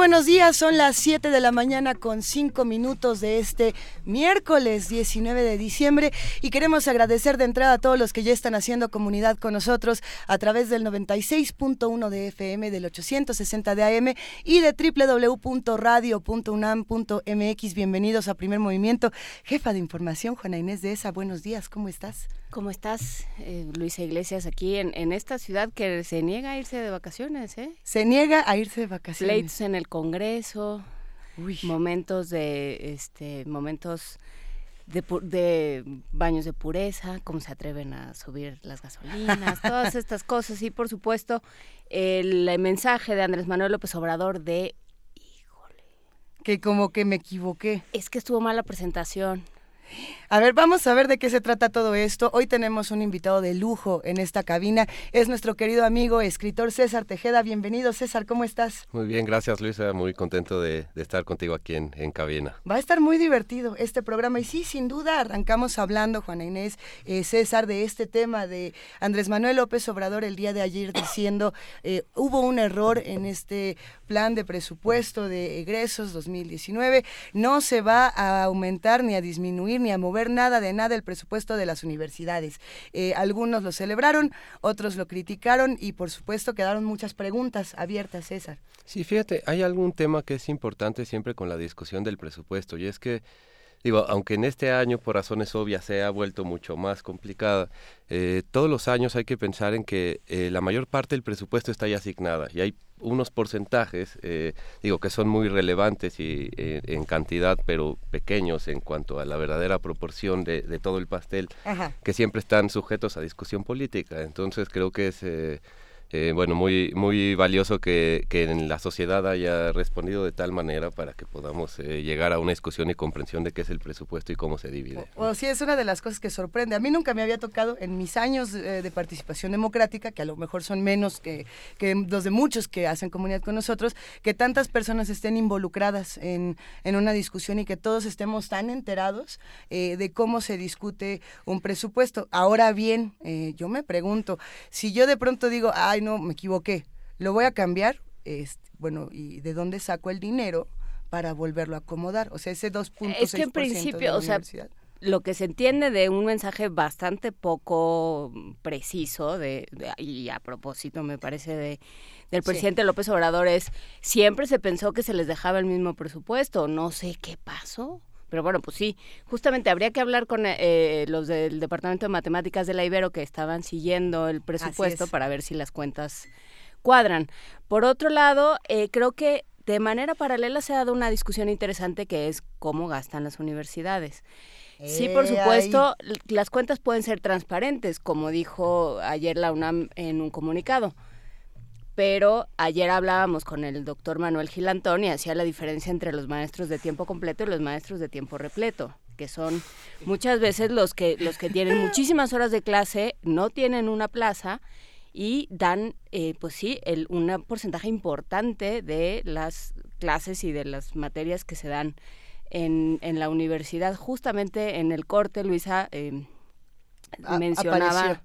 Buenos días, son las 7 de la mañana con 5 minutos de este miércoles 19 de diciembre y queremos agradecer de entrada a todos los que ya están haciendo comunidad con nosotros a través del 96.1 de FM, del 860 de AM y de www.radio.unam.mx. Bienvenidos a Primer Movimiento. Jefa de Información, Juana Inés de ESA, buenos días, ¿cómo estás? ¿Cómo estás, eh, Luisa Iglesias, aquí en, en, esta ciudad que se niega a irse de vacaciones? ¿eh? Se niega a irse de vacaciones. Pleitos en el Congreso, momentos de, este, momentos de, de, baños de pureza, cómo se atreven a subir las gasolinas, todas estas cosas. Y por supuesto, el, el mensaje de Andrés Manuel López Obrador de, híjole. Que como que me equivoqué. Es que estuvo mal la presentación. A ver, vamos a ver de qué se trata todo esto. Hoy tenemos un invitado de lujo en esta cabina. Es nuestro querido amigo, escritor César Tejeda. Bienvenido, César, ¿cómo estás? Muy bien, gracias Luisa. Muy contento de, de estar contigo aquí en, en, cabina. Va a estar muy divertido este programa. Y sí, sin duda, arrancamos hablando, Juana Inés, eh, César, de este tema de Andrés Manuel López Obrador el día de ayer diciendo eh, hubo un error en este plan de presupuesto de egresos 2019. No se va a aumentar ni a disminuir ni a mover nada de nada el presupuesto de las universidades. Eh, algunos lo celebraron, otros lo criticaron y por supuesto quedaron muchas preguntas abiertas, César. Sí, fíjate, hay algún tema que es importante siempre con la discusión del presupuesto y es que Digo, aunque en este año por razones obvias se ha vuelto mucho más complicada, eh, todos los años hay que pensar en que eh, la mayor parte del presupuesto está ya asignada y hay unos porcentajes, eh, digo, que son muy relevantes y eh, en cantidad, pero pequeños en cuanto a la verdadera proporción de, de todo el pastel, Ajá. que siempre están sujetos a discusión política. Entonces creo que es... Eh, bueno, muy, muy valioso que, que, en la sociedad haya respondido de tal manera para que podamos eh, llegar a una discusión y comprensión de qué es el presupuesto y cómo se divide. O, o sí, es una de las cosas que sorprende. A mí nunca me había tocado en mis años eh, de participación democrática, que a lo mejor son menos que, que, los de muchos que hacen comunidad con nosotros, que tantas personas estén involucradas en, en una discusión y que todos estemos tan enterados eh, de cómo se discute un presupuesto. Ahora bien, eh, yo me pregunto, si yo de pronto digo, ay, no, me equivoqué, lo voy a cambiar, este, bueno, ¿y de dónde saco el dinero para volverlo a acomodar? O sea, ese 2.6% Es que en principio, o sea, lo que se entiende de un mensaje bastante poco preciso, de, de y a propósito me parece de del presidente sí. López Obrador es, siempre se pensó que se les dejaba el mismo presupuesto, no sé qué pasó. Pero bueno, pues sí, justamente habría que hablar con eh, los del Departamento de Matemáticas de la Ibero que estaban siguiendo el presupuesto para ver si las cuentas cuadran. Por otro lado, eh, creo que de manera paralela se ha dado una discusión interesante que es cómo gastan las universidades. Sí, por supuesto, eh, las cuentas pueden ser transparentes, como dijo ayer la UNAM en un comunicado pero ayer hablábamos con el doctor Manuel Gilantón y hacía la diferencia entre los maestros de tiempo completo y los maestros de tiempo repleto que son muchas veces los que los que tienen muchísimas horas de clase no tienen una plaza y dan eh, pues sí el, un porcentaje importante de las clases y de las materias que se dan en, en la universidad. Justamente en el corte Luisa eh, mencionaba Apareció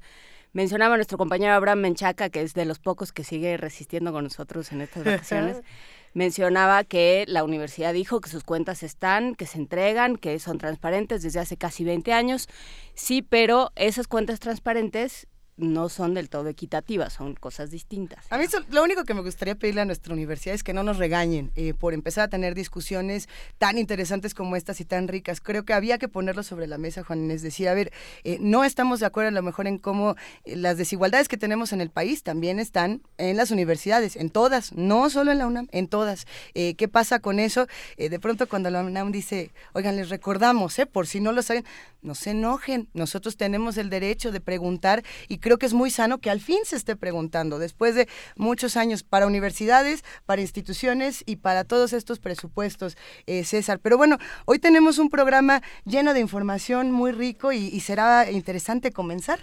mencionaba nuestro compañero Abraham Menchaca, que es de los pocos que sigue resistiendo con nosotros en estas vacaciones, mencionaba que la universidad dijo que sus cuentas están, que se entregan, que son transparentes desde hace casi 20 años. Sí, pero esas cuentas transparentes no son del todo equitativas, son cosas distintas. A mí eso, lo único que me gustaría pedirle a nuestra universidad es que no nos regañen eh, por empezar a tener discusiones tan interesantes como estas y tan ricas. Creo que había que ponerlo sobre la mesa, Juan Inés decía, a ver, eh, no estamos de acuerdo a lo mejor en cómo eh, las desigualdades que tenemos en el país también están en las universidades, en todas, no solo en la UNAM, en todas. ¿Qué pasa con eso? de pronto cuando la UNAM dice, oigan, les recordamos, por si no lo saben, no se enojen, nosotros tenemos el derecho de preguntar y creo que es muy sano que al fin se esté preguntando, después de muchos años para universidades, para instituciones y para todos estos presupuestos, eh, César. Pero bueno, hoy tenemos un programa lleno de información muy rico y será interesante comenzar.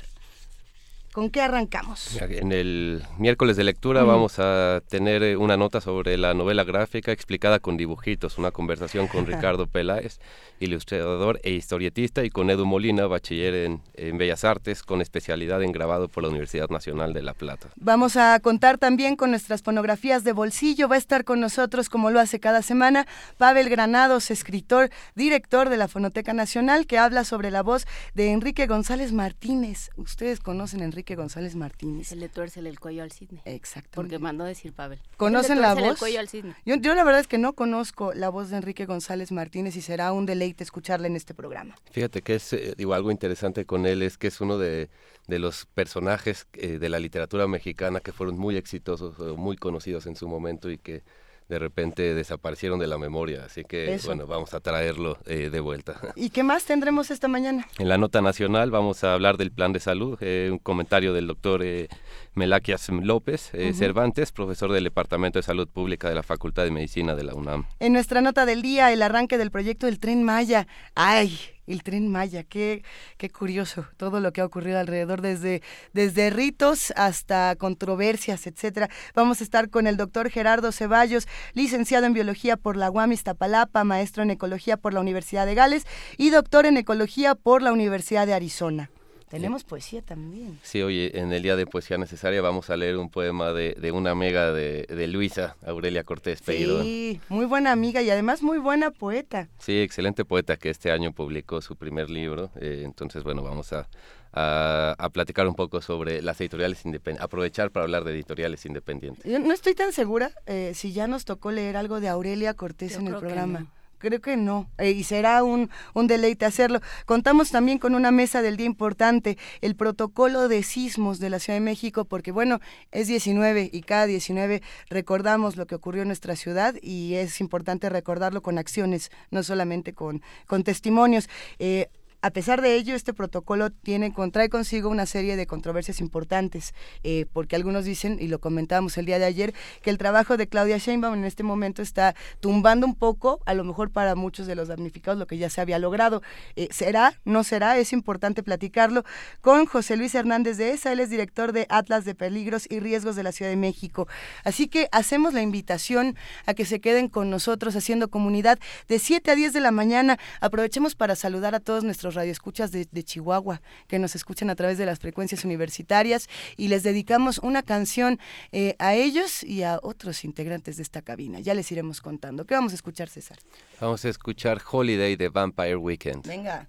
¿Con qué arrancamos? En el miércoles de lectura vamos a tener eh, una nota sobre la novela gráfica explicada con dibujitos, una conversación con Ricardo Peláez, ilustrador e historietista, y con Edu Molina, bachiller en, en, Bellas Artes, con especialidad en grabado por la Universidad Nacional de La Plata. Vamos a contar también con nuestras fonografías de bolsillo. Va a estar con nosotros, como lo hace cada semana, Pavel Granados, escritor, director de la Fonoteca Nacional, que habla sobre la voz de Enrique González Martínez. Ustedes conocen a Enrique Enrique González Martínez. Se le tuerce el cuello al cisne. Exacto. Porque mandó decir Pavel. ¿Conocen la voz? El cuello al cisne. Yo, yo, la verdad es que no conozco la voz de Enrique González Martínez y será un deleite escucharle en este programa. Fíjate que es, eh, digo, algo interesante con él es que es uno de, de los personajes eh, de la literatura mexicana que fueron muy exitosos, muy conocidos en su momento y que de repente desaparecieron de la memoria. Así que, bueno, vamos a traerlo eh, de vuelta. ¿Y qué más tendremos esta mañana? En la nota nacional vamos a hablar del plan de salud, eh, un comentario del doctor eh, Melaquias López Cervantes, profesor del Departamento de Salud Pública de la Facultad de Medicina de la UNAM. En nuestra nota del día, el arranque del proyecto del Tren Maya. ¡Ay! el tren Maya, qué, qué curioso todo lo que ha ocurrido alrededor, desde, desde ritos hasta controversias, etcétera. Vamos a estar con el doctor Gerardo Ceballos, licenciado en biología por la UAM Iztapalapa, maestro en ecología por la Universidad de Gales y doctor en ecología por la Universidad de Arizona. Tenemos poesía también. Sí, oye, en el Día de Poesía Necesaria vamos a leer un poema de, de una amiga de, de, Luisa, Aurelia Cortés Peiro. Sí, muy buena amiga y además muy buena poeta. Sí, excelente poeta que este año publicó su primer libro. Eh, entonces, bueno, vamos a, a, platicar un poco sobre las editoriales independientes, aprovechar para hablar de editoriales independientes. Yo no estoy tan segura eh, si ya nos tocó leer algo de Aurelia Cortés en el programa creo que no, eh, y será un, un deleite hacerlo. Contamos también con una mesa del día importante, el protocolo de sismos de la Ciudad de México, porque bueno, es 19 y cada 19 recordamos lo que ocurrió en nuestra ciudad y es importante recordarlo con acciones, no solamente con, con testimonios. Eh, a pesar de ello, este protocolo tiene, contrae consigo una serie de controversias importantes, eh, porque algunos dicen, y lo comentábamos el día de ayer, que el trabajo de Claudia Sheinbaum en este momento está tumbando un poco, a lo mejor para muchos de los damnificados, lo que ya se había logrado. Eh, ¿Será? ¿No será? Es importante platicarlo con José Luis Hernández de ESA, él es director de Atlas de Peligros y Riesgos de la Ciudad de México. Así que hacemos la invitación a que se queden con nosotros haciendo comunidad de 7 a 10 de la mañana. Aprovechemos para saludar a todos nuestros radioescuchas de, de Chihuahua que nos escuchan a través de las frecuencias universitarias y les dedicamos una canción eh, a ellos y a otros integrantes de esta cabina. Ya les iremos contando. ¿Qué vamos a escuchar, César? Vamos a escuchar Holiday de Vampire Weekend. Venga.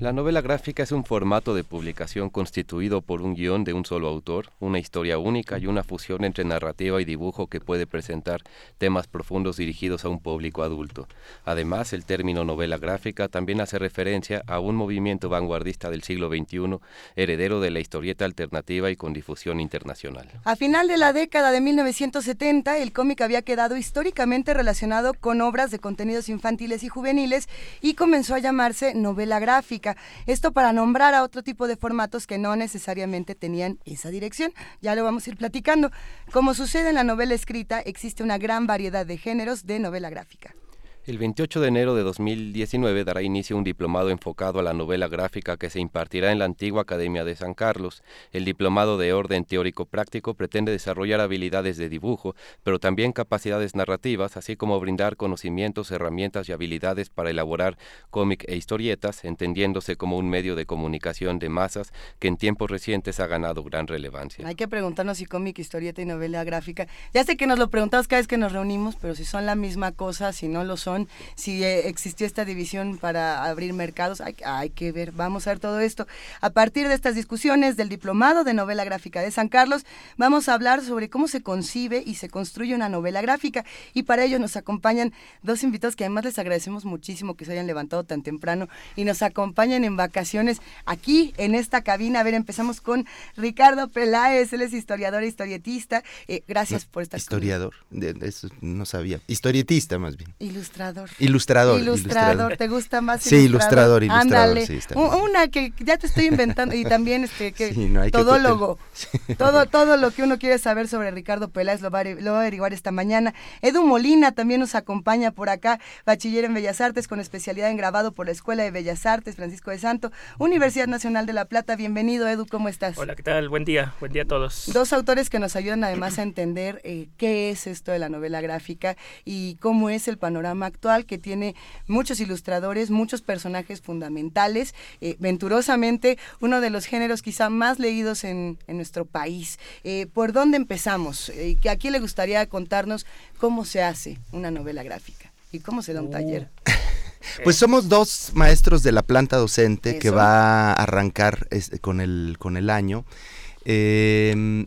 La novela gráfica es un formato de publicación constituido por un guion de un solo autor, una historia única y una fusión entre narrativa y dibujo que puede presentar temas profundos dirigidos a un público adulto. Además, el término novela gráfica también hace referencia a un movimiento vanguardista del siglo XXI, heredero de la historieta alternativa y con difusión internacional. A final de la década de 1970, el cómic había quedado históricamente relacionado con obras de contenidos infantiles y juveniles y comenzó a llamarse novela gráfica esto para nombrar a otro tipo de formatos que no necesariamente tenían esa dirección. Ya lo vamos a ir platicando. Como sucede en la novela escrita, existe una gran variedad de géneros de novela gráfica. El 28 de enero de 2019 dará inicio un diplomado enfocado a la novela gráfica que se impartirá en la antigua Academia de San Carlos. El diplomado de orden teórico práctico pretende desarrollar habilidades de dibujo, pero también capacidades narrativas, así como brindar conocimientos, herramientas y habilidades para elaborar cómic e historietas, entendiéndose como un medio de comunicación de masas que en tiempos recientes ha ganado gran relevancia. Hay que preguntarnos si cómic, historieta y novela gráfica. Ya sé que nos lo preguntamos cada vez que nos reunimos, pero si son la misma cosa, si no lo son si eh, existió esta división para abrir mercados, hay, hay, que ver, vamos a ver todo esto. A partir de estas discusiones del diplomado de novela gráfica de San Carlos, vamos a hablar sobre cómo se concibe y se construye una novela gráfica y para ello nos acompañan dos invitados que además les agradecemos muchísimo que se hayan levantado tan temprano y nos acompañan en vacaciones aquí en esta cabina. A ver, empezamos con Ricardo Peláez, él es historiador e historietista. Eh, gracias por estar Historiador, eso no sabía. Historietista más bien. Ilustrador Ilustrador. Ilustrador. ¿te gusta más? Sí, ilustrador, ilustrador. Una que ya te estoy inventando y también este que todólogo. Todo, todo lo que uno quiere saber sobre Ricardo Peláez lo va, a, lo va a averiguar esta mañana. Edu Molina también nos acompaña por acá, bachiller en Bellas Artes con especialidad en grabado por la Escuela de Bellas Artes Francisco de Santo, Universidad Nacional de La Plata. Bienvenido, Edu, ¿cómo estás? Hola, ¿qué tal? Buen día, buen día a todos. Dos autores que nos ayudan además a entender eh, qué es esto de la novela gráfica y cómo es el panorama actual que tiene muchos ilustradores, muchos personajes fundamentales, eh, venturosamente uno de los géneros quizá más leídos en, nuestro país. Eh, ¿Por dónde empezamos? Eh, ¿A quién le gustaría contarnos cómo se hace una novela gráfica y cómo se da un uh. taller? Pues somos dos maestros de la planta docente que va a arrancar este, con, el, con el año. Eh,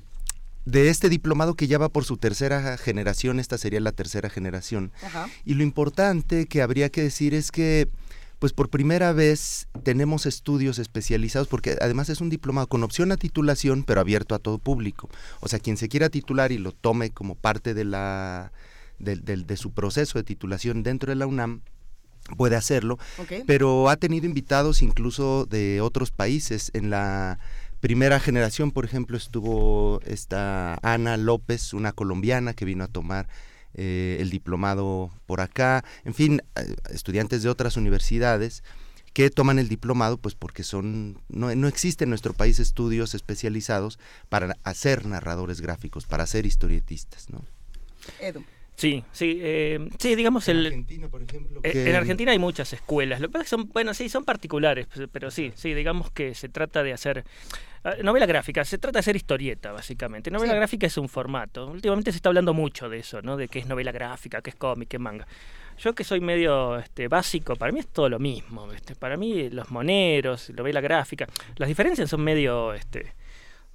de este diplomado que ya va por su tercera generación, esta sería la tercera generación. Y lo importante que habría que decir es que pues por primera vez tenemos estudios especializados, porque además es un diplomado con opción a titulación, pero abierto a todo público. O sea, quien se quiera titular y lo tome como parte de, la, de, su proceso de titulación dentro de la UNAM, puede hacerlo, pero ha tenido invitados incluso de otros países. En la primera generación, por ejemplo, estuvo esta Ana López, una colombiana que vino a tomar eh, el diplomado por acá, en fin, eh, estudiantes de otras universidades que toman el diplomado, pues porque son no, no existe en nuestro país estudios especializados para hacer narradores gráficos, para ser historietistas, ¿no? Edu. Sí, sí, eh, sí, digamos en Argentina, por ejemplo. En Argentina hay muchas escuelas. Lo que pasa es que son, bueno, sí, son particulares, pero sí, sí, digamos que se trata de hacer novela gráfica, se trata de hacer historieta, básicamente. Novela gráfica es un formato. Últimamente se está hablando mucho de eso, ¿no? De qué es novela gráfica, qué es cómic, qué es manga. Yo que soy medio este, básico, para mí es todo lo mismo. Este, para mí los moneros, novela gráfica, las diferencias son medio... Este,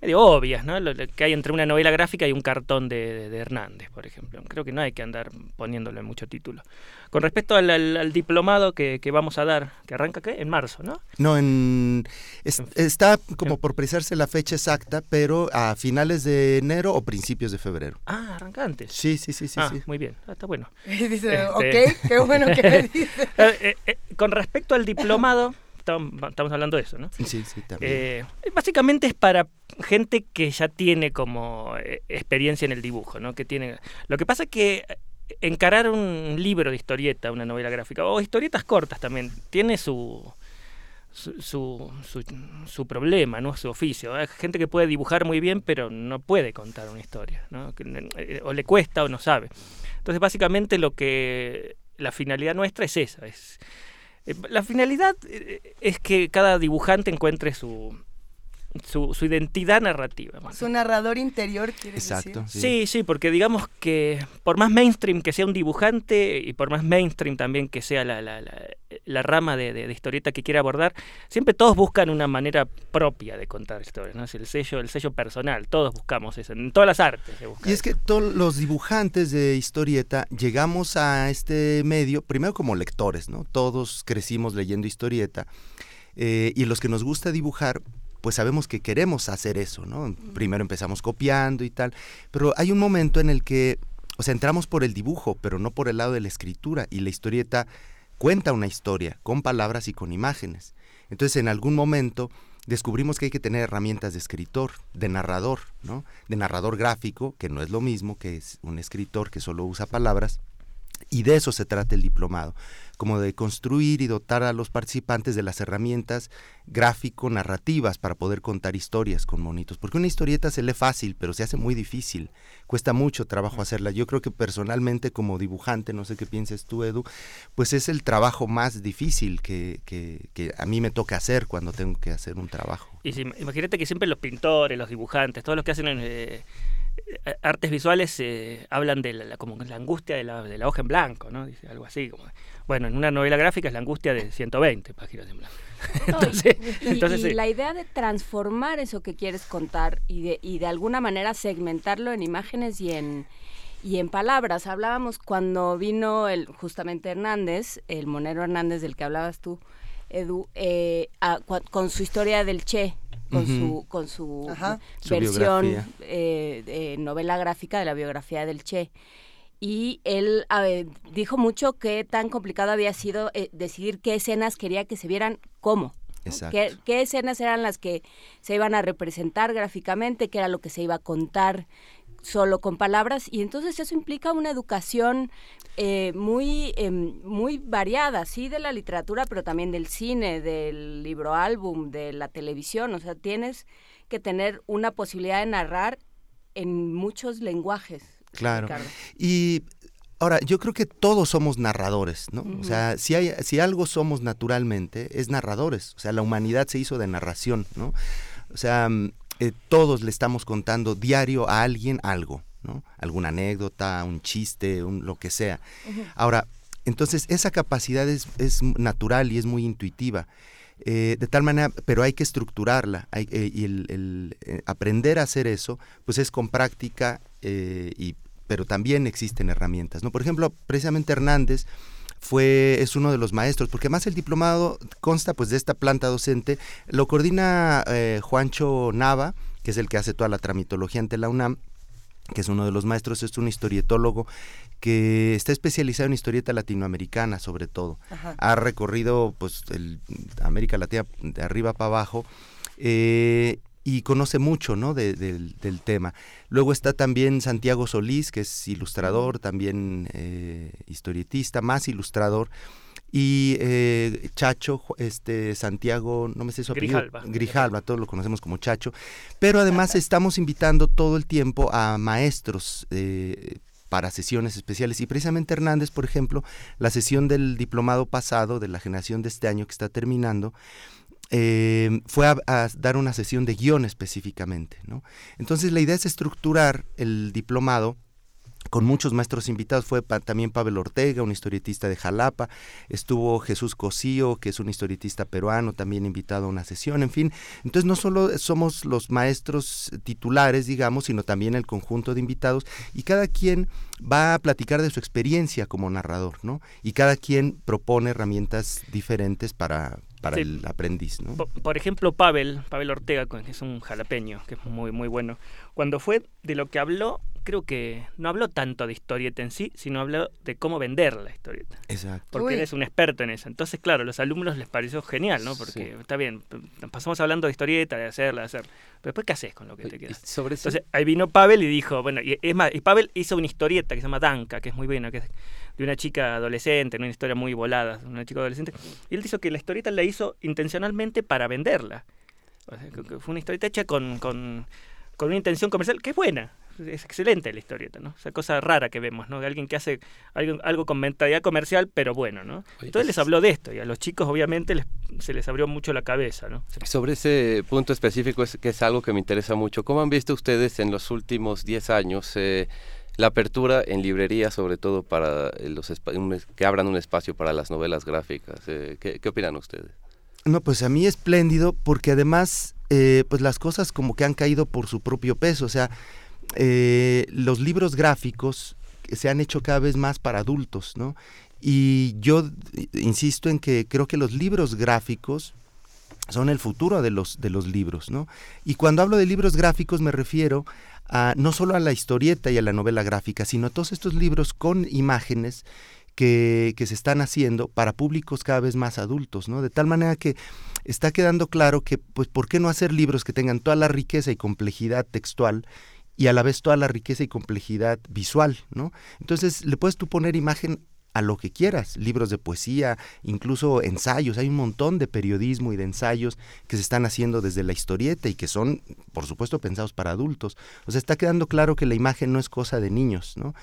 medio obvias, ¿no? Lo, que hay entre una novela gráfica y un cartón de, Hernández, por ejemplo. Creo que no hay que andar poniéndole mucho título. Con respecto al, diplomado que, vamos a dar, que arranca ¿qué? en marzo, ¿no? No, en, está como por precisarse la fecha exacta, pero a finales de enero o principios de febrero. Ah, arranca antes. Sí, sí, sí, sí. Ah, muy bien, ah, está bueno. dice, este, ok, qué bueno que dice. Eh, eh, eh, con respecto al diplomado estamos, hablando de eso, ¿no? Sí, sí, también. Eh, básicamente es para gente que ya tiene como eh, experiencia en el dibujo, ¿no? Que tiene... Lo que pasa es que encarar un libro de historieta, una novela gráfica, o historietas cortas también, tiene su, su, su, problema, ¿no? su oficio. Hay gente que puede dibujar muy bien, pero no puede contar una historia, ¿no? Eh, o le cuesta o no sabe. Entonces, básicamente lo que la finalidad nuestra es esa, es eh, la finalidad eh, es que cada dibujante encuentre su, su, su identidad narrativa. Su narrador interior, quiere Exacto, decir. Sí. sí, porque digamos que por más mainstream que sea un dibujante y por más mainstream también que sea la, la, la, rama de, de, historieta que quiera abordar, siempre todos buscan una manera propia de contar historias, ¿no? Es el sello, el sello personal, todos buscamos eso, en todas las artes. y es que todos los dibujantes de historieta llegamos a este medio, primero como lectores, ¿no? Todos crecimos leyendo historieta. Eh, y los que nos gusta dibujar, pues sabemos que queremos hacer eso, ¿no? Primero empezamos copiando y tal, pero hay un momento en el que, o sea, entramos por el dibujo, pero no por el lado de la escritura, y la historieta cuenta una historia con palabras y con imágenes. Entonces, en algún momento descubrimos que hay que tener herramientas de escritor, de narrador, ¿no? De narrador gráfico, que no es lo mismo que es un escritor que solo usa palabras, y de eso se trata el diplomado, como de construir y dotar a los participantes de las herramientas gráfico-narrativas para poder contar historias con monitos. Porque una historieta se lee fácil, pero se hace muy difícil. Cuesta mucho trabajo hacerla. Yo creo que personalmente como dibujante, no sé qué pienses tú, Edu, pues es el trabajo más difícil que, que, a mí me toca hacer cuando tengo que hacer un trabajo. Y imagínate que siempre los pintores, los dibujantes, todos los que hacen... Eh, artes visuales eh, hablan de la, como la angustia de la, de la, hoja en blanco, ¿no? Dice algo así. Como, bueno, en una novela gráfica es la angustia de 120 páginas en blanco. entonces, y, entonces y la idea de transformar eso que quieres contar y de, y de alguna manera segmentarlo en imágenes y en, y en palabras. Hablábamos cuando vino el justamente Hernández, el monero Hernández del que hablabas tú, Edu, eh, con su historia del Che, con su con su, versión eh, novela gráfica de la biografía del Che. Y él dijo mucho que tan complicado había sido eh, decidir qué escenas quería que se vieran cómo ¿Qué, ¿Qué, escenas eran las que se iban a representar gráficamente, qué era lo que se iba a contar solo con palabras y entonces eso implica una educación eh, muy em, muy variada sí de la literatura pero también del cine del libro álbum de la televisión o sea tienes que tener una posibilidad de narrar en muchos lenguajes claro y Ahora, yo creo que todos somos narradores, ¿no? O sea, si, hay, si algo somos naturalmente, es narradores. O sea, la humanidad se hizo de narración, ¿no? O sea, eh, todos le estamos contando diario a alguien algo, ¿no? Alguna anécdota, un chiste, un, lo que sea. Ahora, entonces esa capacidad es, natural y es muy intuitiva. Eh, de tal manera, pero hay que estructurarla eh, y el, aprender a hacer eso, pues es con práctica, y, pero también existen herramientas. ¿no? Por ejemplo, precisamente Hernández fue, es uno de los maestros, porque más el diplomado consta pues de esta planta docente, lo coordina eh, Juancho Nava, que es el que hace toda la tramitología ante la UNAM, que es uno de los maestros, es un historietólogo que está especializado en historieta latinoamericana sobre todo. Ha recorrido pues el, América Latina de arriba para abajo. Eh, y conoce mucho ¿no? del tema. Luego está también Santiago Solís, que es ilustrador, también eh, historietista, más ilustrador. Y eh, Chacho, este Santiago, no me sé su apellido. Grijalva. Grijalva, todos lo conocemos como Chacho. Pero además estamos invitando todo el tiempo a maestros eh, para sesiones especiales. Y precisamente Hernández, por ejemplo, la sesión del diplomado pasado, de la generación de este año que está terminando, eh, fue a, dar una sesión de guion específicamente. ¿no? Entonces la idea es estructurar el diplomado con muchos maestros invitados. Fue también Pavel Ortega, un historietista de Jalapa. Estuvo Jesús Cosío, que es un historietista peruano, también invitado a una sesión. En fin, entonces no solo somos los maestros titulares, digamos, sino también el conjunto de invitados. Y cada quien va a platicar de su experiencia como narrador, ¿no? Y cada quien propone herramientas diferentes para, para el aprendiz, ¿no? Por, ejemplo, Pavel, Pavel Ortega, que es un jalapeño, que es muy, muy bueno, cuando fue de lo que habló, creo que no habló tanto de historieta en sí, sino habló de cómo vender la historieta. Exacto. Porque eres un experto en eso. Entonces, claro, a los alumnos les pareció genial, ¿no? Porque está bien, pasamos hablando de historieta, de hacerla, de hacer. Pero después, ¿qué haces con lo que te queda? Sobre Entonces, ahí vino Pavel y dijo, bueno, y es más, y Pavel hizo una historieta que se llama Danka, que es muy buena, que es de una chica adolescente, una historia muy volada, una chica adolescente. Y él dijo que la historieta la hizo intencionalmente para venderla. fue una historieta hecha con, con, con una intención comercial que es buena es excelente la historieta, ¿no? Esa cosa rara que vemos, ¿no? De alguien que hace algo, algo con mentalidad comercial, pero bueno, ¿no? Entonces les habló de esto y a los chicos obviamente les, se les abrió mucho la cabeza. ¿no? Sobre ese punto específico, es, que es algo que me interesa mucho, ¿cómo han visto ustedes en los últimos 10 años eh, la apertura en librerías, sobre todo para los que abran un espacio para las novelas gráficas? Eh, ¿qué, opinan ustedes? No, pues a mí espléndido porque además eh, pues las cosas como que han caído por su propio peso, o sea, los libros gráficos se han hecho cada vez más para adultos, ¿no? Y yo insisto en que creo que los libros gráficos son el futuro de los, de los libros, ¿no? Y cuando hablo de libros gráficos me refiero no solo a la historieta y a la novela gráfica, sino a todos estos libros con imágenes que, que, se están haciendo para públicos cada vez más adultos, ¿no? De tal manera que está quedando claro que, pues, ¿por qué no hacer libros que tengan toda la riqueza y complejidad textual y a la vez toda la riqueza y complejidad visual, ¿no? Entonces, le puedes tú poner imagen a lo que quieras, libros de poesía, incluso ensayos, hay un montón de periodismo y de ensayos que se están haciendo desde la historieta y que son, por supuesto, pensados para adultos. O sea, está quedando claro que la imagen no es cosa de niños, ¿no?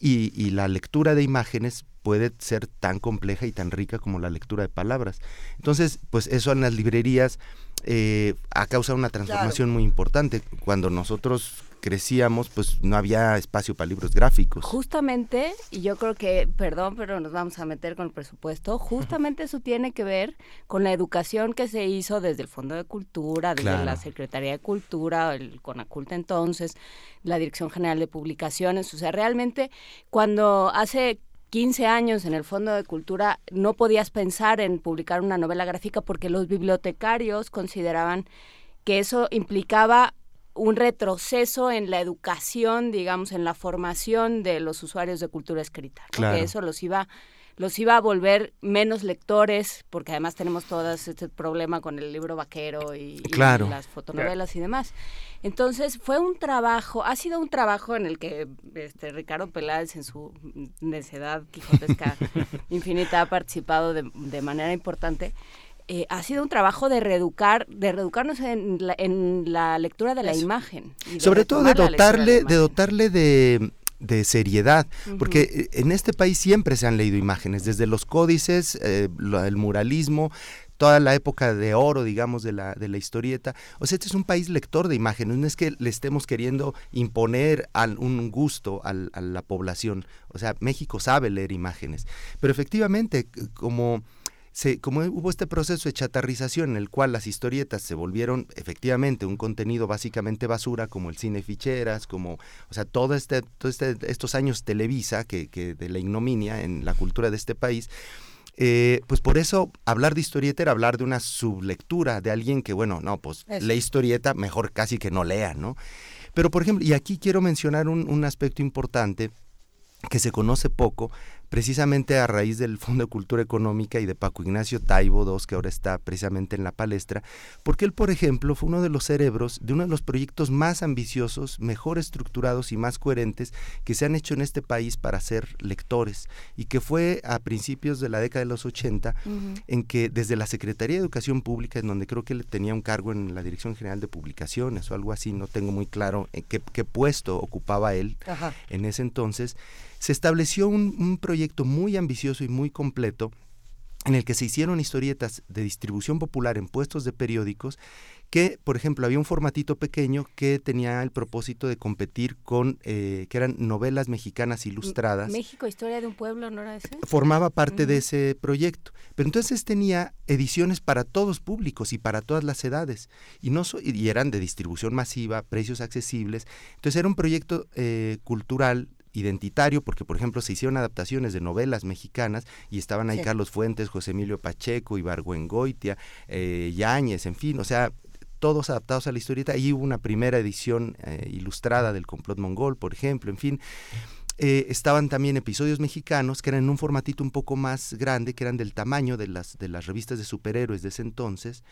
Y, y la lectura de imágenes puede ser tan compleja y tan rica como la lectura de palabras. Entonces, pues eso en las librerías eh, ha causado una transformación muy importante. Cuando nosotros crecíamos, pues no había espacio para libros gráficos. Justamente, y yo creo que, perdón, pero nos vamos a meter con el presupuesto, justamente eso tiene que ver con la educación que se hizo desde el Fondo de Cultura, desde la Secretaría de Cultura, el CONACULTA entonces, la Dirección General de Publicaciones, o sea, realmente cuando hace 15 años en el Fondo de Cultura no podías pensar en publicar una novela gráfica porque los bibliotecarios consideraban que eso implicaba un retroceso en la educación, digamos, en la formación de los usuarios de cultura escrita, que eso los iba los iba a volver menos lectores, porque además tenemos todo este problema con el libro vaquero y, las fotonovelas y demás. Entonces fue un trabajo, ha sido un trabajo en el que este, Ricardo Peláez en su necedad quijotesca infinita ha participado de, de manera importante. Eh, ha sido un trabajo de reeducar, de reeducarnos en la, en la lectura de la imagen. Sobre todo de dotarle, de, dotarle de, de seriedad, porque eh, en este país siempre se han leído imágenes, desde los códices, eh, el muralismo, toda la época de oro, digamos, de la, de la historieta. O sea, este es un país lector de imágenes, no es que le estemos queriendo imponer un gusto a la población. O sea, México sabe leer imágenes. Pero efectivamente, como... Se, como hubo este proceso de chatarrización en el cual las historietas se volvieron efectivamente un contenido básicamente basura, como el cine ficheras, como, o sea, todo este, todo este, estos años Televisa, que, que de la ignominia en la cultura de este país, eh, pues por eso hablar de historieta era hablar de una sublectura, de alguien que, bueno, no, pues lee historieta, mejor casi que no lea, ¿no? Pero, por ejemplo, y aquí quiero mencionar un, un aspecto importante que se conoce poco, precisamente a raíz del Fondo de Cultura Económica y de Paco Ignacio Taibo II, que ahora está precisamente en la palestra, porque él, por ejemplo, fue uno de los cerebros de uno de los proyectos más ambiciosos, mejor estructurados y más coherentes que se han hecho en este país para ser lectores, y que fue a principios de la década de los 80, en que desde la Secretaría de Educación Pública, en donde creo que él tenía un cargo en la Dirección General de Publicaciones o algo así, no tengo muy claro qué, qué puesto ocupaba él en ese entonces, se estableció un, proyecto muy ambicioso y muy completo en el que se hicieron historietas de distribución popular en puestos de periódicos que, por ejemplo, había un formatito pequeño que tenía el propósito de competir con, eh, que eran novelas mexicanas ilustradas. México, Historia de un Pueblo, ¿no era ese? Formaba parte de ese proyecto. Pero entonces tenía ediciones para todos públicos y para todas las edades. Y, no y eran de distribución masiva, precios accesibles. Entonces era un proyecto eh, cultural identitario, porque por ejemplo se hicieron adaptaciones de novelas mexicanas y estaban ahí Carlos Fuentes, José Emilio Pacheco, Ibargüengoitia, eh, Yáñez, en fin, o sea, todos adaptados a la historieta. Ahí hubo una primera edición eh, ilustrada del complot mongol, por ejemplo, en fin. Eh, estaban también episodios mexicanos que eran en un formatito un poco más grande, que eran del tamaño de las, de las revistas de superhéroes de ese entonces.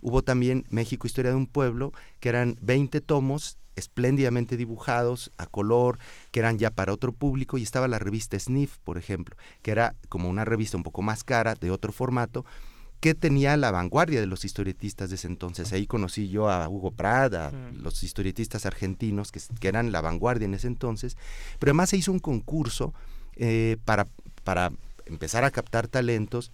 Hubo también México Historia de un Pueblo, que eran 20 tomos espléndidamente dibujados a color, que eran ya para otro público, y estaba la revista Sniff, por ejemplo, que era como una revista un poco más cara, de otro formato, que tenía la vanguardia de los historietistas de ese entonces. Ahí conocí yo a Hugo Prada, a los historietistas argentinos que, que, eran la vanguardia en ese entonces, pero además se hizo un concurso eh, para, para empezar a captar talentos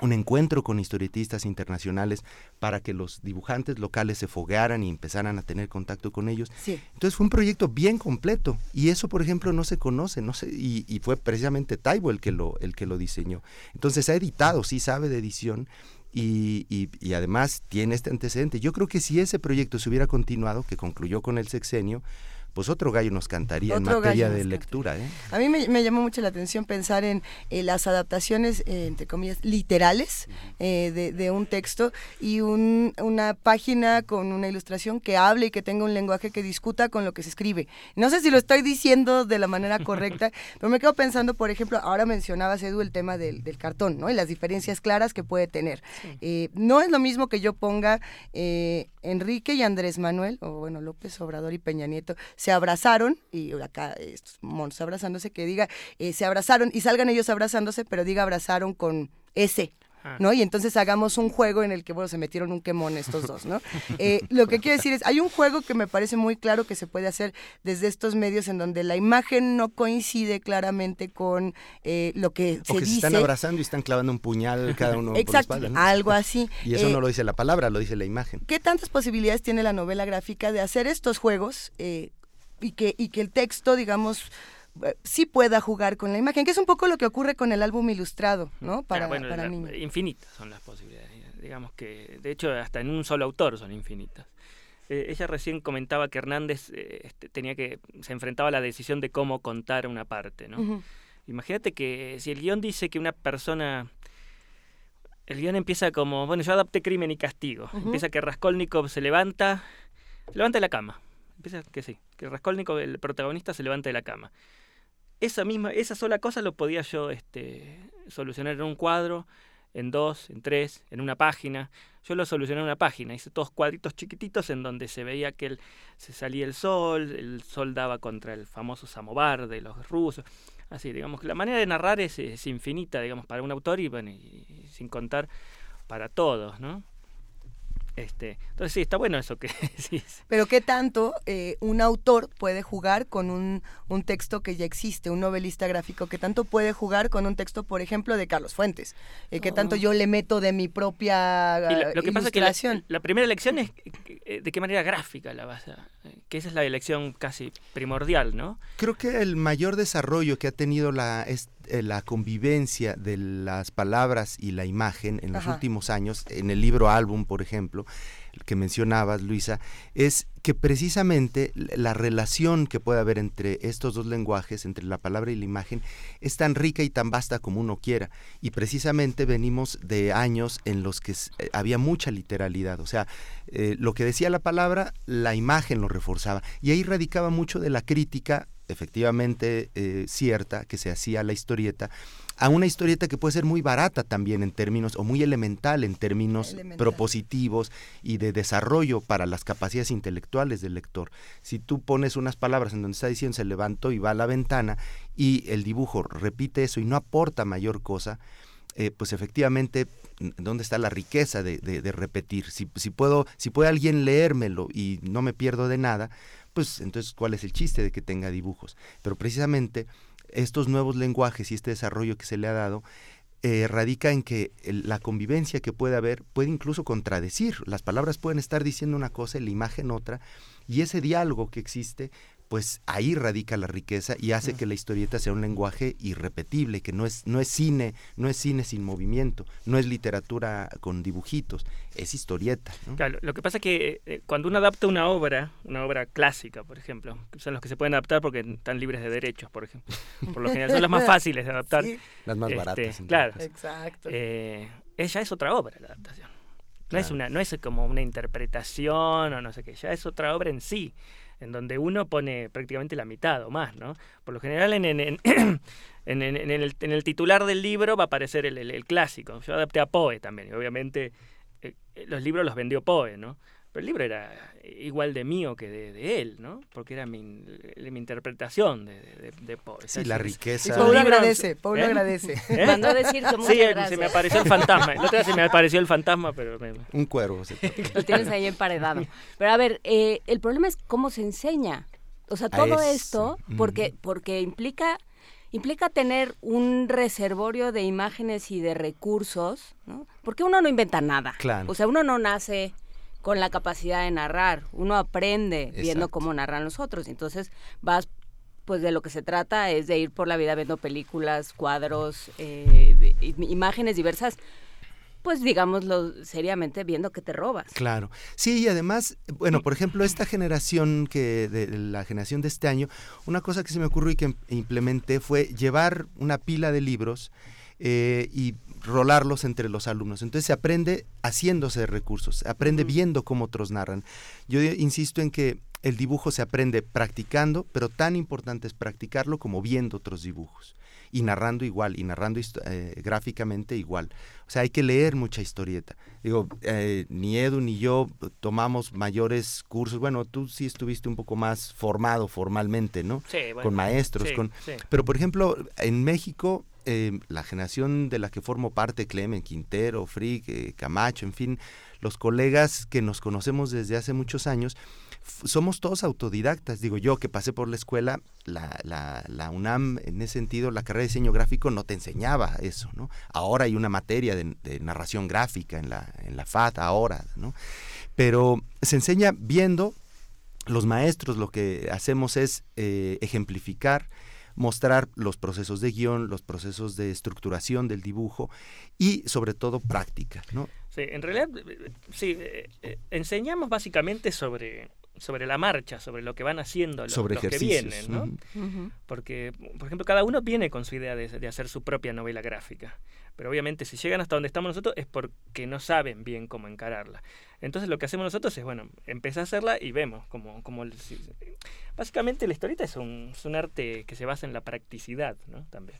un encuentro con historietistas internacionales para que los dibujantes locales se foguearan y empezaran a tener contacto con ellos. Entonces fue un proyecto bien completo y eso, por ejemplo, no se conoce, no y, y, fue precisamente Taibo el que lo el que lo diseñó. Entonces ha editado, sí sabe de edición y, y, y, además tiene este antecedente. Yo creo que si ese proyecto se hubiera continuado, que concluyó con el sexenio, pues otro gallo nos cantaría en materia de lectura. ¿eh? A mí me, llamó mucho la atención pensar en las adaptaciones, eh, entre comillas, literales eh, de, un texto y una página con una ilustración que hable y que tenga un lenguaje que discuta con lo que se escribe. No sé si lo estoy diciendo de la manera correcta, pero me quedo pensando, por ejemplo, ahora mencionabas, Edu, el tema del, cartón, ¿no? Y las diferencias claras que puede tener. no es lo mismo que yo ponga Enrique y Andrés Manuel, o bueno, López Obrador y Peña Nieto, se abrazaron, y acá estos monos abrazándose, que diga, eh, se abrazaron y salgan ellos abrazándose, pero diga abrazaron con S, ¿no? Y entonces hagamos un juego en el que, bueno, se metieron un quemón estos dos, ¿no? Eh, lo que quiero decir es, hay un juego que me parece muy claro que se puede hacer desde estos medios en donde la imagen no coincide claramente con eh, lo que o se que se están abrazando y están clavando un puñal cada uno Exacto, por la espalda, algo así. Y eso no lo dice la palabra, lo dice la imagen. ¿Qué tantas posibilidades tiene la novela gráfica de hacer estos juegos y que, y que el texto, digamos, eh, sí pueda jugar con la imagen, que es un poco lo que ocurre con el álbum ilustrado, ¿no? Para, para niños. Infinitas son las posibilidades. Digamos que, de hecho, hasta en un solo autor son infinitas. Eh, ella recién comentaba que Hernández eh, este, tenía que se enfrentaba a la decisión de cómo contar una parte, ¿no? Imagínate que si el guion dice que una persona el guion empieza como, bueno, yo adapté crimen y castigo. Empieza que Raskolnikov se levanta, levanta de la cama, Empieza que sí, que Raskolnikov, el protagonista, se levanta de la cama. Esa misma, esa sola cosa lo podía yo este, solucionar en un cuadro, en dos, en tres, en una página. Yo lo solucioné en una página, hice todos cuadritos chiquititos en donde se veía que el, se salía el sol, el sol daba contra el famoso samovar de los rusos. Así, digamos que la manera de narrar es, infinita, digamos, para un autor y, bueno, y sin contar para todos, ¿no? Este, entonces sí, está bueno eso que sí. Pero qué tanto eh, un autor puede jugar con un, un, texto que ya existe, un novelista gráfico, qué tanto puede jugar con un texto, por ejemplo, de Carlos Fuentes, eh, qué tanto oh. yo le meto de mi propia lo, que pasa es que la, primera elección es eh, de qué manera gráfica la vas a, que esa es la elección casi primordial, ¿no? Creo que el mayor desarrollo que ha tenido la, la convivencia de las palabras y la imagen en los últimos años, en el libro álbum, por ejemplo, que mencionabas, Luisa, es que precisamente la relación que puede haber entre estos dos lenguajes, entre la palabra y la imagen, es tan rica y tan vasta como uno quiera. Y precisamente venimos de años en los que eh, había mucha literalidad. O sea, eh, lo que decía la palabra, la imagen lo reforzaba. Y ahí radicaba mucho de la crítica efectivamente eh, cierta que se hacía la historieta a una historieta que puede ser muy barata también en términos, o muy elemental en términos propositivos y de desarrollo para las capacidades intelectuales del lector. Si tú pones unas palabras en donde está diciendo se levantó y va a la ventana y el dibujo repite eso y no aporta mayor cosa, eh, pues efectivamente, ¿dónde está la riqueza de, de, repetir? Si, si, puedo, si puede alguien leérmelo y no me pierdo de nada, pues entonces, ¿cuál es el chiste de que tenga dibujos? Pero precisamente estos nuevos lenguajes y este desarrollo que se le ha dado eh, radica en que la convivencia que puede haber puede incluso contradecir. Las palabras pueden estar diciendo una cosa y la imagen otra, y ese diálogo que existe pues ahí radica la riqueza y hace que la historieta sea un lenguaje irrepetible, que no es, no es cine, no es cine sin movimiento, no es literatura con dibujitos, es historieta. Claro, lo que pasa es que eh, cuando uno adapta una obra, una obra clásica, por ejemplo, son los que se pueden adaptar porque están libres de derechos, por ejemplo. Por lo general son las más fáciles de adaptar. Las más este, baratas. Claro. Exacto. Eh, ella es otra obra la adaptación. No, es una, no es como una interpretación o no sé qué, ya es otra obra en sí en donde uno pone prácticamente la mitad o más, ¿no? Por lo general en, en, en, el, titular del libro va a aparecer el, el, clásico. Yo adapté a Poe también, y obviamente eh, los libros los vendió Poe, ¿no? Pero el libro era igual de mío que de, él, ¿no? Porque era mi, mi interpretación de, de, Poe. Sí, la riqueza. Y Pablo agradece, Pablo ¿Eh? agradece. ¿Eh? Mandó a decir que Sí, se me apareció el fantasma. Otro día se me apareció el fantasma, pero... Un cuervo. Lo tienes ahí emparedado. Pero a ver, eh, el problema es cómo se enseña. O sea, todo esto, porque, porque implica implica tener un reservorio de imágenes y de recursos, ¿no? Porque uno no inventa nada. Claro. O sea, uno no nace con la capacidad de narrar, uno aprende viendo cómo narran los otros, entonces vas pues de lo que se trata es de ir por la vida viendo películas, cuadros, eh, imágenes diversas, pues digámoslo seriamente, viendo que te robas. Claro. Sí, y además, bueno, por ejemplo, esta generación que, de la generación de este año, una cosa que se me ocurrió y que implementé fue llevar una pila de libros eh, y rolarlos entre los alumnos. Entonces se aprende haciéndose de recursos, se aprende viendo cómo otros narran. Yo insisto en que el dibujo se aprende practicando, pero tan importante es practicarlo como viendo otros dibujos y narrando igual, y narrando eh, gráficamente igual. O sea, hay que leer mucha historieta. Digo, eh, ni Edu ni yo tomamos mayores cursos. Bueno, tú sí estuviste un poco más formado formalmente, ¿no? Sí, con maestros. con... Pero, por ejemplo, en México, eh, la generación de la que formo parte, Clemen, Quintero, Frick, Camacho, en fin, los colegas que nos conocemos desde hace muchos años, somos todos autodidactas. Digo yo que pasé por la escuela, la, la, la, UNAM en ese sentido, la carrera de diseño gráfico no te enseñaba eso, ¿no? Ahora hay una materia de, narración gráfica en la, en la FAT, ahora, ¿no? Pero se enseña viendo, los maestros lo que hacemos es eh, ejemplificar, mostrar los procesos de guion, los procesos de estructuración del dibujo y sobre todo práctica, ¿no? Sí, en realidad, sí, eh, eh, enseñamos básicamente sobre sobre la marcha, sobre lo que van haciendo los, que vienen, ¿no? Porque, por ejemplo, cada uno viene con su idea de, hacer su propia novela gráfica. Pero obviamente si llegan hasta donde estamos nosotros es porque no saben bien cómo encararla. Entonces lo que hacemos nosotros es, bueno, empezar a hacerla y vemos como... como básicamente la historieta es un, es un arte que se basa en la practicidad, ¿no? También.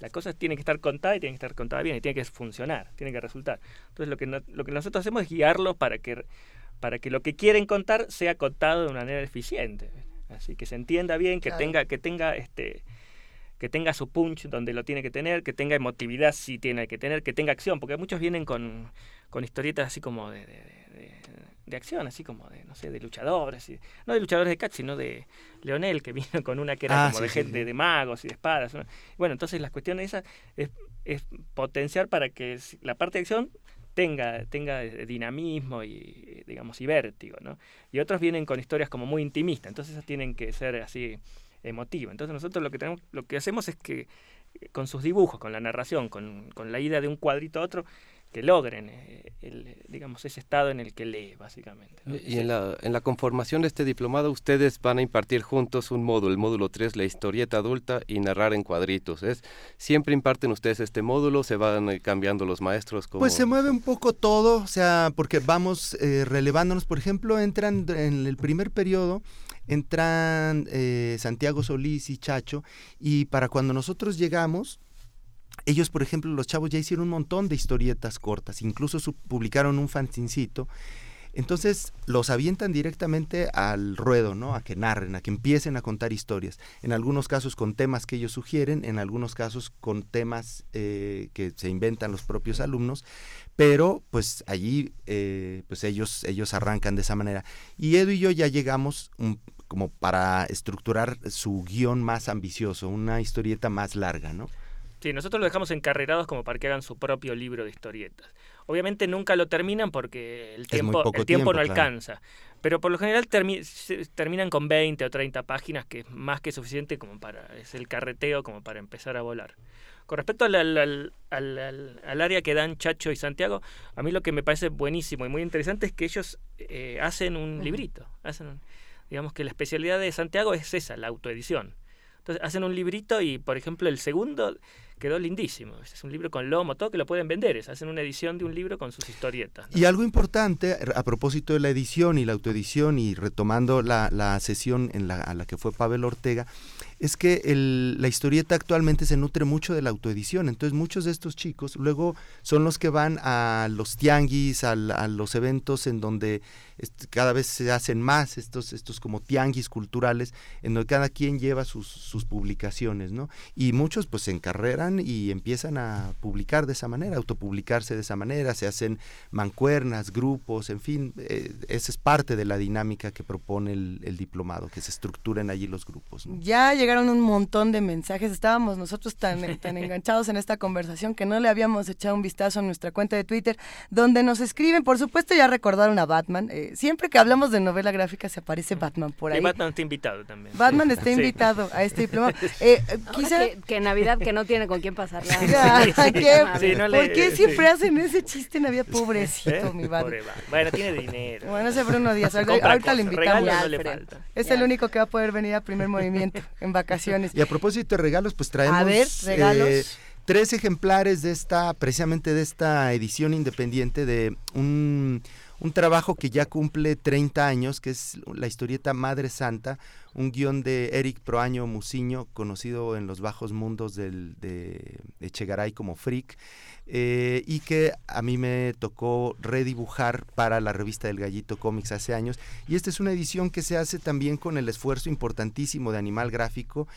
La cosa tiene que estar contada y tiene que estar contada bien y tiene que funcionar, tiene que resultar. Entonces lo que, lo que nosotros hacemos es guiarlos para que para que lo que quieren contar sea contado de una manera eficiente. Así que se entienda bien, que tenga, que tenga este que tenga su punch donde lo tiene que tener, que tenga emotividad si tiene que tener, que tenga acción, porque muchos vienen con, con historietas así como de, de, acción, así como de, no sé, de luchadores, y, no de luchadores de catch, sino de Leonel, que vino con una que era ah, como de gente de magos y de espadas. Bueno, entonces la cuestión esa es, es potenciar para que la parte de acción tenga, tenga dinamismo y, digamos, y vértigo, ¿no? Y otros vienen con historias como muy intimistas, entonces esas tienen que ser así emotivas. Entonces nosotros lo que, tenemos, lo que hacemos es que eh, con sus dibujos, con la narración, con, con la ida de un cuadrito a otro, que logren eh, el, digamos ese estado en el que lee básicamente y en la, en la conformación de este diplomado ustedes van a impartir juntos un módulo el módulo 3 la historieta adulta y narrar en cuadritos. Es siempre imparten ustedes este módulo se van eh, cambiando los maestros pues se mueve un poco todo o sea porque vamos eh, relevándonos. Por ejemplo entran en el primer periodo entran Santiago Solís y Chacho y para cuando nosotros llegamos ellos, por ejemplo, los chavos ya hicieron un montón de historietas cortas, incluso publicaron un fanzincito. Entonces los avientan directamente al ruedo, ¿no? A que narren, a que empiecen a contar historias. En algunos casos con temas que ellos sugieren, en algunos casos con temas eh, que se inventan los propios alumnos, pero pues allí eh, pues ellos, ellos arrancan de esa manera. Y Edu y yo ya llegamos como para estructurar su guion más ambicioso, una historieta más larga, ¿no? Sí, nosotros lo dejamos encarrerados como para que hagan su propio libro de historietas. Obviamente nunca lo terminan porque el tiempo, el tiempo, no alcanza. Pero por lo general terminan con 20 o 30 páginas, que es más que suficiente como para, es el carreteo como para empezar a volar. Con respecto al, al, al, área que dan Chacho y Santiago, a mí lo que me parece buenísimo y muy interesante es que ellos eh, hacen un librito. Hacen digamos que la especialidad de Santiago es esa, la autoedición. Entonces hacen un librito y, por ejemplo, el segundo quedó lindísimo. Es un libro con lomo, todo que lo pueden vender. Es, hacen una edición de un libro con sus historietas. Y algo importante, a propósito de la edición y la autoedición y retomando la, la sesión en la, a la que fue Pavel Ortega, es que la historieta actualmente se nutre mucho de la autoedición. Entonces muchos de estos chicos luego son los que van a los tianguis, a, a los eventos en donde cada vez se hacen más estos, estos como tianguis culturales, en donde cada quien lleva sus, sus publicaciones, ¿no? Y muchos pues se encarreran y empiezan a publicar de esa manera, autopublicarse de esa manera, se hacen mancuernas, grupos, en fin, eh, esa es parte de la dinámica que propone el, diplomado, que se estructuren allí los grupos. Ya llegaron un montón de mensajes. Estábamos nosotros tan, tan enganchados en esta conversación que no le habíamos echado un vistazo a nuestra cuenta de Twitter, donde nos escriben, por supuesto ya recordaron a Batman. Eh, siempre que hablamos de novela gráfica se aparece Batman por ahí. Y Batman está invitado también. Batman está invitado a este diploma. Eh, quizá... Que, Navidad que no tiene con quién pasarla. ¿Por qué siempre hacen ese chiste en Navidad? Pobrecito, ¿Eh? mi Batman. Bueno, tiene dinero. Bueno, ese Bruno Díaz. Ahorita, le invitamos. Es el único que va a poder venir a primer movimiento en vacaciones. Y a propósito de regalos, pues traemos... Eh, tres ejemplares de esta, precisamente de esta edición independiente de un, un, trabajo que ya cumple 30 años, que es la historieta Madre Santa, un guion de Eric Proaño Musiño, conocido en los bajos mundos del, de Echegaray como Freak. Eh, y que a mí me tocó redibujar para la revista del Gallito Comics hace años. Y esta es una edición que se hace también con el esfuerzo importantísimo de Animal Gráfico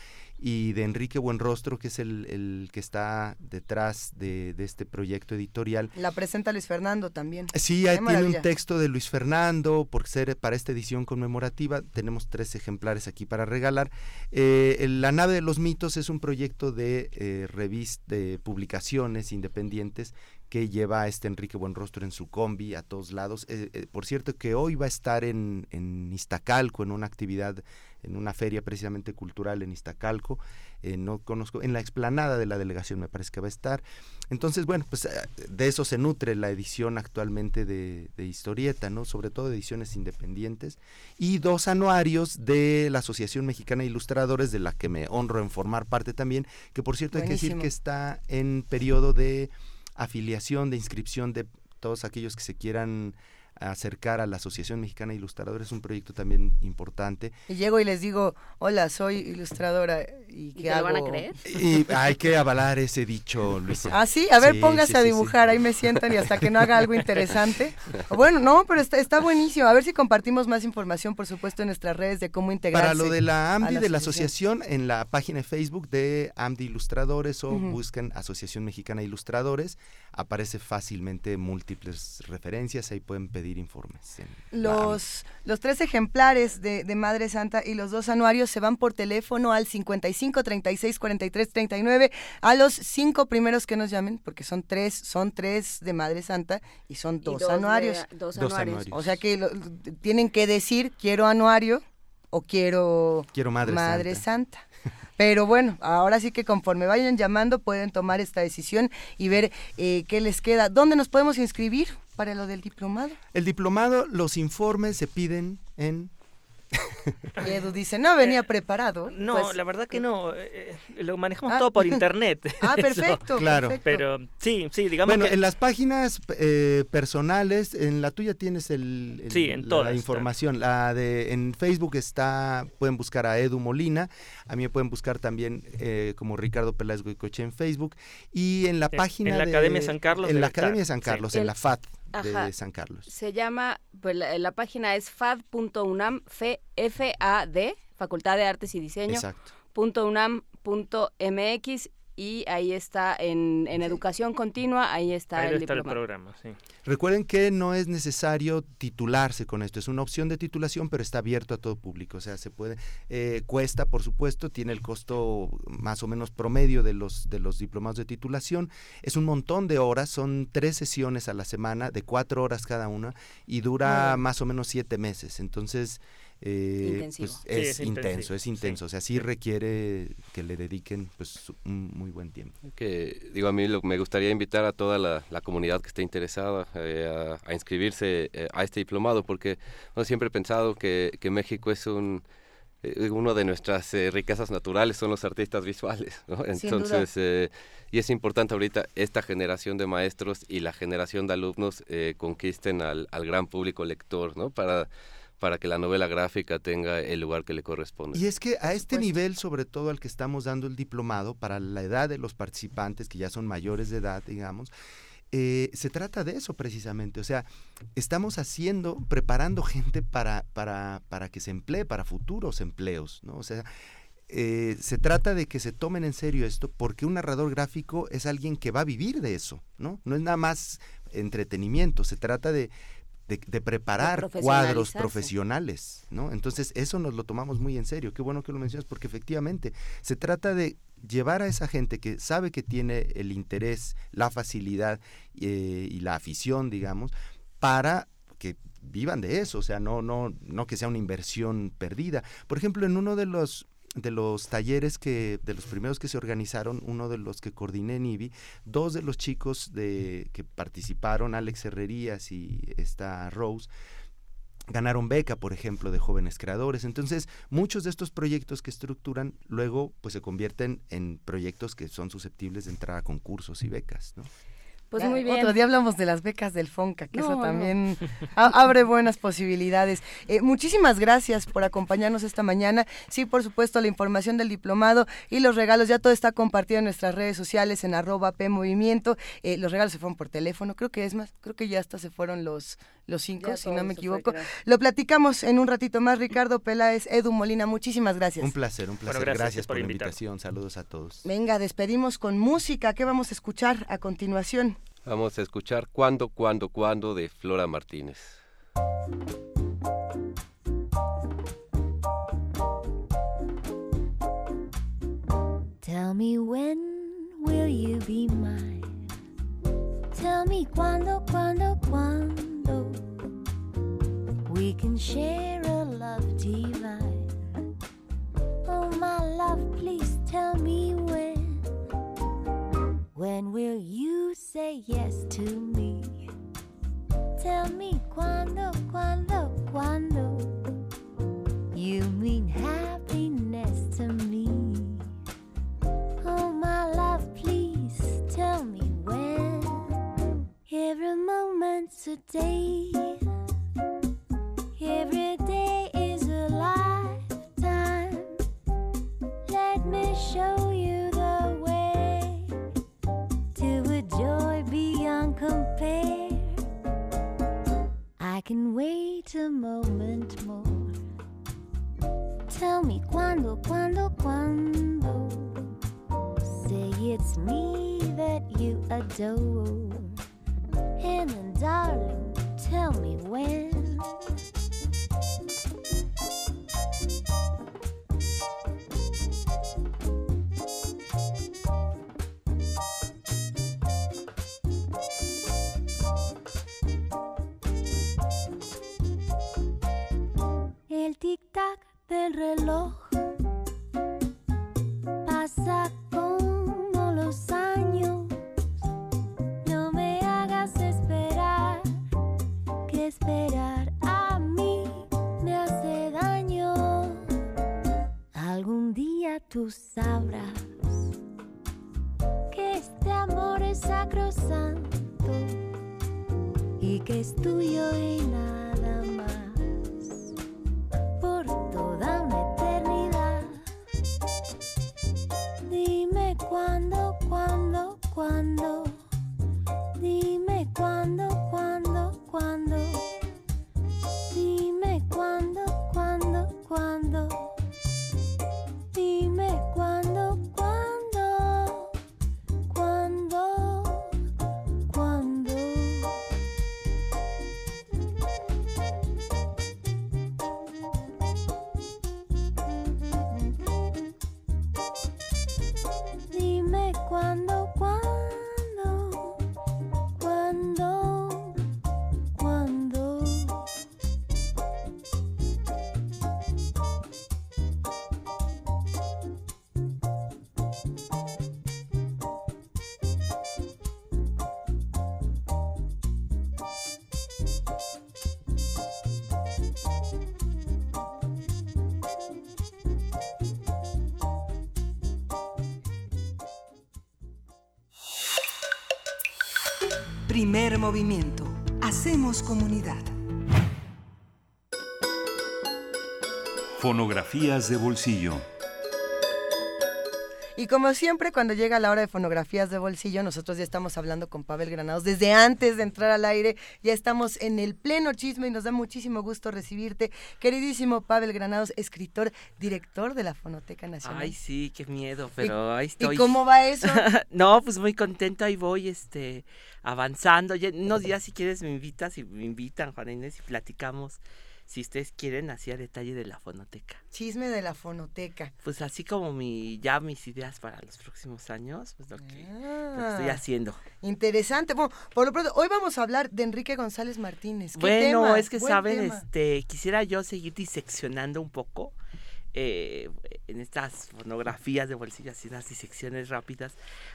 y de Enrique Buenrostro, que es el, que está detrás de, este proyecto editorial. La presenta Luis Fernando también. Sí, ahí tiene un texto de Luis Fernando, por ser para esta edición conmemorativa. Tenemos tres ejemplares aquí para regalar. Eh, la nave de los mitos es un proyecto de eh, revista, de publicaciones independientes que lleva a este Enrique Buenrostro en su combi a todos lados. Eh, eh, por cierto que hoy va a estar en, en Iztacalco en una actividad en una feria precisamente cultural en Iztacalco, eh, no conozco, en la explanada de la delegación me parece que va a estar. Entonces, bueno, pues eh, de eso se nutre la edición actualmente de, historieta, ¿no? Sobre todo ediciones independientes y dos anuarios de la Asociación Mexicana de Ilustradores, de la que me honro en formar parte también, que por cierto hay que decir que está en periodo de afiliación, de inscripción de todos aquellos que se quieran acercar a la Asociación Mexicana de Ilustradores, es un proyecto también importante. Y llego y les digo, hola, soy ilustradora, ¿y qué hago? van a creer? Y hay que avalar ese dicho, Luisa. Ah, sí, a ver, póngase a dibujar, ahí me sientan y hasta que no haga algo interesante. Bueno, no, pero está, está buenísimo. A ver si compartimos más información, por supuesto, en nuestras redes de cómo integrarse. Para lo de la AMDI, de la asociación, en la página de Facebook de AMDI Ilustradores o busquen Asociación Mexicana de Ilustradores, aparece fácilmente múltiples referencias, ahí pueden pedir informes. Los, los tres ejemplares de, Madre Santa y los dos anuarios se van por teléfono al 55 36 43 39 a los cinco primeros que nos llamen, porque son tres, son tres de Madre Santa y son dos, anuarios. dos, anuarios. O sea que tienen que decir quiero anuario o quiero, quiero Madre, Santa. Pero bueno, ahora sí que conforme vayan llamando pueden tomar esta decisión y ver eh, qué les queda. ¿Dónde nos podemos inscribir para lo del diplomado? El diplomado, los informes se piden en Edu dice, no venía eh, preparado. No, pues, la verdad que no. Eh, eh, lo manejamos ah. todo por internet. ah, perfecto. claro. Pero sí, sí, digamos. Bueno, en las páginas personales, en la tuya tienes el, sí, en la, la información. La de en Facebook está, pueden buscar a Edu Molina. A mí me pueden buscar también como Ricardo Peláez Goicoche en Facebook. Y en la página. En la Academia San Carlos. En la Academia San Carlos, en la FAT de San Carlos. Se llama, pues la, página es fad.unam, F-A-D, Facultad de Artes y Diseño. Exacto. .unam.mx y ahí está en, educación continua, ahí está, el, programa. Sí. Recuerden que no es necesario titularse con esto, es una opción de titulación, pero está abierto a todo público, o sea, se puede, eh, cuesta, por supuesto, tiene el costo más o menos promedio de los, de los diplomados de titulación, es un montón de horas, son tres sesiones a la semana, de cuatro horas cada una, y dura más o menos siete meses, entonces eh, pues es, intenso, es intenso, o sea, sí requiere que le dediquen pues un muy buen tiempo. Que digo, a mí me gustaría invitar a toda la, comunidad que esté interesada eh, a, inscribirse eh, a este diplomado, porque siempre he pensado que, que México es un uno de nuestras riquezas naturales son los artistas visuales, Entonces, y es importante ahorita esta generación de maestros y la generación de alumnos conquisten al, al gran público lector, ¿no? Para para que la novela gráfica tenga el lugar que le corresponde. Y es que a este nivel, sobre todo al que estamos dando el diplomado, para la edad de los participantes, que ya son mayores de edad, digamos, eh, se trata de eso precisamente. O sea, estamos haciendo, preparando gente para, para, para que se emplee, para futuros empleos, ¿no? O sea, eh, se trata de que se tomen en serio esto porque un narrador gráfico es alguien que va a vivir de eso, ¿no? No es nada más entretenimiento, se trata de de, preparar cuadros profesionales, ¿no? Entonces eso nos lo tomamos muy en serio. Qué bueno que lo mencionas porque efectivamente se trata de llevar a esa gente que sabe que tiene el interés, la facilidad eh, y la afición, digamos, para que vivan de eso, o sea, no, no, no que sea una inversión perdida. Por ejemplo, en uno de los de los talleres que, de los primeros que se organizaron, uno de los que coordiné en IBI, dos de los chicos de, que participaron, Alex Herrerías y esta Rose, ganaron beca, por ejemplo, de jóvenes creadores. Entonces, muchos de estos proyectos que estructuran luego pues se convierten en proyectos que son susceptibles de entrar a concursos y becas, ¿no? Pues muy bien. Otro día hablamos de las becas del FONCA, que eso también abre buenas posibilidades. Eh, muchísimas gracias por acompañarnos esta mañana. Sí, por supuesto, la información del diplomado y los regalos, ya todo está compartido en nuestras redes sociales, en arroba PMovimiento. Eh, los regalos se fueron por teléfono, creo que es más, creo que ya hasta se fueron los, los cinco, si no me equivoco. Lo platicamos en un ratito más. Ricardo Peláez, Edu Molina, muchísimas gracias. Un placer, un placer. gracias, por, la invitación. Saludos a todos. Venga, despedimos con música. ¿Qué vamos a escuchar a continuación? Vamos a escuchar Cuando, Cuando, Cuando de Flora Martínez. Tell me when will you be mine? Tell me cuando, cuando, cuando we can share a love divine. Oh, my love, please tell me when. When will you say yes to me? Tell me cuando, cuando, cuando you mean happiness to me. Oh, my love, please tell me when. Every moment's a day, every day is a lifetime. Let me show you the way to a joy beyond compare. I can wait a moment more. Tell me cuando, cuando, cuando. Say it's me that you adore. And then, darling, tell me when. Del reloj pasa como los años. No me hagas esperar, que esperar a mí me hace daño. Algún día tú sabrás que este amor es sacrosanto y que es tuyo y nada más. Cuándo, cuándo, cuándo. Primer movimiento. Hacemos comunidad. Fonografías de bolsillo. Y como siempre, cuando llega la hora de fonografías de bolsillo, nosotros ya estamos hablando con Pavel Granados desde antes de entrar al aire. Ya estamos en el pleno chisme y nos da muchísimo gusto recibirte. Queridísimo Pavel Granados, escritor, director de la Fonoteca Nacional. Ay, sí, qué miedo, pero ahí estoy. ¿Y cómo va eso? no, pues muy contento, ahí voy, este, avanzando. Ya, unos días, si quieres, me invitas y me invitan, Juana Inés, y platicamos si ustedes quieren, así a detalle de la fonoteca. Chisme de la fonoteca. Pues así como mi, ya mis ideas para los próximos años, pues lo que, estoy ah, haciendo. Interesante. Bueno, por lo pronto, hoy vamos a hablar de Enrique González Martínez. bueno, es que saben, este, quisiera yo seguir diseccionando un poco. Eh, en estas fonografías de bolsillas y las disecciones rápidas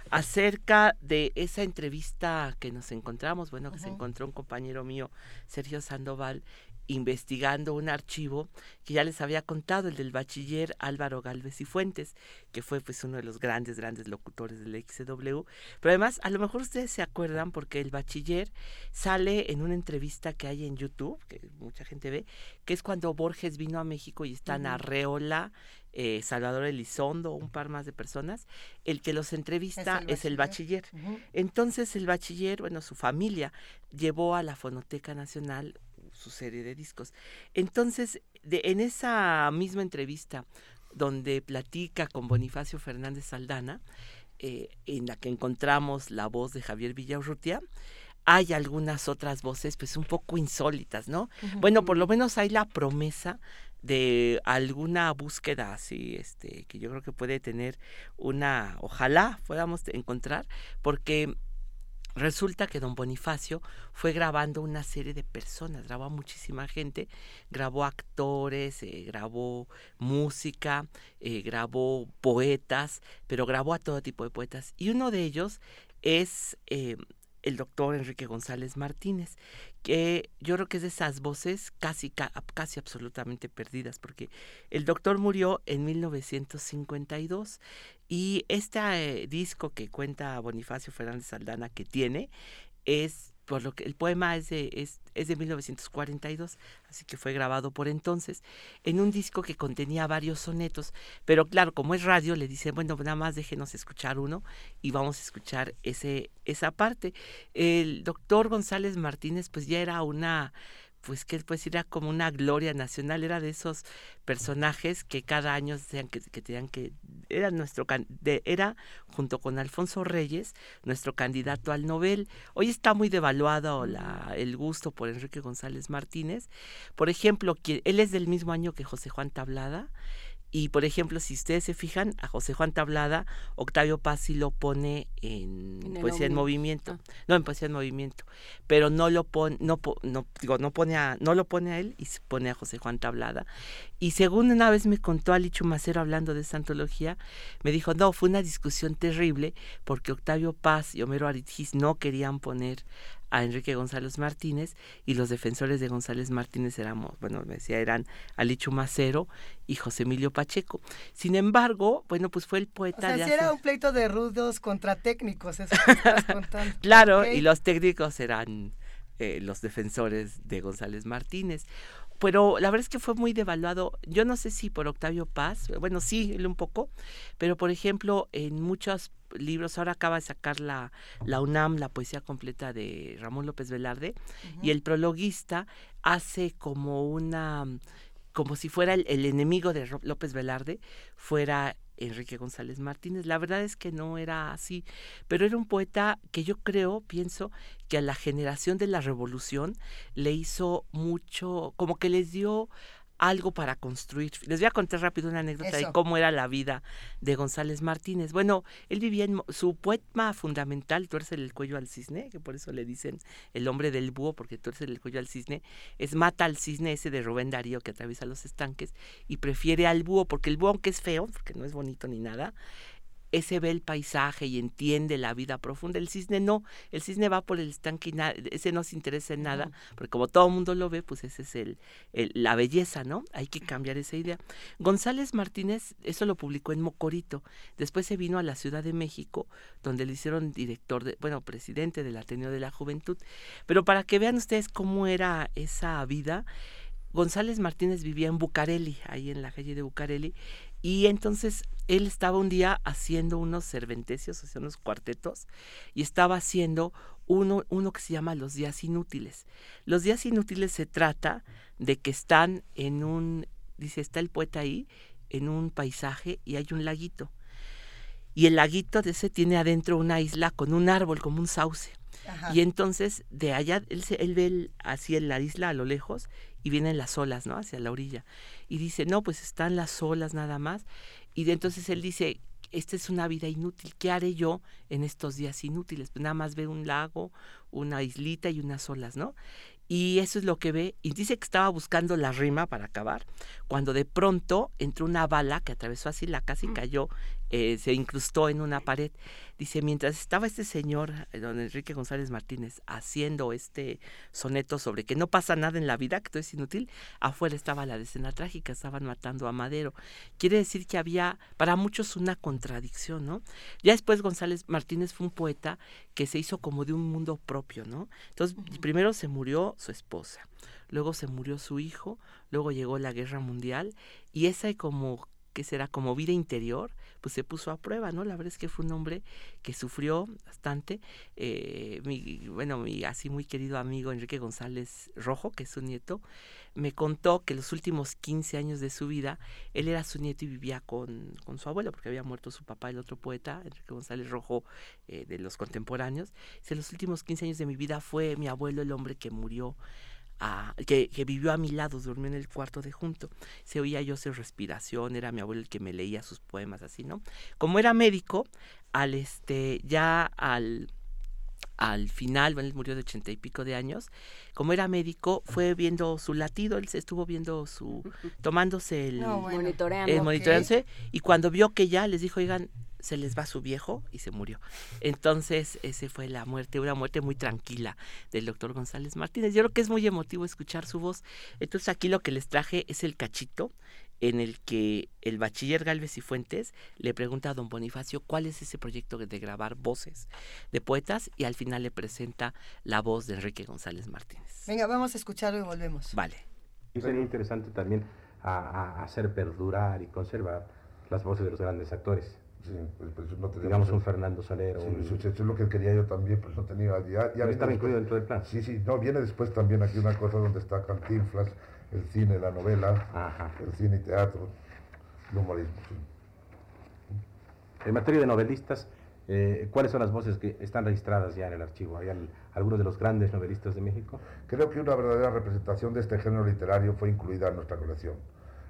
acerca de esa entrevista que nos encontramos, bueno, que se encontró un compañero mío, Sergio Sandoval, investigando un archivo que ya les había contado, el del bachiller Álvaro Galvez y Fuentes, que fue pues uno de los grandes, grandes locutores del XW. Pero además, a lo mejor ustedes se acuerdan porque el bachiller sale en una entrevista que hay en YouTube, que mucha gente ve, que es cuando Borges vino a México y están Arreola, eh, Salvador Elizondo, un par más de personas, el que los entrevista es el bachiller. Entonces el bachiller, bueno, su familia llevó a la Fonoteca Nacional su serie de discos. Entonces, de, en esa misma entrevista donde platica con Bonifacio Fernández Saldana, eh, en la que encontramos la voz de Javier Villaurrutia, hay algunas otras voces pues un poco insólitas, ¿no? Bueno, por lo menos hay la promesa de alguna búsqueda así, este, que yo creo que puede tener una, ojalá podamos encontrar, porque Resulta que don Bonifacio fue grabando una serie de personas, grabó a muchísima gente, grabó actores, eh, grabó música, eh, grabó poetas, pero grabó a todo tipo de poetas. Y uno de ellos es eh, el doctor Enrique González Martínez, que yo creo que es de esas voces casi, casi absolutamente perdidas, porque el doctor murió en 1952 y este disco que cuenta Bonifacio Fernández Aldana que tiene es por lo que el poema es de, es, es, de 1942, así que fue grabado por entonces, en un disco que contenía varios sonetos, pero claro, como es radio, le dice, bueno, nada más déjenos escuchar uno y vamos a escuchar ese, esa parte. El doctor González Martínez, pues ya era una pues que pues era como una gloria nacional, era de esos personajes que cada año decían que, que tenían que era nuestro de, era junto con Alfonso Reyes nuestro candidato al Nobel. Hoy está muy devaluado el gusto por Enrique González Martínez. Por ejemplo, él es del mismo año que José Juan Tablada y por ejemplo, si ustedes se fijan, a José Juan Tablada, Octavio Paz sí lo pone en, Poesía en Movimiento. Ah. No, en Poesía en Movimiento. Pero no lo pone, no, no, digo, no pone a, no lo pone a él y se pone a José Juan Tablada. Y según una vez me contó Alicho Macero hablando de esta antología, me dijo, no, fue una discusión terrible porque Octavio Paz y Homero Aritgis no querían poner a Enrique González Martínez y los defensores de González Martínez éramos, bueno, me decía, eran Alichu Macero y José Emilio Pacheco. Sin embargo, bueno, pues fue el poeta o sea, si era un pleito de rudos contra técnicos, eso claro, y los técnicos eran eh, los defensores de González Martínez pero la verdad es que fue muy devaluado. Yo no sé si por Octavio Paz, bueno, sí, un poco, pero por ejemplo, en muchos libros, ahora acaba de sacar la, la UNAM, la poesía completa de Ramón López Velarde, y el prologuista hace como una, como si fuera el, enemigo de López Velarde, fuera Enrique González Martínez. La verdad es que no era así, pero era un poeta que yo creo, pienso, que a la generación de la revolución le hizo mucho, como que les dio algo para construir. Les voy a contar rápido una anécdota de cómo era la vida de González Martínez. Bueno, él vivía en su poema fundamental, tuerce el cuello al cisne, que por eso le dicen el hombre del búho, porque tuerce el cuello al cisne, es mata al cisne ese de Rubén Darío que atraviesa los estanques y prefiere al búho, porque el búho, aunque es feo, porque no es bonito ni nada, ese ve el paisaje y entiende la vida profunda. El cisne no, el cisne va por el estanque y ese no se interesa en nada, porque como todo el mundo lo ve, pues ese es el, la belleza, ¿no? Hay que cambiar esa idea. González Martínez, eso lo publicó en Mocorito, después se vino a la Ciudad de México, donde le hicieron director, de, bueno, presidente del Ateneo de la Juventud, pero para que vean ustedes cómo era esa vida, González Martínez vivía en Bucareli, ahí en la calle de Bucareli, Y entonces él estaba un día haciendo unos serventecios, o sea, unos cuartetos, y estaba haciendo uno, uno que se llama Los días inútiles. Los días inútiles se trata de que están en un, dice, está el poeta ahí, en un paisaje y hay un laguito. Y el laguito de ese tiene adentro una isla con un árbol, como un sauce. Y entonces de allá, él, él ve así en la isla a lo lejos y vienen las olas, ¿no? Hacia la orilla. Y dice, no, pues están las olas nada más. Y entonces él dice, esta es una vida inútil, ¿qué haré yo en estos días inútiles? Pues nada más ve un lago, una islita y unas olas, ¿no? Y eso es lo que ve. Y dice que estaba buscando la rima para acabar, cuando de pronto entró una bala que atravesó así la casa y mm. cayó eh, se incrustó en una pared. Dice, mientras estaba este señor, eh, don Enrique González Martínez, haciendo este soneto sobre que no pasa nada en la vida, que todo es inútil, afuera estaba la escena trágica, estaban matando a Madero. Quiere decir que había para muchos una contradicción, ¿no? Ya después González Martínez fue un poeta que se hizo como de un mundo propio, ¿no? Entonces, primero se murió su esposa, luego se murió su hijo, luego llegó la guerra mundial y esa como que será como vida interior, pues se puso a prueba, ¿no? La verdad es que fue un hombre que sufrió bastante. Eh, mi, bueno, mi así muy querido amigo Enrique González Rojo, que es su nieto, me contó que los últimos 15 años de su vida, él era su nieto y vivía con, con su abuelo, porque había muerto su papá, el otro poeta, Enrique González Rojo, eh, de los contemporáneos. Dice, los últimos 15 años de mi vida fue mi abuelo el hombre que murió que, vivió a mi lado, durmió en el cuarto de junto. Se oía yo su respiración, era mi abuelo el que me leía sus poemas, así, ¿no? Como era médico, al este, ya al al final, bueno, él murió de ochenta y pico de años, como era médico, fue viendo su latido, él se estuvo viendo su, tomándose el, monitoreando, y cuando vio que ya les dijo, oigan, se les va su viejo y se murió. Entonces, ese fue la muerte, una muerte muy tranquila del doctor González Martínez. Yo creo que es muy emotivo escuchar su voz. Entonces, aquí lo que les traje es el cachito en el que el bachiller Galvez y Fuentes le pregunta a don Bonifacio cuál es ese proyecto de grabar voces de poetas y al final le presenta la voz de Enrique González Martínez. Venga, vamos a escucharlo y volvemos. Vale. Sería interesante también hacer perdurar y conservar las voces de los grandes actores. Sí, pues, pues no Digamos un Fernando Solero. Sí, eso, es lo que quería yo también, pues no tenía. Ya, ya estaba incluido dentro del plan. Sí, sí, no, viene después también aquí una cosa donde está Cantinflas, el cine, la novela, el cine y teatro, el humorismo. En materia de novelistas, eh, ¿cuáles son las voces que están registradas ya en el archivo? ¿Hay algunos de los grandes novelistas de México? Creo que una verdadera representación de este género literario fue incluida en nuestra colección.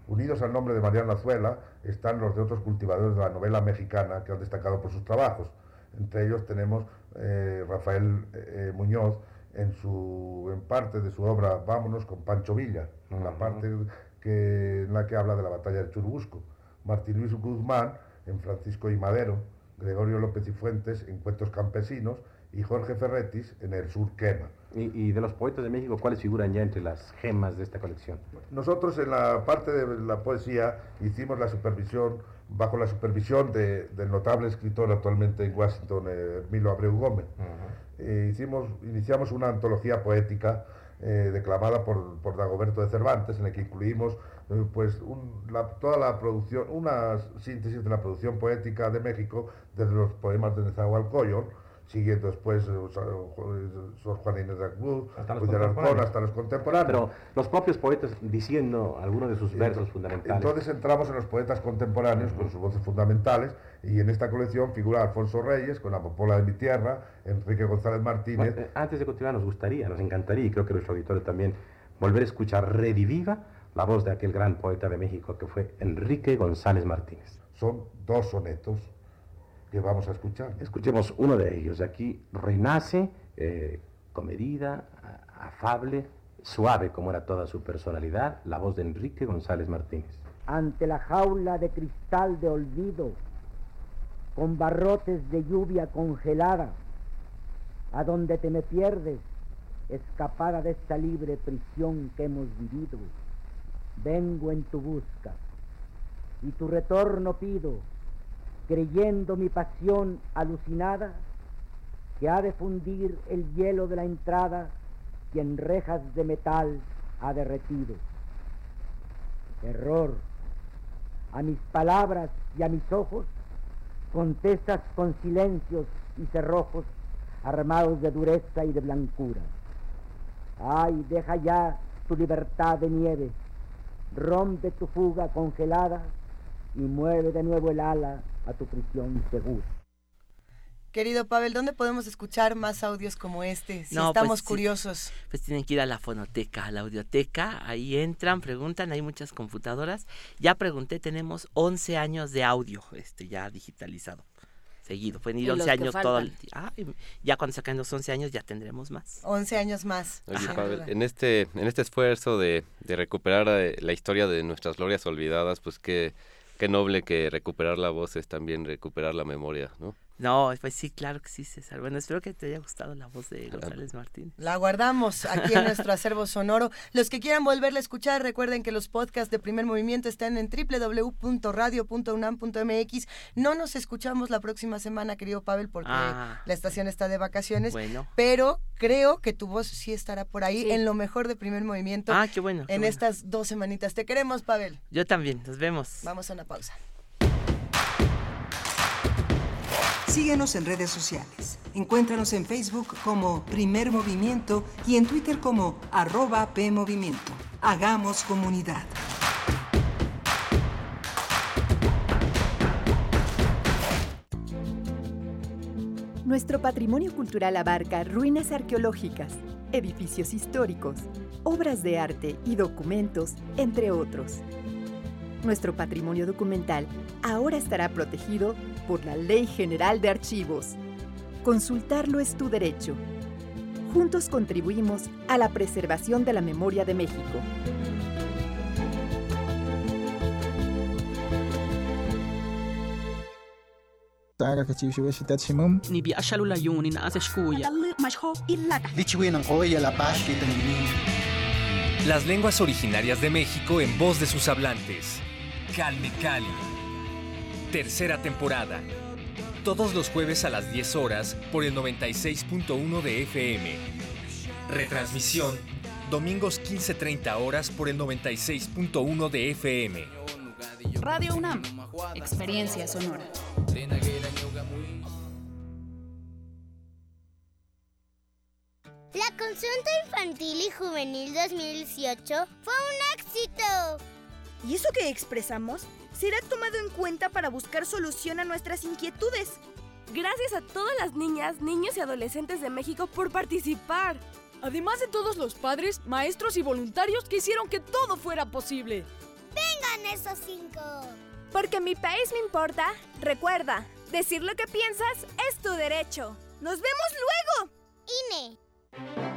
Unidos al nombre de Mariano Azuela están los de otros cultivadores de la novela mexicana que han destacado por sus trabajos. Entre ellos tenemos eh, Rafael eh, Muñoz en, su, en parte de su obra Vámonos con Pancho Villa, en la parte que, en la que habla de la batalla de Churubusco. Martín Luis Guzmán en Francisco y Madero, Gregorio López y Fuentes en Cuentos Campesinos y Jorge Ferretis en El Sur Quema. Y, de los poetas de México, ¿cuáles figuran ya entre las gemas de esta colección? Nosotros en la parte de la poesía hicimos la supervisión, bajo la supervisión de, del notable escritor actualmente en Washington, eh, Milo Abreu Gómez. Eh, hicimos, iniciamos una antología poética eh, declamada por, por, Dagoberto de Cervantes, en la que incluimos pues toda la producción, una síntesis de la producción poética de México desde los poemas de Nezahualcóyotl, siguiendo después Sor Juan Inés de hasta los, hasta los contemporáneos. Pero los propios poetas diciendo algunos de sus versos fundamentales. Entonces entramos en los poetas contemporáneos con sus voces fundamentales y en esta colección figura Alfonso Reyes con La Popola de mi tierra, Enrique González Martínez. Eh, antes de continuar nos gustaría, nos encantaría y creo que nuestro auditorio también volver a escuchar rediviva la voz de aquel gran poeta de México que fue Enrique González Martínez. Son dos sonetos que vamos a escuchar. Escuchemos uno de ellos. Aquí renace, eh, comedida, afable, suave como era toda su personalidad, la voz de Enrique González Martínez. Ante la jaula de cristal de olvido, con barrotes de lluvia congelada, a donde te me pierdes, escapada de esta libre prisión que hemos vivido, vengo en tu busca, y tu retorno pido, creyendo mi pasión alucinada, que ha de fundir el hielo de la entrada que en rejas de metal ha derretido. Error, a mis palabras y a mis ojos, contestas con silencios y cerrojos armados de dureza y de blancura. Ay, deja ya tu libertad de nieve, rompe tu fuga congelada y mueve de nuevo el ala a tu prisión segura. Querido Pavel, ¿dónde podemos escuchar más audios como este? Si pues estamos curiosos. pues tienen que ir a la fonoteca, a la audioteca, ahí entran, preguntan, hay muchas computadoras. Ya pregunté, tenemos 11 años de audio este ya digitalizado. Seguido, pueden ir 11 años todo el ah, ya cuando saquen los 11 años ya tendremos más. 11 años más. Oye, Pavel, en este en este esfuerzo de, de recuperar eh, la historia de nuestras glorias olvidadas, pues qué qué noble que recuperar la voz es también recuperar la memoria, ¿no? No, pues sí, claro que sí, César. Bueno, espero que te haya gustado la voz de González Martín. La guardamos aquí en nuestro acervo sonoro. Los que quieran volverla a escuchar, recuerden que los podcasts de Primer Movimiento están en www.radio.unam.mx. No nos escuchamos la próxima semana, querido Pavel, porque ah. la estación está de vacaciones. Bueno. Pero creo que tu voz sí estará por ahí en lo mejor de Primer Movimiento. Ah, qué bueno. en estas dos semanitas. Te queremos, Pavel. Yo también. Nos vemos. Vamos a una pausa. Síguenos en redes sociales. Encuéntranos en Facebook como Primer Movimiento y en Twitter como arroba PMovimiento. Hagamos comunidad. Nuestro patrimonio cultural abarca ruinas arqueológicas, edificios históricos, obras de arte y documentos, entre otros. Nuestro patrimonio documental ahora estará protegido por la Ley General de Archivos. Consultarlo es tu derecho. Juntos contribuimos a la preservación de la memoria de México. Las lenguas originarias de México en voz de sus hablantes. Calme Cali. Tercera temporada. Todos los jueves a las 10 horas por el 96.1 de FM. Retransmisión. Domingos 15.30 horas por el 96.1 de FM. Radio UNAM. Experiencia sonora. La consulta infantil y juvenil 2018 fue un éxito. ¿Y eso que expresamos será tomado en cuenta para buscar solución a nuestras inquietudes? Gracias a todas las niñas, niños y adolescentes de México por participar. Además de todos los padres, maestros y voluntarios que hicieron que todo fuera posible. ¡Vengan esos cinco! Porque mi país me importa, recuerda, decir lo que piensas es tu derecho. ¡Nos vemos luego! INE.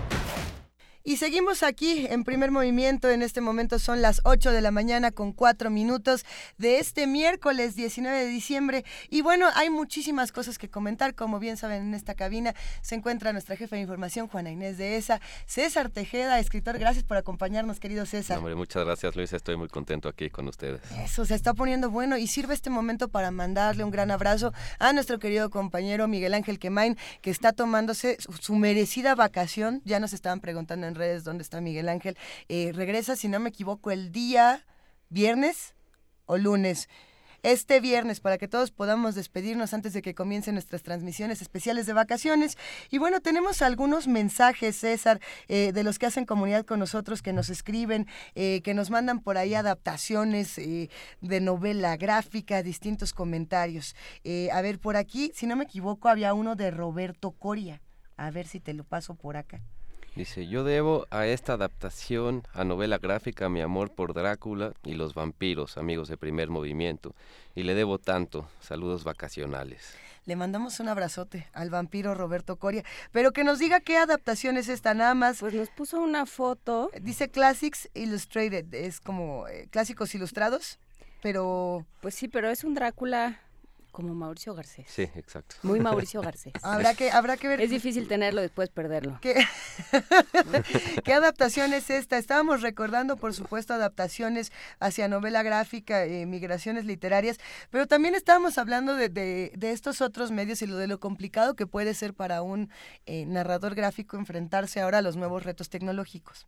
Y seguimos aquí en primer movimiento. En este momento son las 8 de la mañana con 4 minutos de este miércoles 19 de diciembre. Y bueno, hay muchísimas cosas que comentar. Como bien saben, en esta cabina se encuentra nuestra jefa de información, Juana Inés de ESA, César Tejeda, escritor. Gracias por acompañarnos, querido César. hombre, muchas gracias, Luis. Estoy muy contento aquí con ustedes. Eso se está poniendo bueno y sirve este momento para mandarle un gran abrazo a nuestro querido compañero Miguel Ángel Quemain, que está tomándose su, merecida vacación. Ya nos estaban preguntando en redes dónde está Miguel Ángel. Eh, regresa, si no me equivoco, el día viernes o lunes este viernes para que todos podamos despedirnos antes de que comiencen nuestras transmisiones especiales de vacaciones. Y bueno, tenemos algunos mensajes, César, eh, de los que hacen comunidad con nosotros, que nos escriben, eh, que nos mandan por ahí adaptaciones de novela gráfica, distintos comentarios. a ver, por aquí, si no me equivoco, había uno de Roberto Coria. A ver si te lo paso por acá. Dice, yo debo a esta adaptación a novela gráfica mi amor por Drácula y los vampiros, amigos de primer movimiento, y le debo tanto. Saludos vacacionales. Le mandamos un abrazote al vampiro Roberto Coria, pero que nos diga qué adaptación es esta, nada más. Pues nos puso una foto. Dice Classics Illustrated, es como eh, clásicos ilustrados, pero... Pues sí, pero es un Drácula como Mauricio Garcés. Sí, exacto. Muy Mauricio Garcés. habrá que habrá que ver. Es difícil tenerlo después perderlo. ¿Qué, ¿Qué adaptación es esta? Estábamos recordando, por supuesto, adaptaciones hacia novela gráfica, eh, migraciones literarias, pero también estábamos hablando de, de, estos otros medios y lo de lo complicado que puede ser para un eh, narrador gráfico enfrentarse ahora a los nuevos retos tecnológicos.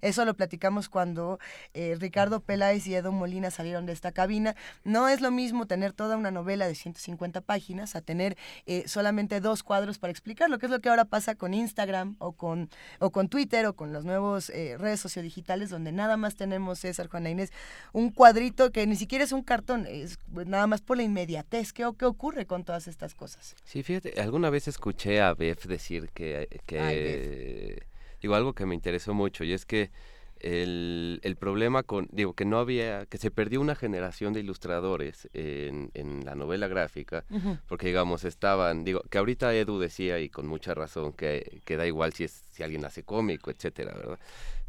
Eso lo platicamos cuando eh, Ricardo Peláez y Edo Molina salieron de esta cabina. No es lo mismo tener toda una novela de 150 páginas a tener eh, solamente dos cuadros para explicar lo que es lo que ahora pasa con Instagram o con, o con Twitter o con las nuevas eh, redes sociodigitales donde nada más tenemos, César, Juana Inés, un cuadrito que ni siquiera es un cartón, es nada más por la inmediatez. ¿Qué, qué ocurre con todas estas cosas? Sí, fíjate, alguna vez escuché a Beth decir que, que digo, algo que me interesó mucho y es que el, el, problema con, digo, que no había, que se perdió una generación de ilustradores en, en la novela gráfica, porque digamos, estaban, digo, que ahorita Edu decía, y con mucha razón, que, que da igual si, es, si alguien hace cómico, etcétera, ¿verdad?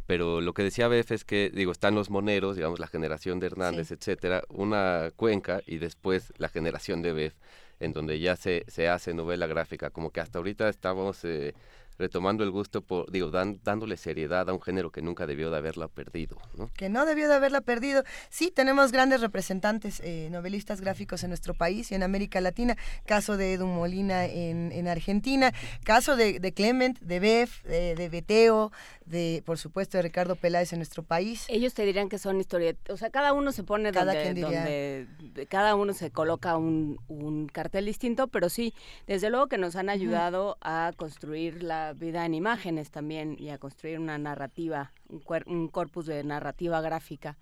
Pero lo que decía Bef es que, digo, están los moneros, digamos, la generación de Hernández, etcétera, una cuenca y después la generación de Bef, en donde ya se, se hace novela gráfica, como que hasta ahorita estamos... Eh, retomando el gusto por, digo, dándole seriedad a un género que nunca debió de haberla perdido. ¿no? Que no debió de haberla perdido. Sí, tenemos grandes representantes, eh, novelistas gráficos en nuestro país y en América Latina. Caso de Edu Molina en, en Argentina, caso de, de Clement, de Bef, de, de Beteo, de, por supuesto, de Ricardo Peláez en nuestro país. Ellos te dirían que son historietas, o sea, cada uno se pone cada donde, cada uno se coloca un, un, cartel distinto, pero sí, desde luego que nos han ayudado a construir la vida en imágenes también y a construir una narrativa, un, un corpus de narrativa gráfica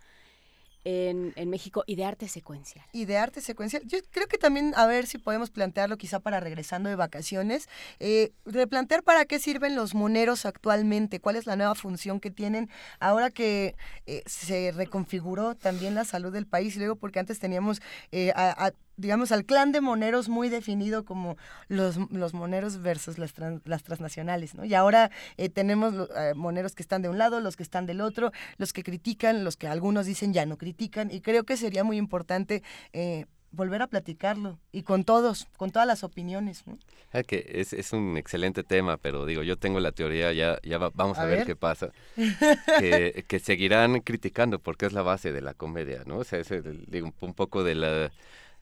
en, México y de arte secuencial. Y de arte secuencial. Yo creo que también, a ver si podemos plantearlo quizá para regresando de vacaciones, eh, replantear para qué sirven los moneros actualmente, cuál es la nueva función que tienen ahora que eh, se reconfiguró también la salud del país, y luego porque antes teníamos eh, a digamos, al clan de moneros muy definido como los, los moneros versus las, las transnacionales, ¿no? Y ahora eh, tenemos eh, moneros que están de un lado, los que están del otro, los que critican, los que algunos dicen ya no critican, y creo que sería muy importante eh, volver a platicarlo y con todos, con todas las opiniones. ¿no? Ah, que es, es, un excelente tema, pero digo, yo tengo la teoría, ya, ya vamos a, ver. qué pasa, que, que, seguirán criticando porque es la base de la comedia, ¿no? O sea, es digo, un poco de la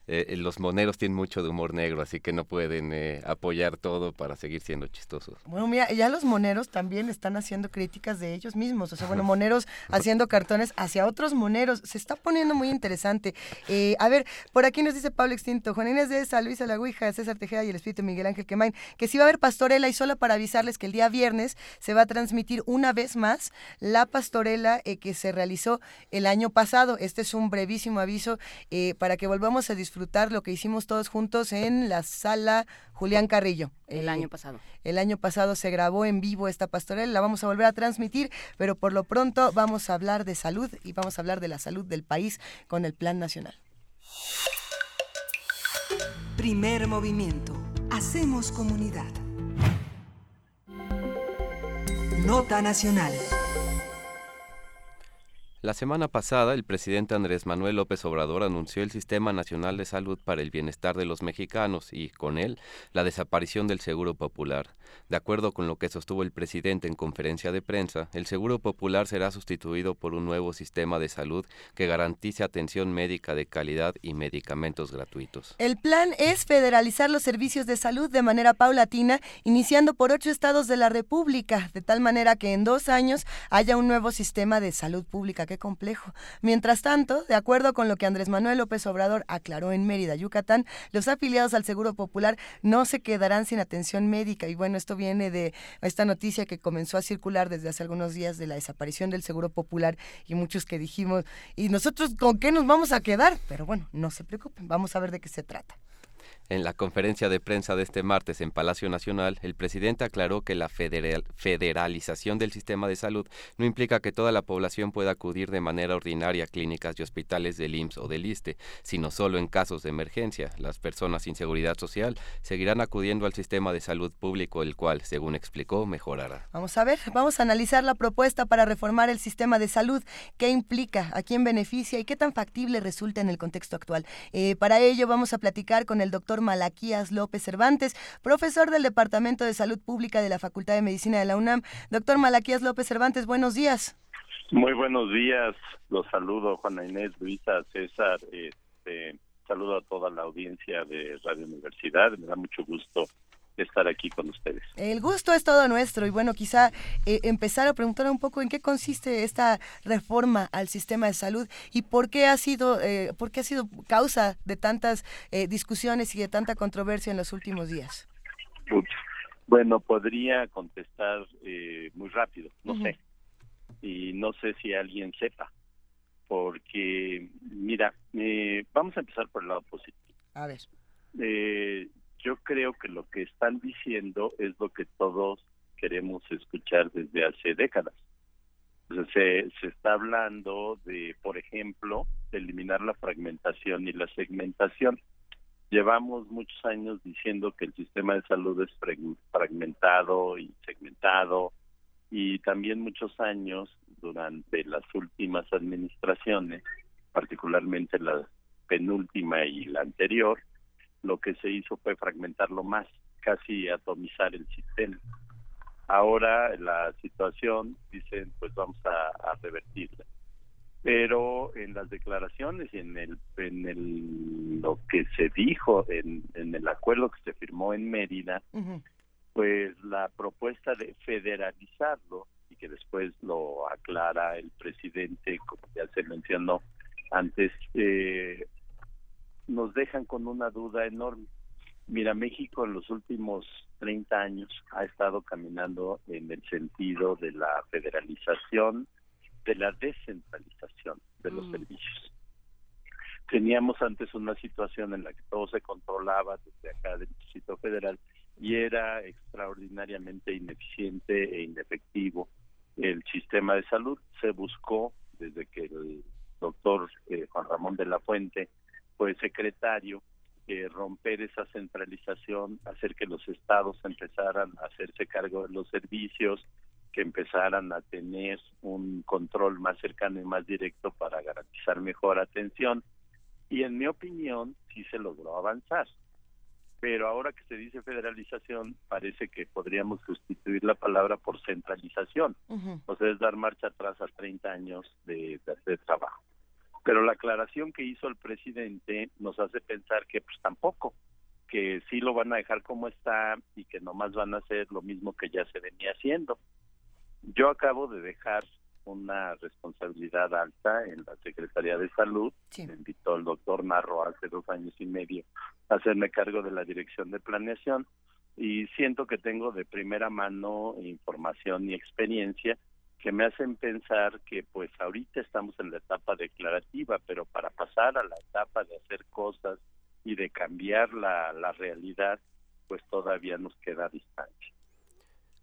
eh, los moneros tienen mucho de humor negro, así que no pueden eh, apoyar todo para seguir siendo chistosos. Bueno, mira, ya los moneros también están haciendo críticas de ellos mismos, o sea, bueno, moneros haciendo cartones hacia otros moneros, se está poniendo muy interesante. Eh, a ver, por aquí nos dice Pablo Extinto, Juan Inés de esa, Luisa Lagüija, César Tejeda y el Espíritu Miguel Ángel Quemain, que sí va a haber pastorela y solo para avisarles que el día viernes se va a transmitir una vez más la pastorela que se realizó el año pasado. Este es un brevísimo aviso para que volvamos a disfrutar disfrutar lo que hicimos todos juntos en la sala Julián Carrillo. El año pasado. El año pasado se grabó en vivo esta pastorela, la vamos a volver a transmitir, pero por lo pronto vamos a hablar de salud y vamos a hablar de la salud del país con el Plan Nacional. Primer movimiento. Hacemos comunidad. Nota Nacional. La semana pasada, el presidente Andrés Manuel López Obrador anunció el Sistema Nacional de Salud para el Bienestar de los Mexicanos y, con él, la desaparición del Seguro Popular. De acuerdo con lo que sostuvo el presidente en conferencia de prensa, el Seguro Popular será sustituido por un nuevo sistema de salud que garantice atención médica de calidad y medicamentos gratuitos. El plan es federalizar los servicios de salud de manera paulatina, iniciando por ocho estados de la República, de tal manera que en dos años haya un nuevo sistema de salud pública que complejo. Mientras tanto, de acuerdo con lo que Andrés Manuel López Obrador aclaró en Mérida, Yucatán, los afiliados al Seguro Popular no se quedarán sin atención médica. Y bueno, esto viene de esta noticia que comenzó a circular desde hace algunos días de la desaparición del Seguro Popular y muchos que dijimos, ¿y nosotros con qué nos vamos a quedar? Pero bueno, no se preocupen, vamos a ver de qué se trata. En la conferencia de prensa de este martes en Palacio Nacional, el presidente aclaró que la federalización del sistema de salud no implica que toda la población pueda acudir de manera ordinaria a clínicas y hospitales del IMSS o del ISTE, sino solo en casos de emergencia. Las personas sin seguridad social seguirán acudiendo al sistema de salud público, el cual, según explicó, mejorará. Vamos a ver, vamos a analizar la propuesta para reformar el sistema de salud, qué implica, a quién beneficia y qué tan factible resulta en el contexto actual. Eh, para ello vamos a platicar con el doctor Malaquías López Cervantes, profesor del Departamento de Salud Pública de la Facultad de Medicina de la UNAM. Doctor Malaquías López Cervantes, buenos días. Muy buenos días, los saludo Juana Inés, Luisa, César, este, saludo a toda la audiencia de Radio Universidad, me da mucho gusto estar aquí con ustedes. El gusto es todo nuestro y bueno, quizá eh, empezar a preguntar un poco en qué consiste esta reforma al sistema de salud y por qué ha sido, eh, por qué ha sido causa de tantas eh, discusiones y de tanta controversia en los últimos días. Bueno, podría contestar muy rápido, no sé, y no sé si alguien sepa, porque mira, vamos a empezar por el lado positivo. A ver. Eh, yo creo que lo que están diciendo es lo que todos queremos escuchar desde hace décadas. se, se está hablando de, por ejemplo, eliminar la fragmentación y la segmentación. Llevamos muchos años diciendo que el sistema de salud es fragmentado y segmentado y también muchos años durante las últimas administraciones, particularmente la penúltima y la anterior, lo que se hizo fue fragmentarlo más, casi atomizar el sistema. Ahora la situación, dicen, pues vamos a, revertirla. Pero en las declaraciones y en el, en el lo que se dijo en, en el acuerdo que se firmó en Mérida, pues la propuesta de federalizarlo y que después lo aclara el presidente, como ya se mencionó antes, eh, nos dejan con una duda enorme. Mira, México en los últimos 30 años ha estado caminando en el sentido de la federalización, de la descentralización de los mm. servicios. Teníamos antes una situación en la que todo se controlaba desde acá del Distrito Federal y era extraordinariamente ineficiente e inefectivo el sistema de salud. Se buscó desde que el doctor eh, Juan Ramón de la Fuente fue secretario, eh, romper esa centralización, hacer que los estados empezaran a hacerse cargo de los servicios, que empezaran a tener un control más cercano y más directo para garantizar mejor atención. Y en mi opinión, sí se logró avanzar. Pero ahora que se dice federalización, parece que podríamos sustituir la palabra por centralización. O sea, es dar marcha atrás a 30 años de, de, de trabajo. Pero la aclaración que hizo el presidente nos hace pensar que pues tampoco, que sí lo van a dejar como está y que nomás van a hacer lo mismo que ya se venía haciendo. Yo acabo de dejar una responsabilidad alta en la Secretaría de Salud. Me invitó el doctor Narro hace dos años y medio a hacerme cargo de la Dirección de Planeación y siento que tengo de primera mano información y experiencia que me hacen pensar que pues ahorita estamos en la etapa declarativa, pero para pasar a la etapa de hacer cosas y de cambiar la, la realidad, pues todavía nos queda distancia.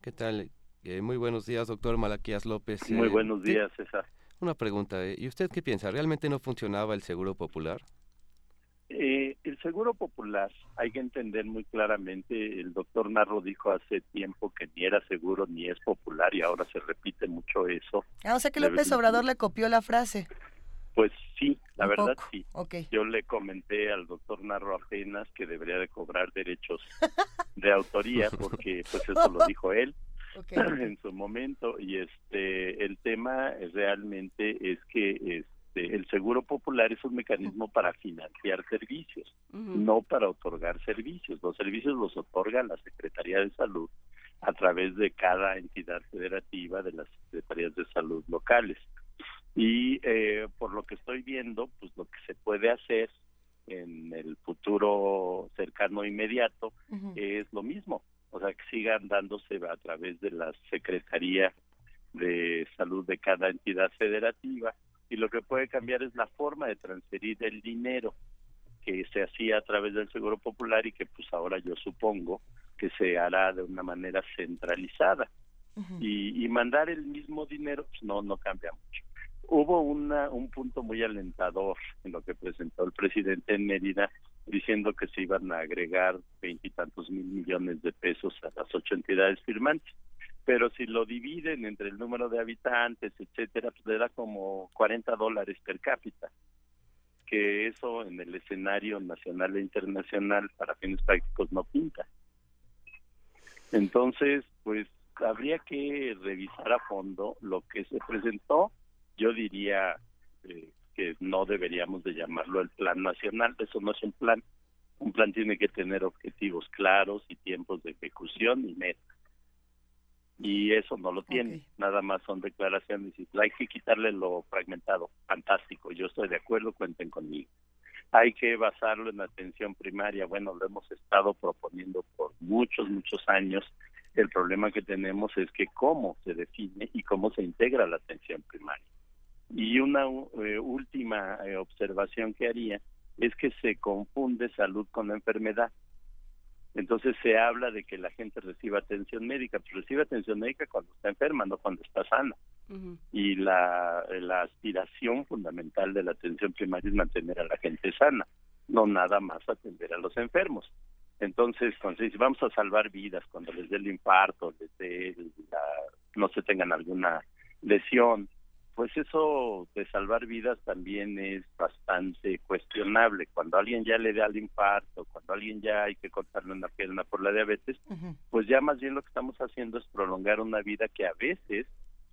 ¿Qué tal? Eh, muy buenos días, doctor Malaquías López. Muy eh, buenos días, César. Una pregunta, eh, ¿y usted qué piensa? ¿Realmente no funcionaba el Seguro Popular? El seguro popular hay que entender muy claramente, el doctor Narro dijo hace tiempo que ni era seguro ni es popular y ahora se repite mucho eso. Ah, o sea que López Obrador le copió la frase. Pues sí, la verdad sí. Yo le comenté al doctor Narro apenas que debería de cobrar derechos de autoría porque pues eso lo dijo él en su momento y este el tema realmente es que este, el seguro popular es un mecanismo para financiar servicios, no para otorgar servicios. Los servicios los otorga la Secretaría de Salud a través de cada entidad federativa de las secretarías de salud locales. Y eh, por lo que estoy viendo, pues lo que se puede hacer en el futuro cercano e inmediato es lo mismo, o sea, que sigan dándose a través de la Secretaría de Salud de cada entidad federativa y lo que puede cambiar es la forma de transferir el dinero que se hacía a través del Seguro Popular y que pues ahora yo supongo que se hará de una manera centralizada. y, y, mandar el mismo dinero pues no no cambia mucho. Hubo una, un punto muy alentador en lo que presentó el presidente en Mérida, diciendo que se iban a agregar veintitantos mil millones de pesos a las ocho entidades firmantes. Pero si lo dividen entre el número de habitantes, etcétera, pues le da como 40 dólares per cápita. Que eso en el escenario nacional e internacional para fines prácticos no pinta. Entonces, pues habría que revisar a fondo lo que se presentó yo diría eh, que no deberíamos de llamarlo el plan nacional, eso no es un plan. Un plan tiene que tener objetivos claros y tiempos de ejecución y metas. Y eso no lo tiene, nada más son declaraciones y hay que quitarle lo fragmentado. Fantástico, yo estoy de acuerdo, cuenten conmigo. Hay que basarlo en atención primaria, bueno, lo hemos estado proponiendo por muchos, muchos años. El problema que tenemos es que cómo se define y cómo se integra la atención primaria. Y una eh, última eh, observación que haría es que se confunde salud con enfermedad. Entonces se habla de que la gente reciba atención médica, pero recibe atención médica cuando está enferma, no cuando está sana. Y la, la aspiración fundamental de la atención primaria es mantener a la gente sana, no nada más atender a los enfermos. Entonces, cuando se dice, vamos a salvar vidas, cuando les dé el infarto, les dé no se tengan alguna lesión, pues eso de salvar vidas también es bastante cuestionable. Cuando alguien ya le da el infarto, cuando alguien ya hay que cortarle una pierna por la diabetes, pues ya más bien lo que estamos haciendo es prolongar una vida que a veces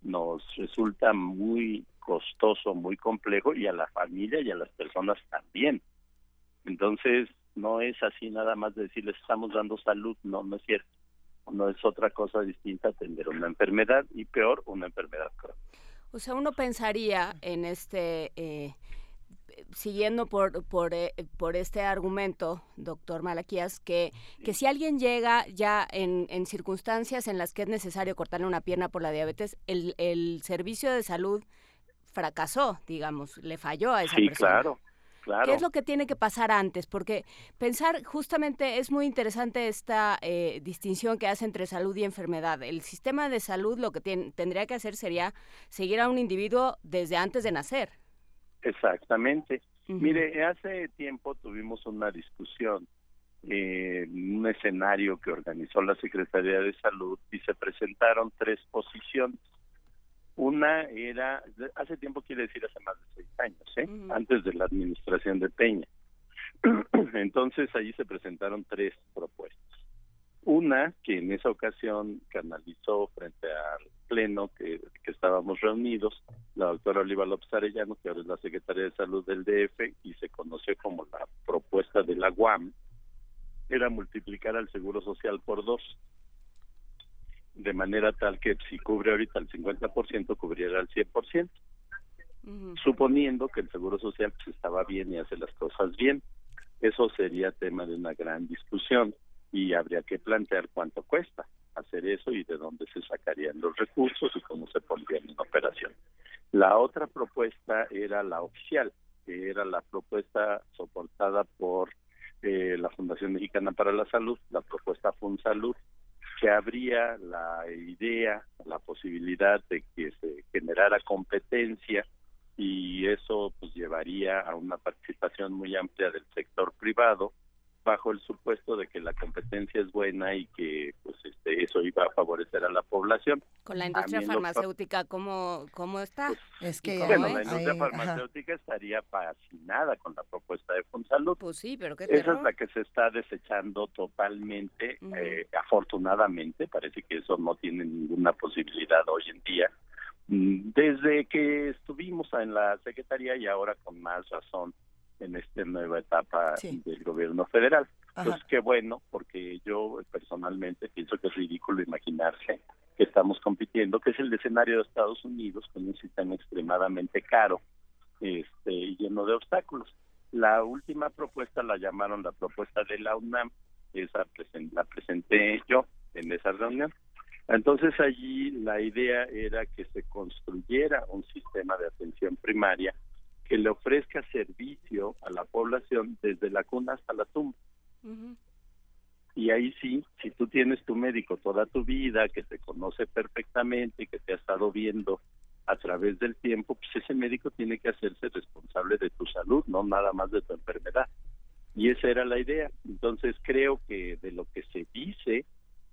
nos resulta muy costoso, muy complejo y a la familia y a las personas también. Entonces, no es así nada más de decirles estamos dando salud, no, no es cierto. No es otra cosa distinta atender una enfermedad y peor, una enfermedad crónica. O sea, uno pensaría en este, eh, siguiendo por, por, eh, por, este argumento, doctor Malaquías, que, que si alguien llega ya en, en, circunstancias en las que es necesario cortarle una pierna por la diabetes, el, el servicio de salud fracasó, digamos, le falló a esa sí, persona. Claro. ¿Qué es lo que tiene que pasar antes? Porque pensar justamente es muy interesante esta eh, distinción que hace entre salud y enfermedad. El sistema de salud lo que tendría que hacer sería seguir a un individuo desde antes de nacer. Exactamente. Mire, hace tiempo tuvimos una discusión en un escenario que organizó la Secretaría de Salud y se presentaron tres posiciones. Una era, hace tiempo quiere decir hace más de seis años, ¿eh? antes de la administración de Peña. Entonces allí se presentaron tres propuestas. Una que en esa ocasión canalizó frente al pleno que, que estábamos reunidos, la doctora Oliva López Arellano, que ahora es la secretaria de salud del DF y se conoció como la propuesta de la UAM, era multiplicar al Seguro Social por dos de manera tal que si cubre ahorita el 50%, cubriera el 100%, suponiendo que el Seguro Social pues, estaba bien y hace las cosas bien. Eso sería tema de una gran discusión y habría que plantear cuánto cuesta hacer eso y de dónde se sacarían los recursos y cómo se pondrían en operación. La otra propuesta era la oficial, que era la propuesta soportada por eh, la Fundación Mexicana para la Salud, la propuesta FunSalud, que habría la idea, la posibilidad de que se generara competencia y eso pues llevaría a una participación muy amplia del sector privado bajo el supuesto de que la competencia es buena y que pues este eso iba a favorecer a la población. Con la industria farmacéutica, ¿cómo, ¿cómo está? Pues, es que bueno, la industria farmacéutica estaría fascinada con la propuesta de Fonsalud. Pues sí, pero qué Esa es la que se está desechando totalmente, eh, afortunadamente, parece que eso no tiene ninguna posibilidad hoy en día. Mm, desde que estuvimos en la Secretaría y ahora con más razón en esta nueva etapa del gobierno federal. Pues qué bueno, porque yo personalmente pienso que es ridículo imaginarse que estamos compitiendo, que es el escenario de Estados Unidos con un sistema extremadamente caro este, y lleno de obstáculos. La última propuesta la llamaron la propuesta de la UNAM, esa la presenté yo en esa reunión. Entonces allí la idea era que se construyera un sistema de atención primaria que le ofrezca servicio a la población desde la cuna hasta la tumba. Y ahí sí, si tú tienes tu médico toda tu vida, que te conoce perfectamente, que te ha estado viendo a través del tiempo, pues ese médico tiene que hacerse responsable de tu salud, no nada más de tu enfermedad. Y esa era la idea. Entonces creo que de lo que se dice,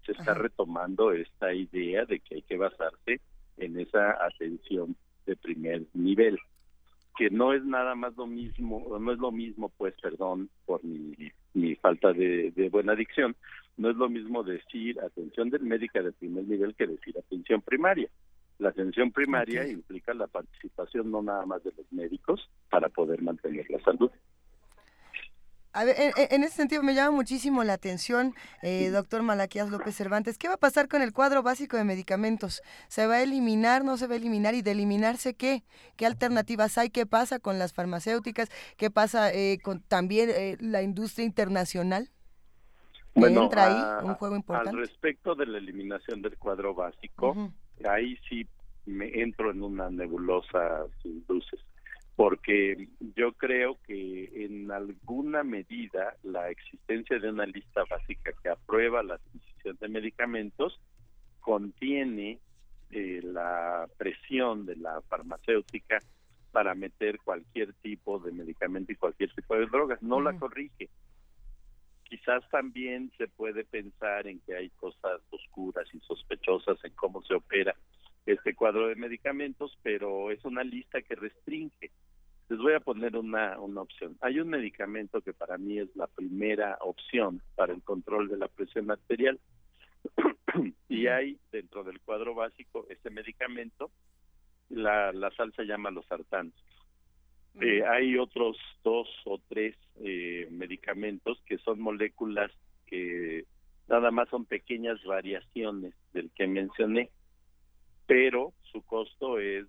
se está retomando esta idea de que hay que basarse en esa atención de primer nivel que no es nada más lo mismo, no es lo mismo, pues, perdón por mi, mi falta de, buena dicción, no es lo mismo decir atención del médico de primer nivel que decir atención primaria. La atención primaria implica la participación no nada más de los médicos para poder mantener la salud en, ese sentido me llama muchísimo la atención, eh, doctor Malaquías López Cervantes. ¿Qué va a pasar con el cuadro básico de medicamentos? ¿Se va a eliminar, no se va a eliminar? ¿Y de eliminarse qué? ¿Qué alternativas hay? ¿Qué pasa con las farmacéuticas? ¿Qué pasa eh, con también eh, la industria internacional? Bueno, entra ahí un juego importante. Al respecto de la eliminación del cuadro básico, ahí sí me entro en una nebulosa sin luces porque yo creo que en alguna medida la existencia de una lista básica que aprueba la adquisición de medicamentos contiene eh, la presión de la farmacéutica para meter cualquier tipo de medicamento y cualquier tipo de drogas, no la corrige. Quizás también se puede pensar en que hay cosas oscuras y sospechosas en cómo se opera este cuadro de medicamentos, pero es una lista que restringe les voy a poner una, una opción. Hay un medicamento que para mí es la primera opción para el control de la presión arterial y hay dentro del cuadro básico este medicamento, la, la sal se llama los sartanes. Eh, hay otros dos o tres eh, medicamentos que son moléculas que nada más son pequeñas variaciones del que mencioné, pero su costo es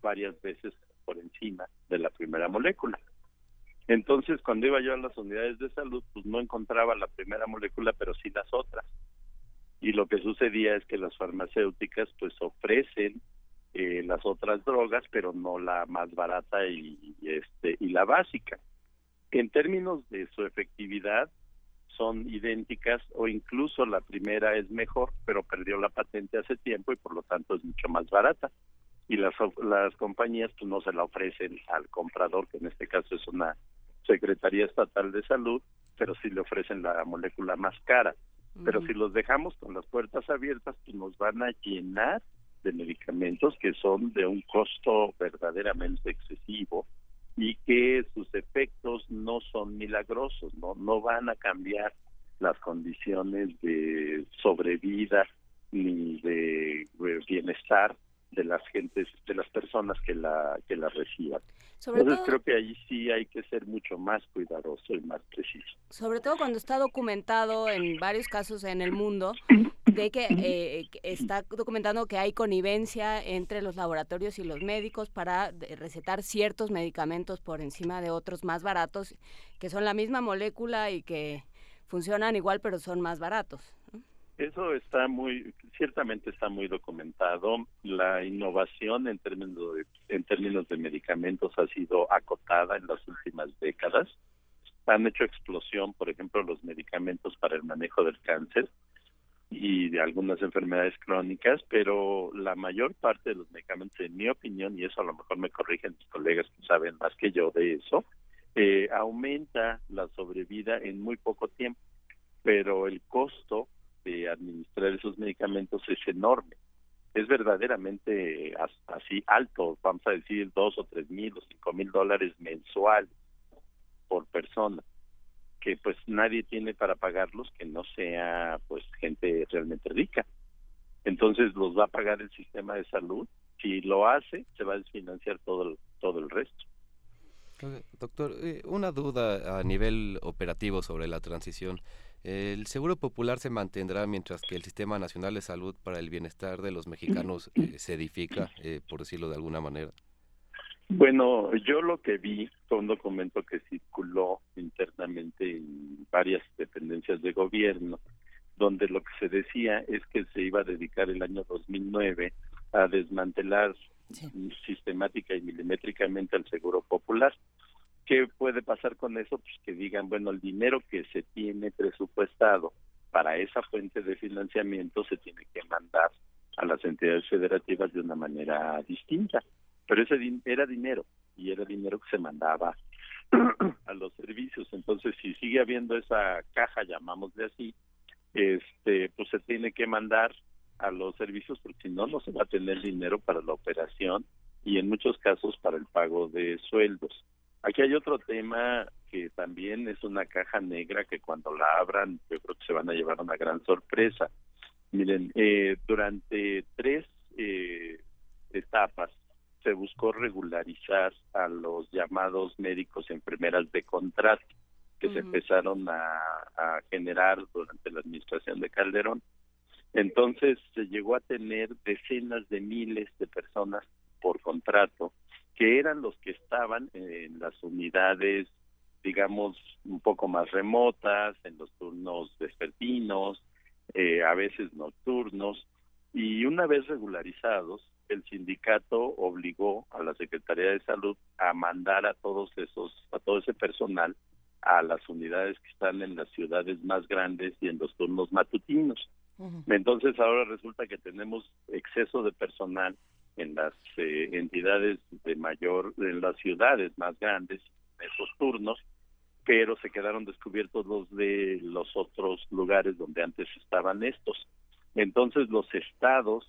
varias veces por encima de la primera molécula. Entonces, cuando iba yo a las unidades de salud, pues no encontraba la primera molécula, pero sí las otras. Y lo que sucedía es que las farmacéuticas pues ofrecen eh, las otras drogas, pero no la más barata y, este y la básica. En términos de su efectividad, son idénticas o incluso la primera es mejor, pero perdió la patente hace tiempo y por lo tanto es mucho más barata y las, las compañías pues no se la ofrecen al comprador, que en este caso es una Secretaría Estatal de Salud, pero sí le ofrecen la molécula más cara. Pero si los dejamos con las puertas abiertas, pues nos van a llenar de medicamentos que son de un costo verdaderamente excesivo y que sus efectos no son milagrosos, no no van a cambiar las condiciones de sobrevida ni de bienestar de las gentes, de las personas que la que la reciban. Entonces creo que ahí sí hay que ser mucho más cuidadoso y más preciso. Sobre todo cuando está documentado en varios casos en el mundo de que eh, está documentando que hay connivencia entre los laboratorios y los médicos para recetar ciertos medicamentos por encima de otros más baratos que son la misma molécula y que funcionan igual pero son más baratos. Eso está muy, ciertamente está muy documentado. La innovación en términos de, en términos de medicamentos ha sido acotada en las últimas décadas. Han hecho explosión, por ejemplo, los medicamentos para el manejo del cáncer y de algunas enfermedades crónicas, pero la mayor parte de los medicamentos, en mi opinión, y eso a lo mejor me corrigen mis colegas que saben más que yo de eso, eh, aumenta la sobrevida en muy poco tiempo, pero el costo de administrar esos medicamentos es enorme. Es verdaderamente así alto, vamos a decir dos o tres mil o cinco mil dólares mensuales por persona que pues nadie tiene para pagarlos que no sea pues gente realmente rica. Entonces los va a pagar el sistema de salud. Si lo hace, se va a desfinanciar todo el, todo el resto. Doctor, eh, una duda a nivel operativo sobre la transición. El Seguro Popular se mantendrá mientras que el Sistema Nacional de Salud para el Bienestar de los Mexicanos eh, se edifica, eh, por decirlo de alguna manera. Bueno, yo lo que vi fue un documento que circuló internamente en varias dependencias de gobierno, donde lo que se decía es que se iba a dedicar el año 2009 a desmantelar sistemática y milimétricamente al seguro popular. ¿Qué puede pasar con eso? Pues que digan, bueno, el dinero que se tiene presupuestado para esa fuente de financiamiento se tiene que mandar a las entidades federativas de una manera distinta pero ese era dinero y era dinero que se mandaba a los servicios. Entonces, si sigue habiendo esa caja, llamámosle así, este, pues se tiene que mandar a los servicios porque si no, no se va a tener dinero para la operación y en muchos casos para el pago de sueldos. Aquí hay otro tema que también es una caja negra que cuando la abran yo creo que se van a llevar una gran sorpresa. Miren, eh, durante tres eh, etapas se buscó regularizar a los llamados médicos y enfermeras de contrato que se empezaron a, generar durante la administración de Calderón. Entonces se llegó a tener decenas de miles de personas por contrato que eran los que estaban en las unidades, digamos, un poco más remotas, en los turnos vespertinos, eh, a veces nocturnos, y una vez regularizados, el sindicato obligó a la Secretaría de Salud a mandar a todos esos, a todo ese personal a las unidades que están en las ciudades más grandes y en los turnos matutinos. Entonces ahora resulta que tenemos exceso de personal en las eh, entidades de mayor, en las ciudades más grandes, esos turnos, pero se quedaron descubiertos los de los otros lugares donde antes estaban estos. Entonces los estados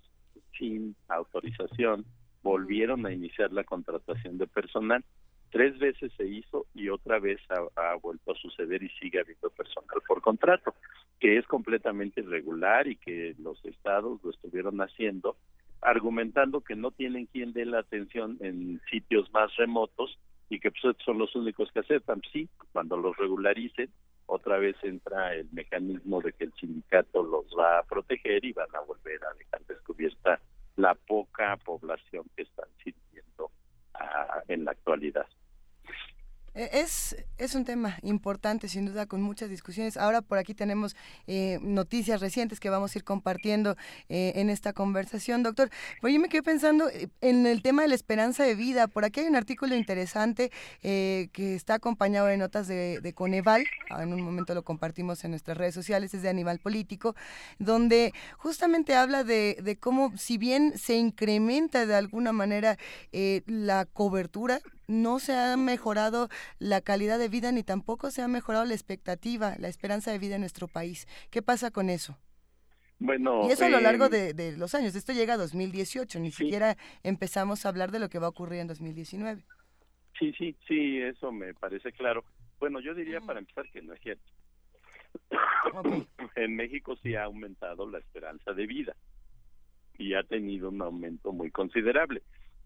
sin autorización volvieron a iniciar la contratación de personal. Tres veces se hizo y otra vez ha, vuelto a suceder y sigue habiendo personal por contrato, que es completamente irregular y que los estados lo estuvieron haciendo, argumentando que no tienen quien dé la atención en sitios más remotos y que pues, son los únicos que aceptan. Sí, cuando los regularicen, otra vez entra el mecanismo de que el sindicato los va a proteger y van a volver a dejar descubierta la poca población que están sirviendo ah, en la actualidad. Eh, es, es un tema importante, sin duda, con muchas discusiones. Ahora por aquí tenemos eh, noticias recientes que vamos a ir compartiendo eh, en esta conversación, doctor. Pues yo me quedé pensando en el tema de la esperanza de vida. Por aquí hay un artículo interesante que está acompañado de notas de, de, Coneval. Ah, en un momento lo compartimos en nuestras redes sociales, es de Animal Político, donde justamente habla de, de cómo, si bien se incrementa de alguna manera la cobertura, no se ha mejorado la calidad de vida ni tampoco se ha mejorado la expectativa, la esperanza de vida en nuestro país. ¿Qué pasa con eso? Bueno, y eso a lo largo em, de, los años. Esto llega a 2018, ni siquiera empezamos a hablar de lo que va a ocurrir en 2019. Sí, sí, sí, eso me parece claro. Bueno, yo diría para empezar que no es cierto. en México sí ha aumentado la esperanza de vida y ha tenido un aumento muy considerable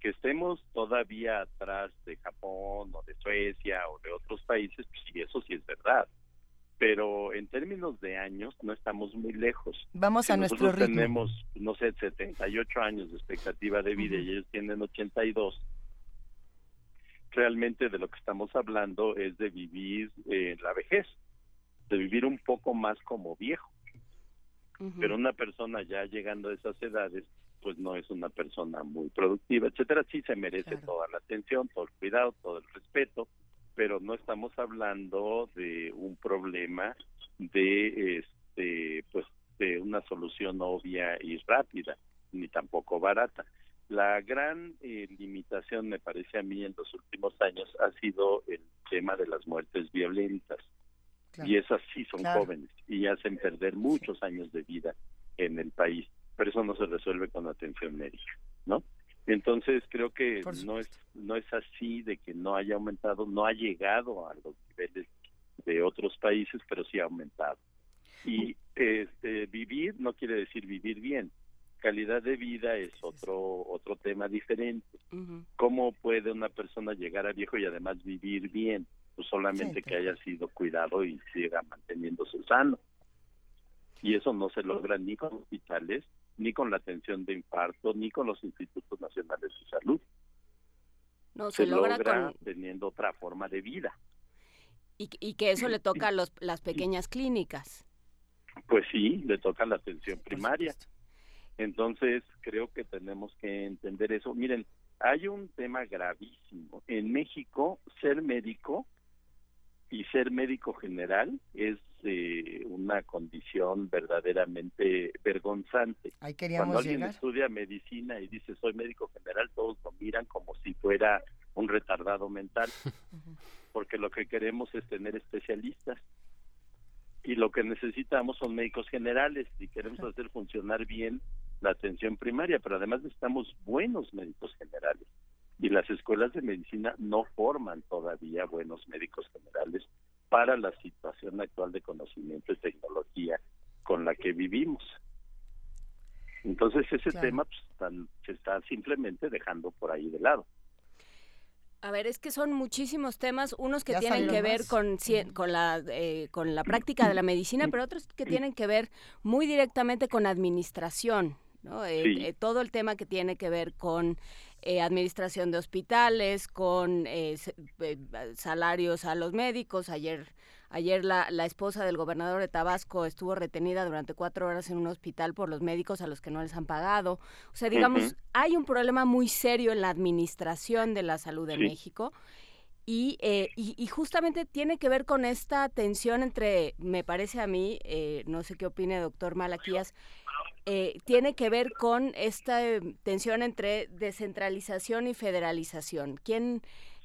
que estemos todavía atrás de Japón o de Suecia o de otros países, pues sí, eso sí es verdad. Pero en términos de años no estamos muy lejos. Vamos a nuestro ritmo. tenemos, no sé, 78 años de expectativa de vida y ellos tienen 82. Realmente de lo que estamos hablando es de vivir en la vejez, de vivir un poco más como viejo. Pero una persona ya llegando a esas edades pues no es una persona muy productiva, etcétera, sí se merece toda la atención, todo el cuidado, todo el respeto, pero no estamos hablando de un problema de este pues de una solución obvia y rápida, ni tampoco barata. La gran eh, limitación, me parece a mí, en los últimos años ha sido el tema de las muertes violentas. Y esas sí son jóvenes y hacen perder muchos años de vida en el país. Pero eso no se resuelve con atención médica, ¿no? Entonces creo que no es no es así de que no haya aumentado, no ha llegado a los niveles de otros países, pero sí ha aumentado. Y este, vivir no quiere decir vivir bien. Calidad de vida es otro otro tema diferente. ¿Cómo puede una persona llegar a viejo y además vivir bien? Pues solamente que haya sido cuidado y siga manteniéndose sano. Y eso no se logra ni con hospitales, ni con la atención de infarto, ni con los institutos nacionales de salud. No, se, logra, teniendo otra forma de vida. Y, y que eso le toca a los, las pequeñas clínicas. Pues sí, le toca la atención primaria. Entonces, creo que tenemos que entender eso. Miren, hay un tema gravísimo. En México, ser médico y ser médico general es eh, una condición verdaderamente vergonzante. Cuando alguien estudia medicina y dice soy médico general, todos lo miran como si fuera un retardado mental, porque lo que queremos es tener especialistas. Y lo que necesitamos son médicos generales y queremos hacer funcionar bien la atención primaria, pero además necesitamos buenos médicos generales. Y las escuelas de medicina no forman todavía buenos médicos generales para la situación actual de conocimiento y tecnología con la que vivimos. Entonces ese tema pues, se está simplemente dejando por ahí de lado. A ver, es que son muchísimos temas, unos que tienen que ver con, con, la, eh, con la práctica de la medicina, pero otros que tienen que ver muy directamente con administración, ¿no? Eh, eh, todo el tema que tiene que ver con administración de hospitales, con salarios a los médicos. Ayer Ayer la, la, esposa del gobernador de Tabasco estuvo retenida durante cuatro horas en un hospital por los médicos a los que no les han pagado. O sea, digamos, hay un problema muy serio en la administración de la salud en México. Eh, y, y, justamente tiene que ver con esta tensión entre, me parece a mí, eh, no sé qué opine doctor Malaquías, eh, tiene que ver con esta tensión entre descentralización y federalización. ¿Quién,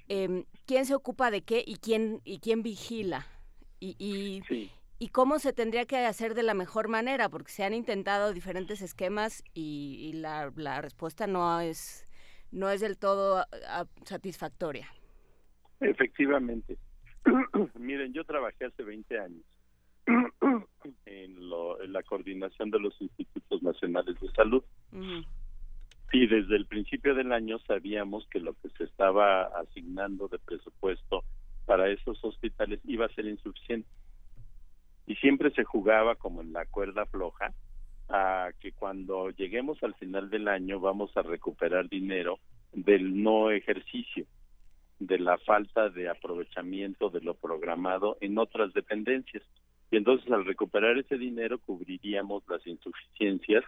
em, ¿Quién se ocupa de qué y quién, y quién vigila? y, y, cómo se tendría que hacer de la mejor manera, porque se han intentado diferentes esquemas y, la, la, respuesta no es, no es del todo satisfactoria. Efectivamente. Miren, yo trabajé hace 20 años en, lo, en, la coordinación de los institutos nacionales de salud. Y desde el principio del año sabíamos que lo que se estaba asignando de presupuesto para esos hospitales iba a ser insuficiente. Y siempre se jugaba como en la cuerda floja a que cuando lleguemos al final del año vamos a recuperar dinero del no ejercicio, de la falta de aprovechamiento de lo programado en otras dependencias. Y entonces al recuperar ese dinero cubriríamos las insuficiencias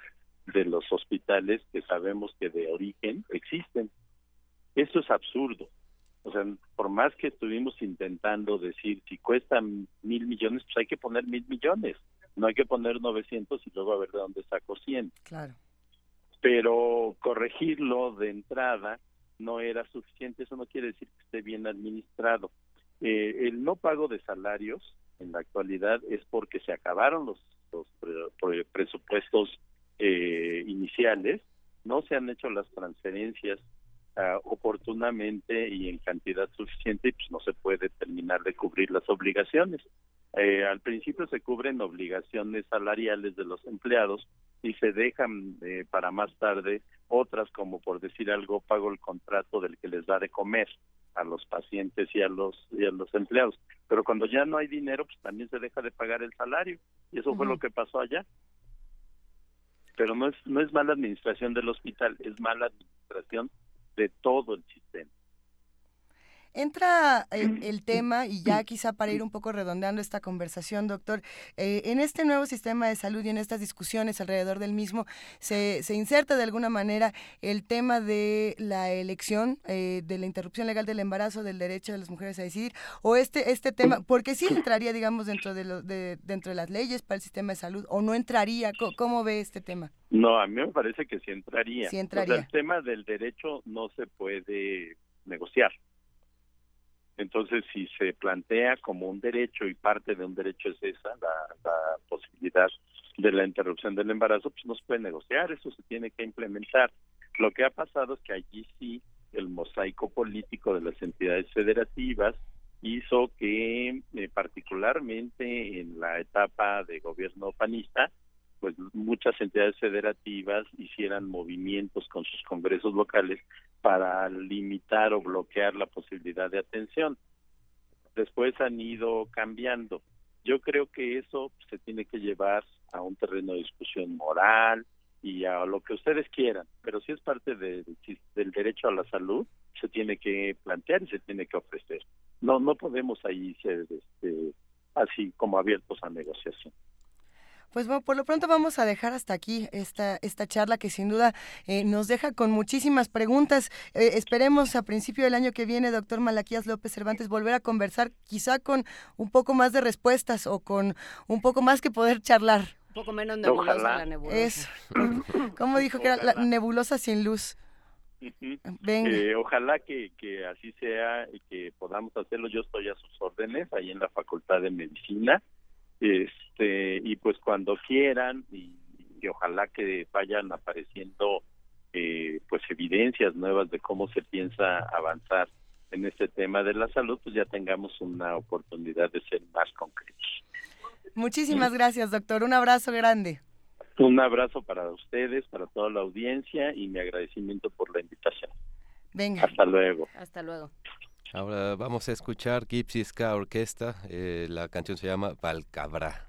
de los hospitales que sabemos que de origen existen. Eso es absurdo. O sea, por más que estuvimos intentando decir, si cuestan mil millones, pues hay que poner mil millones. No hay que poner 900 y luego a ver de dónde saco 100. Claro. Pero corregirlo de entrada no era suficiente. Eso no quiere decir que esté bien administrado. Eh, el no pago de salarios en la actualidad es porque se acabaron los, los presupuestos eh, iniciales, no se han hecho las transferencias Ah, oportunamente y en cantidad suficiente y pues no se puede terminar de cubrir las obligaciones. Eh, al principio se cubren obligaciones salariales de los empleados y se dejan eh, para más tarde otras como por decir algo pago el contrato del que les da de comer a los pacientes y a los y a los empleados. Pero cuando ya no hay dinero pues también se deja de pagar el salario. Y eso fue lo que pasó allá. Pero no es no es mala administración del hospital es mala administración de todo el sistema. Entra el, tema, y ya quizá para ir un poco redondeando esta conversación, doctor, eh, en este nuevo sistema de salud y en estas discusiones alrededor del mismo, se, se inserta de alguna manera el tema de la elección, eh, de la interrupción legal del embarazo, del derecho de las mujeres a decidir, o este, este tema, porque sí entraría, digamos, dentro de, lo, de, dentro de las leyes para el sistema de salud, o no entraría, ¿cómo, ve este tema? No, a mí me parece que sí entraría. Sí entraría. el tema del derecho no se puede negociar. Entonces, si se plantea como un derecho y parte de un derecho es esa, la, posibilidad de la interrupción del embarazo, pues no se puede negociar, eso se tiene que implementar. Lo que ha pasado es que allí sí el mosaico político de las entidades federativas hizo que eh, particularmente en la etapa de gobierno panista pues muchas entidades federativas hicieran movimientos con sus congresos locales para limitar o bloquear la posibilidad de atención. Después han ido cambiando. Yo creo que eso se tiene que llevar a un terreno de discusión moral y a lo que ustedes quieran, pero si es parte del derecho a la salud, se tiene que plantear y se tiene que ofrecer. No, no podemos ahí ser este, así como abiertos a negociación. Pues bueno, por lo pronto vamos a dejar hasta aquí esta, esta charla que sin duda eh, nos deja con muchísimas preguntas. Eh, esperemos a principio del año que viene, doctor Malaquías López Cervantes, volver a conversar quizá con un poco más de respuestas o con un poco más que poder charlar. Un poco menos nebulosa la nebulosa. Es, como dijo que era la nebulosa sin luz. Eh, ojalá que, que así sea y que podamos hacerlo. Yo estoy a sus órdenes ahí en la Facultad de Medicina este y pues cuando quieran y, ojalá que vayan apareciendo eh, pues evidencias nuevas de cómo se piensa avanzar en este tema de la salud pues ya tengamos una oportunidad de ser más concretos. Muchísimas gracias doctor. Un abrazo grande. Un abrazo para ustedes para toda la audiencia y mi agradecimiento por la invitación. Venga. Hasta luego. Hasta luego Ahora vamos a escuchar Gypsy Ska Orquesta. Eh, la canción se llama Valcabra.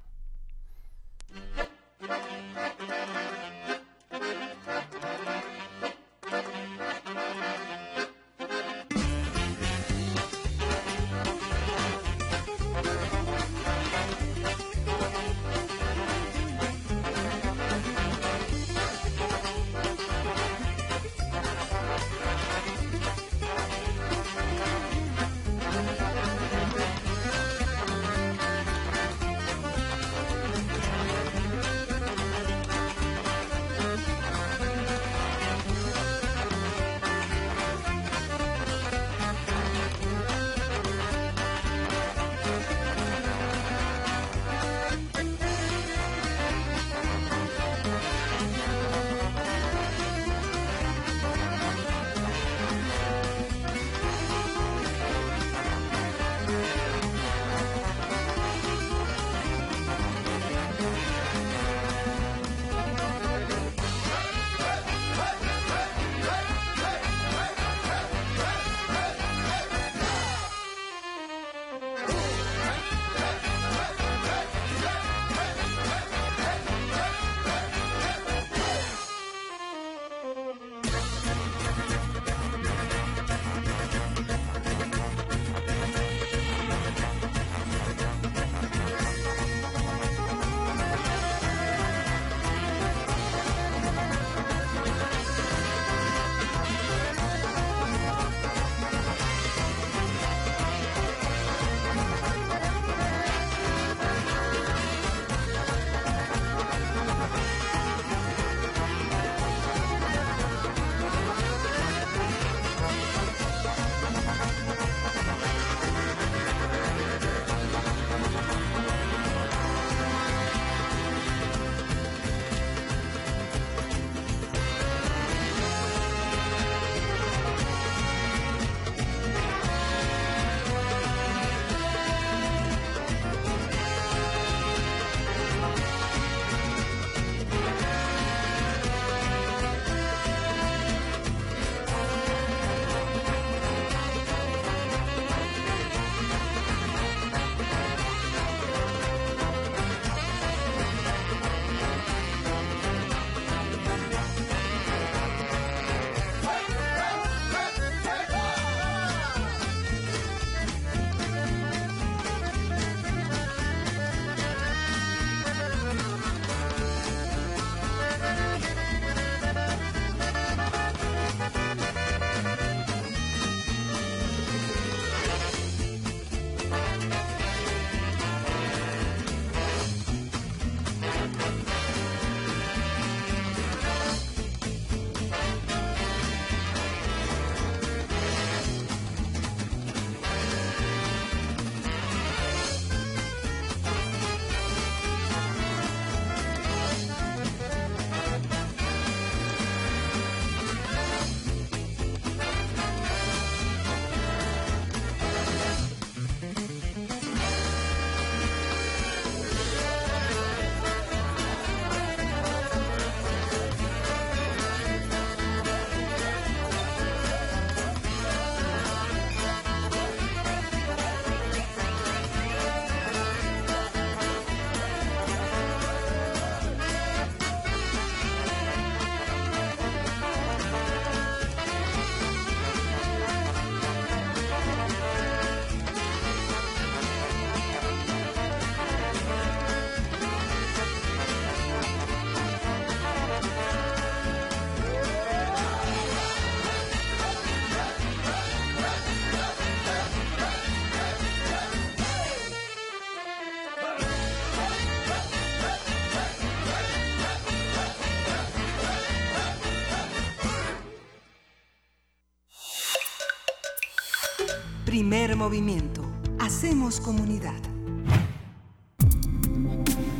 Movimiento. Hacemos comunidad.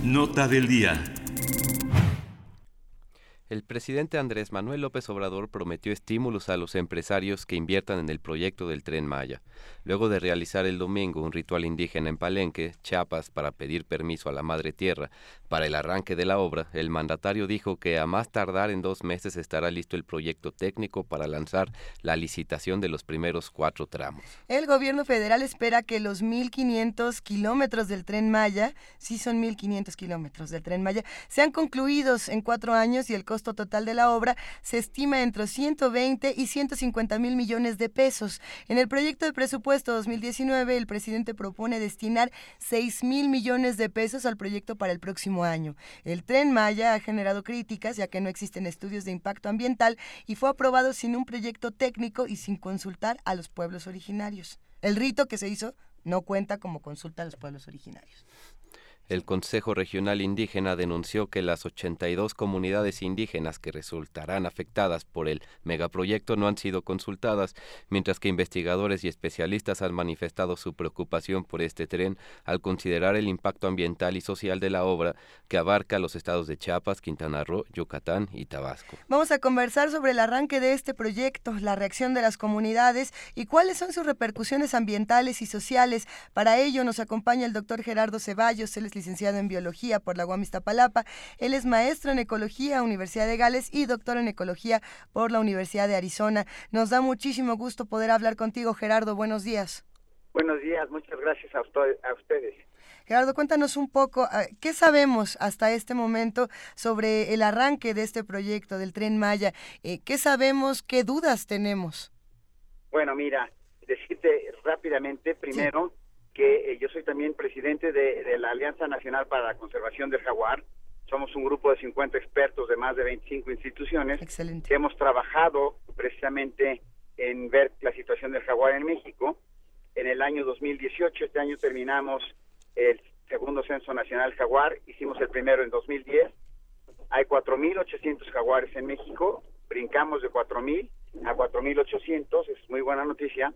Nota del día. El presidente Andrés Manuel López Obrador prometió estímulos a los empresarios que inviertan en el proyecto del tren Maya. Luego de realizar el domingo un ritual indígena en Palenque, Chiapas, para pedir permiso a la Madre Tierra para el arranque de la obra, el mandatario dijo que a más tardar en dos meses estará listo el proyecto técnico para lanzar la licitación de los primeros cuatro tramos. El gobierno federal espera que los 1.500 kilómetros del tren Maya, sí son 1.500 kilómetros del tren Maya, sean concluidos en cuatro años y el costo total de la obra se estima entre 120 y 150 mil millones de pesos. En el proyecto de presupuesto 2019, el presidente propone destinar 6 mil millones de pesos al proyecto para el próximo año. El tren Maya ha generado críticas ya que no existen estudios de impacto ambiental y fue aprobado sin un proyecto técnico y sin consultar a los pueblos originarios. El rito que se hizo no cuenta como consulta a los pueblos originarios. El Consejo Regional Indígena denunció que las 82 comunidades indígenas que resultarán afectadas por el megaproyecto no han sido consultadas, mientras que investigadores y especialistas han manifestado su preocupación por este tren al considerar el impacto ambiental y social de la obra que abarca los estados de Chiapas, Quintana Roo, Yucatán y Tabasco. Vamos a conversar sobre el arranque de este proyecto, la reacción de las comunidades y cuáles son sus repercusiones ambientales y sociales. Para ello nos acompaña el doctor Gerardo Ceballos, licenciado en Biología por la UAM Iztapalapa. Él es maestro en Ecología, Universidad de Gales, y doctor en Ecología por la Universidad de Arizona. Nos da muchísimo gusto poder hablar contigo, Gerardo. Buenos días. Buenos días, muchas gracias a, ustedes. Gerardo, cuéntanos un poco, ah, ¿qué sabemos hasta este momento sobre el arranque de este proyecto del tren Maya? Eh, ¿Qué sabemos, qué dudas tenemos? Bueno, mira, decirte rápidamente, primero, que eh, yo soy también presidente de, la Alianza Nacional para la Conservación del Jaguar. Somos un grupo de 50 expertos de más de 25 instituciones que hemos trabajado precisamente en ver la situación del jaguar en México. En el año 2018, este año terminamos el segundo censo nacional jaguar, hicimos el primero en 2010. Hay 4.800 jaguares en México, brincamos de 4.000 a 4.800, es muy buena noticia.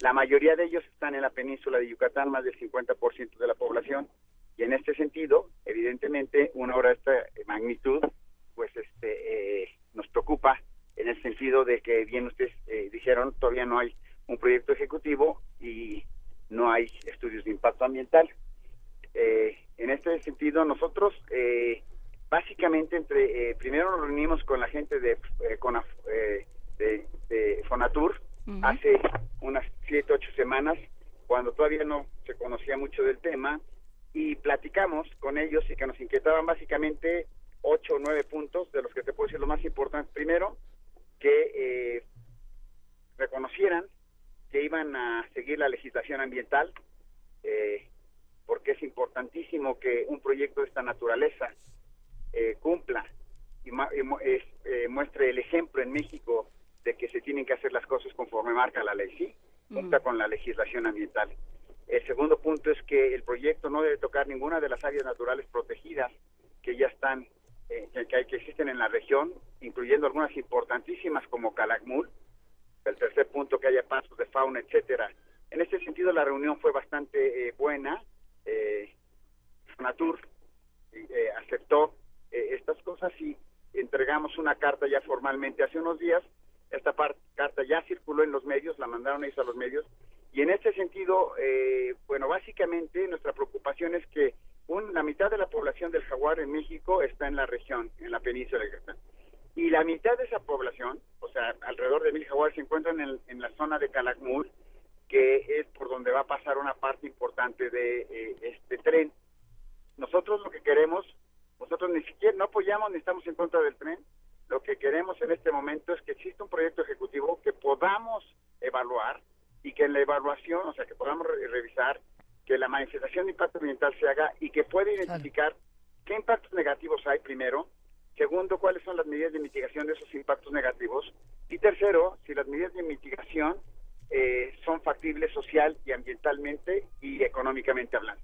La mayoría de ellos están en la península de Yucatán, más del 50% de la población, y en este sentido, evidentemente, una obra de esta magnitud, pues este, eh, nos preocupa en el sentido de que, bien ustedes eh, dijeron, todavía no hay un proyecto ejecutivo y no hay estudios de impacto ambiental. Eh, en este sentido, nosotros básicamente entre primero nos reunimos con la gente de, de Fonatur, hace unas siete, ocho semanas, cuando todavía no se conocía mucho del tema, y platicamos con ellos y que nos inquietaban básicamente ocho o nueve puntos, de los que te puedo decir lo más importante. Primero, que eh, reconocieran que iban a seguir la legislación ambiental, eh, porque es importantísimo que un proyecto de esta naturaleza eh, cumpla y, muestre el ejemplo en México de que se tienen que hacer las cosas conforme marca la ley, ¿sí? Cuenta con la legislación ambiental. El segundo punto es que el proyecto no debe tocar ninguna de las áreas naturales protegidas que ya están, eh, que, que, existen en la región, incluyendo algunas importantísimas como Calakmul. El tercer punto, que haya pasos de fauna, etcétera. En este sentido, la reunión fue bastante eh, buena. Eh, Natur eh, aceptó estas cosas y entregamos una carta ya formalmente hace unos días esta carta ya circuló en los medios, la mandaron ellos a los medios, y en este sentido, eh, bueno, básicamente nuestra preocupación es que la mitad de la población del jaguar en México está en la región, en la península de Yucatán. Y la mitad de esa población, o sea, alrededor de mil jaguares, se encuentran en, en la zona de Calakmul, que es por donde va a pasar una parte importante de eh, este tren. Nosotros lo que queremos, nosotros ni siquiera no apoyamos ni estamos en contra del tren, lo que queremos en este momento es que exista un proyecto ejecutivo que podamos evaluar y que en la evaluación, o sea, que podamos revisar, que la manifestación de impacto ambiental se haga y que pueda identificar qué impactos negativos hay primero, segundo, cuáles son las medidas de mitigación de esos impactos negativos. Y tercero, si las medidas de mitigación eh, son factibles social y ambientalmente y económicamente hablando.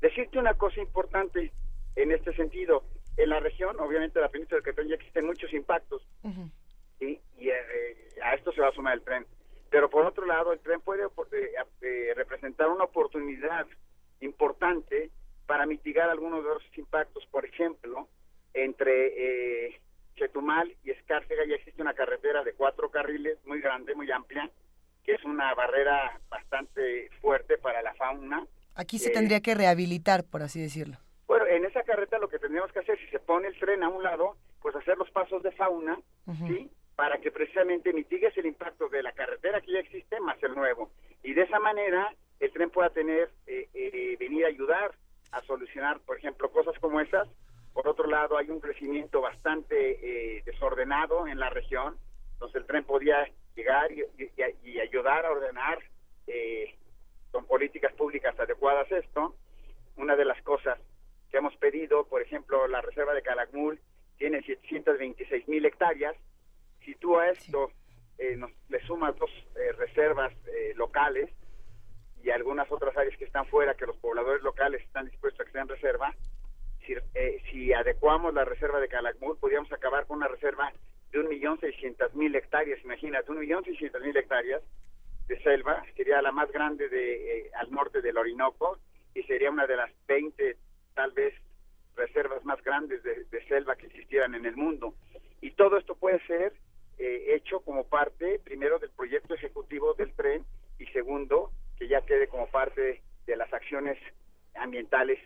Decirte una cosa importante en este sentido, en la región, obviamente la península de Yucatán ya existen muchos impactos y eh, a esto se va a sumar el tren. Pero por otro lado, el tren puede eh, eh, representar una oportunidad importante para mitigar algunos de los impactos. Por ejemplo, entre eh, Chetumal y Escárcega ya existe una carretera de cuatro carriles muy grande, muy amplia, que es una barrera bastante fuerte para la fauna. Aquí se tendría que rehabilitar, por así decirlo. Bueno, en esa carretera lo que tendríamos que hacer, si se pone el tren a un lado, pues hacer los pasos de fauna, ¿sí? Para que precisamente mitigues el impacto de la carretera que ya existe más el nuevo. Y de esa manera el tren pueda tener, eh, eh, venir a ayudar a solucionar, por ejemplo, cosas como esas. Por otro lado, hay un crecimiento bastante eh, desordenado en la región, entonces el tren podía llegar y, y ayudar a ordenar con políticas públicas adecuadas esto. Una de las cosas que hemos pedido, por ejemplo, la reserva de Calakmul tiene 726 mil hectáreas. Si tú a esto eh, nos, le sumas dos eh, reservas eh, locales y algunas otras áreas que están fuera, que los pobladores locales están dispuestos a que sean reserva, si, si adecuamos la reserva de Calakmul, podríamos acabar con una reserva de 1.600.000 hectáreas. Imagínate, 1.600.000 hectáreas de selva, sería la más grande de al norte del Orinoco y sería una de las 20 tal vez reservas más grandes de, selva que existieran en el mundo. Y todo esto puede ser eh, hecho como parte, primero, del proyecto ejecutivo del tren y segundo, que ya quede como parte de las acciones ambientales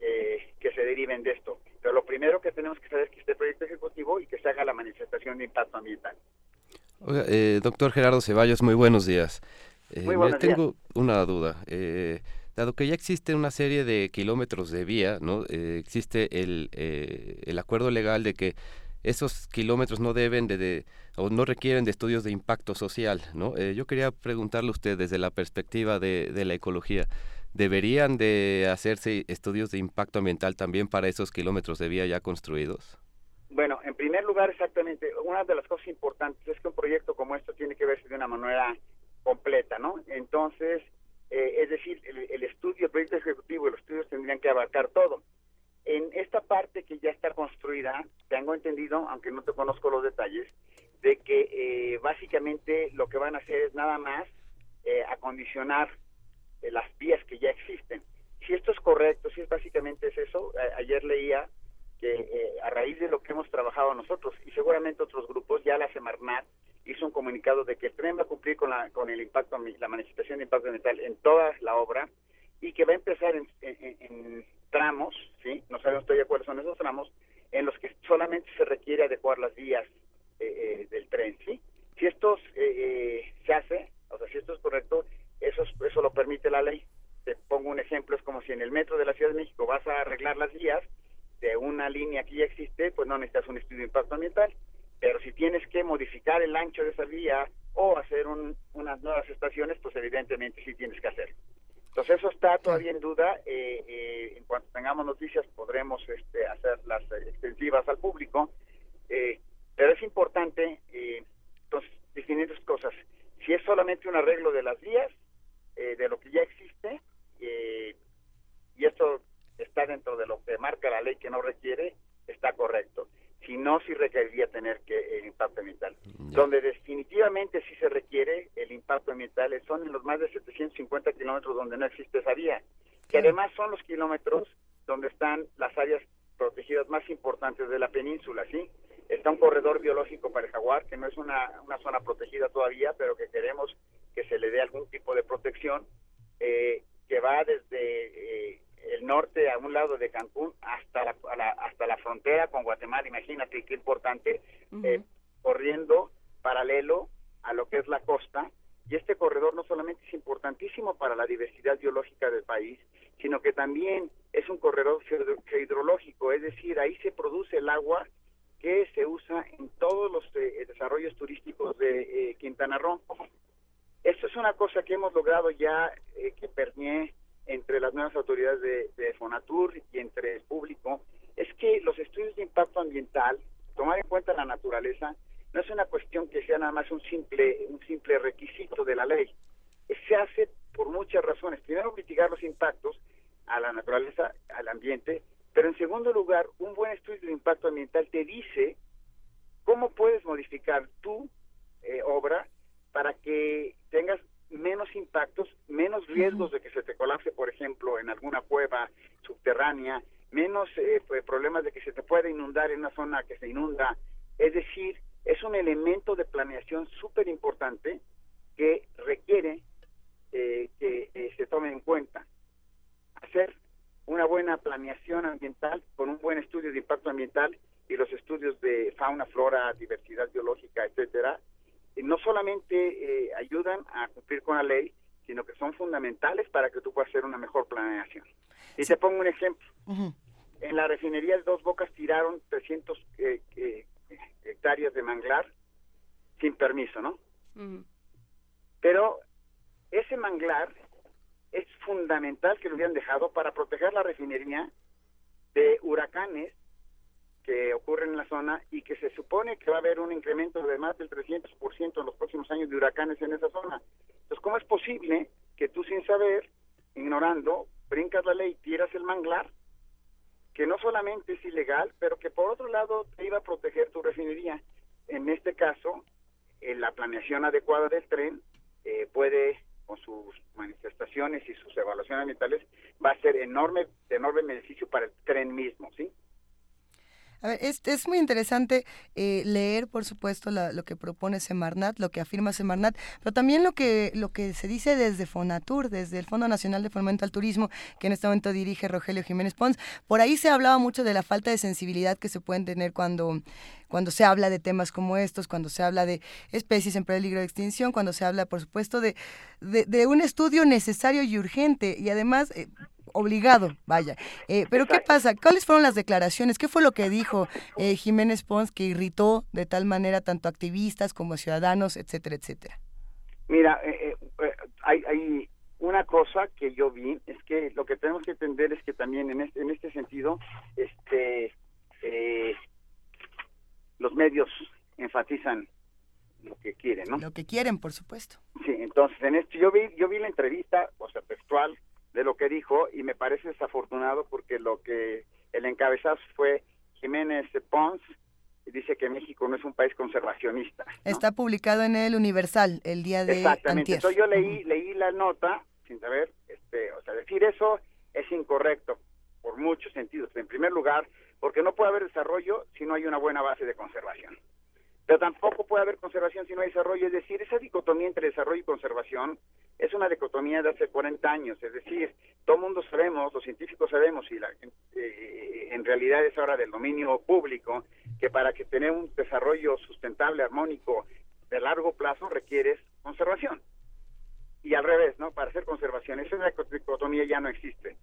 eh, que se deriven de esto. Pero lo primero que tenemos que saber es que esté el proyecto ejecutivo y que se haga la manifestación de impacto ambiental. Eh, doctor Gerardo Ceballos, muy buenos días. muy buenos tengo una duda. Eh, dado que ya existe una serie de kilómetros de vía, ¿no? Eh, existe el, eh, el acuerdo legal de que esos kilómetros no deben de, o no requieren de estudios de impacto social, ¿no? Eh, yo quería preguntarle a usted desde la perspectiva de, de, la ecología, ¿deberían de hacerse estudios de impacto ambiental también para esos kilómetros de vía ya construidos? Bueno, en primer lugar, exactamente, una de las cosas importantes es que un proyecto como esto tiene que verse de una manera completa, ¿no? Entonces, eh, es decir, el, estudio, el proyecto ejecutivo y los estudios tendrían que abarcar todo. En esta parte que ya está construida, tengo entendido, aunque no te conozco los detalles, de que eh, básicamente lo que van a hacer es nada más eh, acondicionar las vías que ya existen. Si esto es correcto, si es básicamente es eso, ayer leía que a raíz de lo que hemos trabajado nosotros y seguramente otros grupos, ya la Semarnat hizo un comunicado de que el tren va a cumplir con, la, con el impacto, la manifestación de impacto ambiental en toda la obra y que va a empezar en, tramos, ¿sí? No sabemos todavía cuáles son esos tramos, en los que solamente se requiere adecuar las vías eh, eh, del tren, ¿sí? Si esto eh, se hace, o sea, si esto es correcto, eso, eso lo permite la ley. Te pongo un ejemplo, es como si en el metro de la Ciudad de México vas a arreglar las vías de una línea que ya existe, pues no necesitas un estudio de impacto ambiental pero si tienes que modificar el ancho de esa vía o hacer unas nuevas estaciones, pues evidentemente sí tienes que hacerlo. Entonces eso está todavía en duda. Eh, eh, en cuanto tengamos noticias podremos este, hacerlas extensivas al público. Eh, pero es importante, entonces, definir dos cosas. Si es solamente un arreglo de las vías, de lo que ya existe, y esto está dentro de lo que marca la ley que no requiere, está correcto si no, sí requeriría tener que el impacto ambiental. Donde definitivamente sí se requiere el impacto ambiental son en los más de 750 kilómetros donde no existe esa vía, que además son los kilómetros donde están las áreas protegidas más importantes de la península, ¿sí? Está un corredor biológico para el jaguar, que no es una, una zona protegida todavía, pero que queremos que se le dé algún tipo de protección, eh, que va desde eh, el norte a un lado de Cancún hasta la, hasta la frontera con Guatemala, imagínate qué importante, eh, corriendo paralelo a lo que es la costa. Y este corredor no solamente es importantísimo para la diversidad biológica del país, sino que también es un corredor hidrológico, es decir, ahí se produce el agua que se usa en todos los eh, desarrollos turísticos de eh, Quintana Roo. Esto es una cosa que hemos logrado ya que permee entre las nuevas autoridades de, Fonatur y entre el público es que los estudios de impacto ambiental, tomar en cuenta la naturaleza, no es una cuestión que sea nada más un simple, un simple requisito de la ley. Se hace por muchas razones. Primero, mitigar los impactos a la naturaleza, al ambiente, pero en segundo lugar, un buen estudio de impacto ambiental te dice cómo puedes modificar tu eh, obra para que tengas menos impactos, menos riesgos de que se te colapse, por ejemplo, en alguna cueva subterránea, menos eh, pues, problemas de que se te pueda inundar en una zona que se inunda. Es decir, es un elemento de planeación súper importante que requiere eh, que eh, se tome en cuenta. Hacer una buena planeación ambiental con un buen estudio de impacto ambiental y los estudios de fauna, flora, diversidad biológica, etcétera, no solamente ayudan a cumplir con la ley, sino que son fundamentales para que tú puedas hacer una mejor planeación. Y te pongo un ejemplo. En la refinería de Dos Bocas tiraron 300 eh, eh, hectáreas de manglar sin permiso, ¿no? Pero ese manglar es fundamental que lo hubieran dejado para proteger la refinería de huracanes que ocurren en la zona y que se supone que va a haber un incremento de más del 300% en los próximos años de huracanes en esa zona. Entonces, ¿cómo es posible que tú sin saber, ignorando, brincas la ley, tiras el manglar, que no solamente es ilegal, pero que por otro lado te iba a proteger tu refinería? En este caso, en la planeación adecuada del tren eh, puede, con sus manifestaciones y sus evaluaciones ambientales, va a ser enorme, de enorme beneficio para el tren mismo, ¿sí? A ver, es, es muy interesante eh, leer, por supuesto, lo que propone Semarnat, lo que afirma Semarnat, pero también lo que, lo que se dice desde Fonatur, desde el Fondo Nacional de Fomento al Turismo, que en este momento dirige Rogelio Jiménez Pons. Por ahí se hablaba mucho de la falta de sensibilidad que se pueden tener cuando, cuando se habla de temas como estos, cuando se habla de especies en peligro de extinción, cuando se habla, por supuesto, de, de, un estudio necesario y urgente. Y además... Eh, obligado, vaya. Eh, pero ¿qué pasa? ¿Cuáles fueron las declaraciones? ¿Qué fue lo que dijo eh, Jiménez Pons que irritó de tal manera tanto activistas como ciudadanos, etcétera, etcétera? Mira, eh, hay, hay una cosa que yo vi, es que lo que tenemos que entender es que también en este, en este sentido, este, los medios enfatizan lo que quieren, ¿no? Lo que quieren, por supuesto. Sí, entonces en esto yo vi yo vi la entrevista, o sea, textual de lo que dijo y me parece desafortunado porque lo que el encabezado fue Jiménez Pons y dice que México no es un país conservacionista. Está publicado en el Universal el día de Exactamente. Entonces yo leí leí la nota sin saber, este, o sea, decir eso es incorrecto por muchos sentidos. En primer lugar, porque no puede haber desarrollo si no hay una buena base de conservación. Pero tampoco puede haber conservación si no hay desarrollo. Es decir, esa dicotomía entre desarrollo y conservación es una dicotomía de hace 40 años. Es decir, todo el mundo sabemos, los científicos sabemos, y la, eh, en realidad es ahora del dominio público, que para que tener un desarrollo sustentable, armónico, de largo plazo, requieres conservación. Y al revés, ¿no? Para hacer conservación, esa dicotomía ya no existe.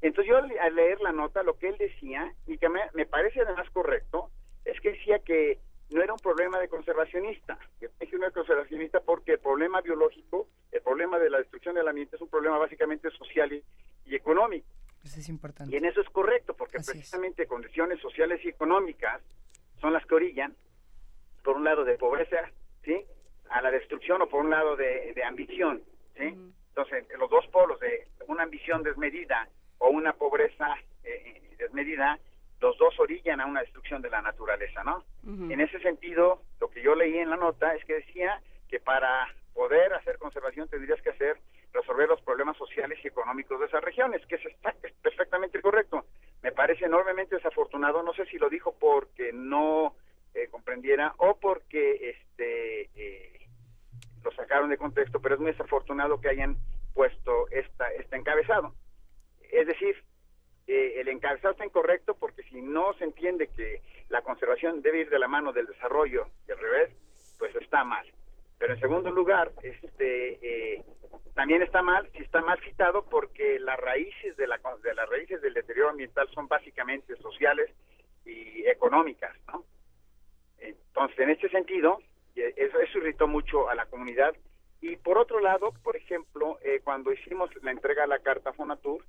Entonces yo al leer la nota, lo que él decía, y que me, me parece además correcto, es que decía que no era un problema de conservacionista, es una conservacionista porque el problema biológico, el problema de la destrucción del ambiente es un problema básicamente social y, económico. Eso es importante. Y en eso es correcto, porque precisamente condiciones sociales y económicas son las que orillan, por un lado de pobreza, ¿sí? A la destrucción o por un lado de, ambición, ¿sí? Entonces, los dos polos de una ambición desmedida o una pobreza eh, desmedida los dos orillan a una destrucción de la naturaleza, ¿no? En ese sentido, lo que yo leí en la nota es que decía que para poder hacer conservación tendrías que hacer resolver los problemas sociales y económicos de esas regiones, que es, perfectamente correcto. Me parece enormemente desafortunado, no sé si lo dijo porque no eh, comprendiera o porque este eh, lo sacaron de contexto, pero es muy desafortunado que hayan puesto esta, este encabezado. Es decir, eh, el encabezado está incorrecto porque si no se entiende que la conservación debe ir de la mano del desarrollo y al revés, pues está mal. Pero en segundo lugar, este eh, también está mal si está mal citado porque las raíces de, la, de las raíces del deterioro ambiental son básicamente sociales y económicas, ¿no? Entonces, en este sentido, eso, eso irritó mucho a la comunidad. Y por otro lado, por ejemplo, eh, cuando hicimos la entrega de la carta Fonatur,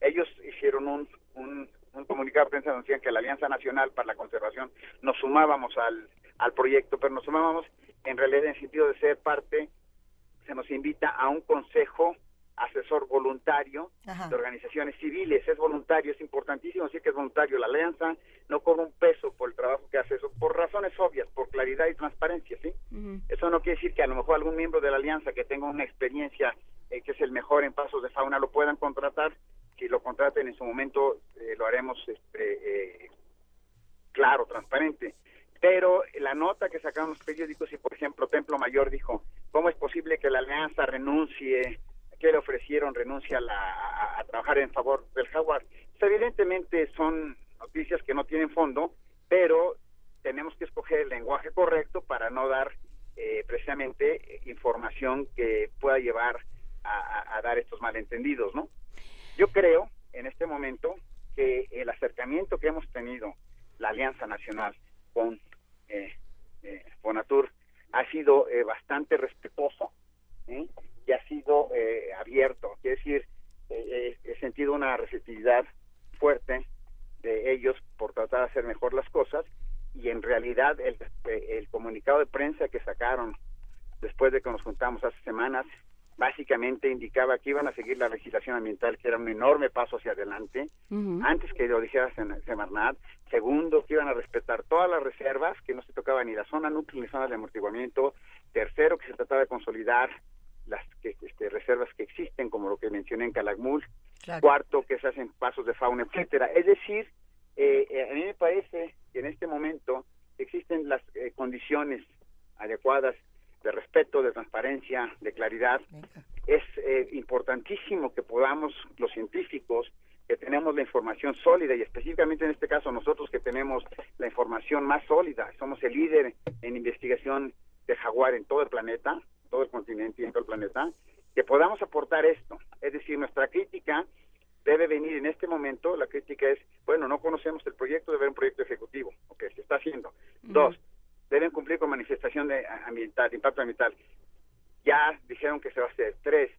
ellos hicieron un, un, comunicado de prensa donde decían que la Alianza Nacional para la Conservación nos sumábamos al, al proyecto, pero nos sumábamos en realidad en el sentido de ser parte, se nos invita a un consejo asesor voluntario de organizaciones civiles. Es voluntario, es importantísimo decir que es voluntario. La alianza no cobra un peso por el trabajo que hace eso, por razones obvias, por claridad y transparencia, ¿sí? Eso no quiere decir que a lo mejor algún miembro de la alianza que tenga una experiencia eh, que es el mejor en pasos de fauna lo puedan contratar. En su momento, eh, lo haremos este, eh, claro, transparente. Pero la nota que sacaron los periódicos, y por ejemplo Templo Mayor dijo, ¿cómo es posible que la alianza renuncie que le ofrecieron renuncia a, trabajar en favor del jaguar. Pues, evidentemente son noticias que no tienen fondo, pero tenemos que escoger el lenguaje correcto para no dar eh, precisamente información que pueda llevar a, dar estos malentendidos, ¿no? Yo creo en este momento que el acercamiento que hemos tenido la Alianza Nacional con eh, eh ha sido eh, bastante respetuoso, y ha sido eh, abierto. Quiere decir, he sentido una receptividad fuerte de ellos por tratar de hacer mejor las cosas y en realidad el comunicado de prensa que sacaron después de que nos juntamos hace semanas básicamente indicaba que iban a seguir la legislación ambiental, que era un enorme paso hacia adelante, antes que lo dijera Semarnat, segundo, que iban a respetar todas las reservas, que no se tocaba ni la zona núcleo ni zona de amortiguamiento, tercero, que se trataba de consolidar las este, reservas que existen, como lo que mencioné en Calakmul, cuarto, que se hacen pasos de fauna, etcétera. Es decir, eh, eh, a mí me parece que en este momento existen las eh, condiciones adecuadas de respeto, de transparencia, de claridad. Es importantísimo que podamos, los científicos, que tenemos la información sólida y específicamente en este caso nosotros que tenemos la información más sólida, somos el líder en investigación de jaguar en todo el planeta, todo el continente y en todo el planeta, que podamos aportar esto. Es decir, nuestra crítica debe venir en este momento, la crítica es, bueno, no conocemos el proyecto, debe haber un proyecto ejecutivo, ok, se está haciendo. Dos, deben cumplir con manifestación de ambiental, impacto ambiental. Ya dijeron que se va a hacer. Tres,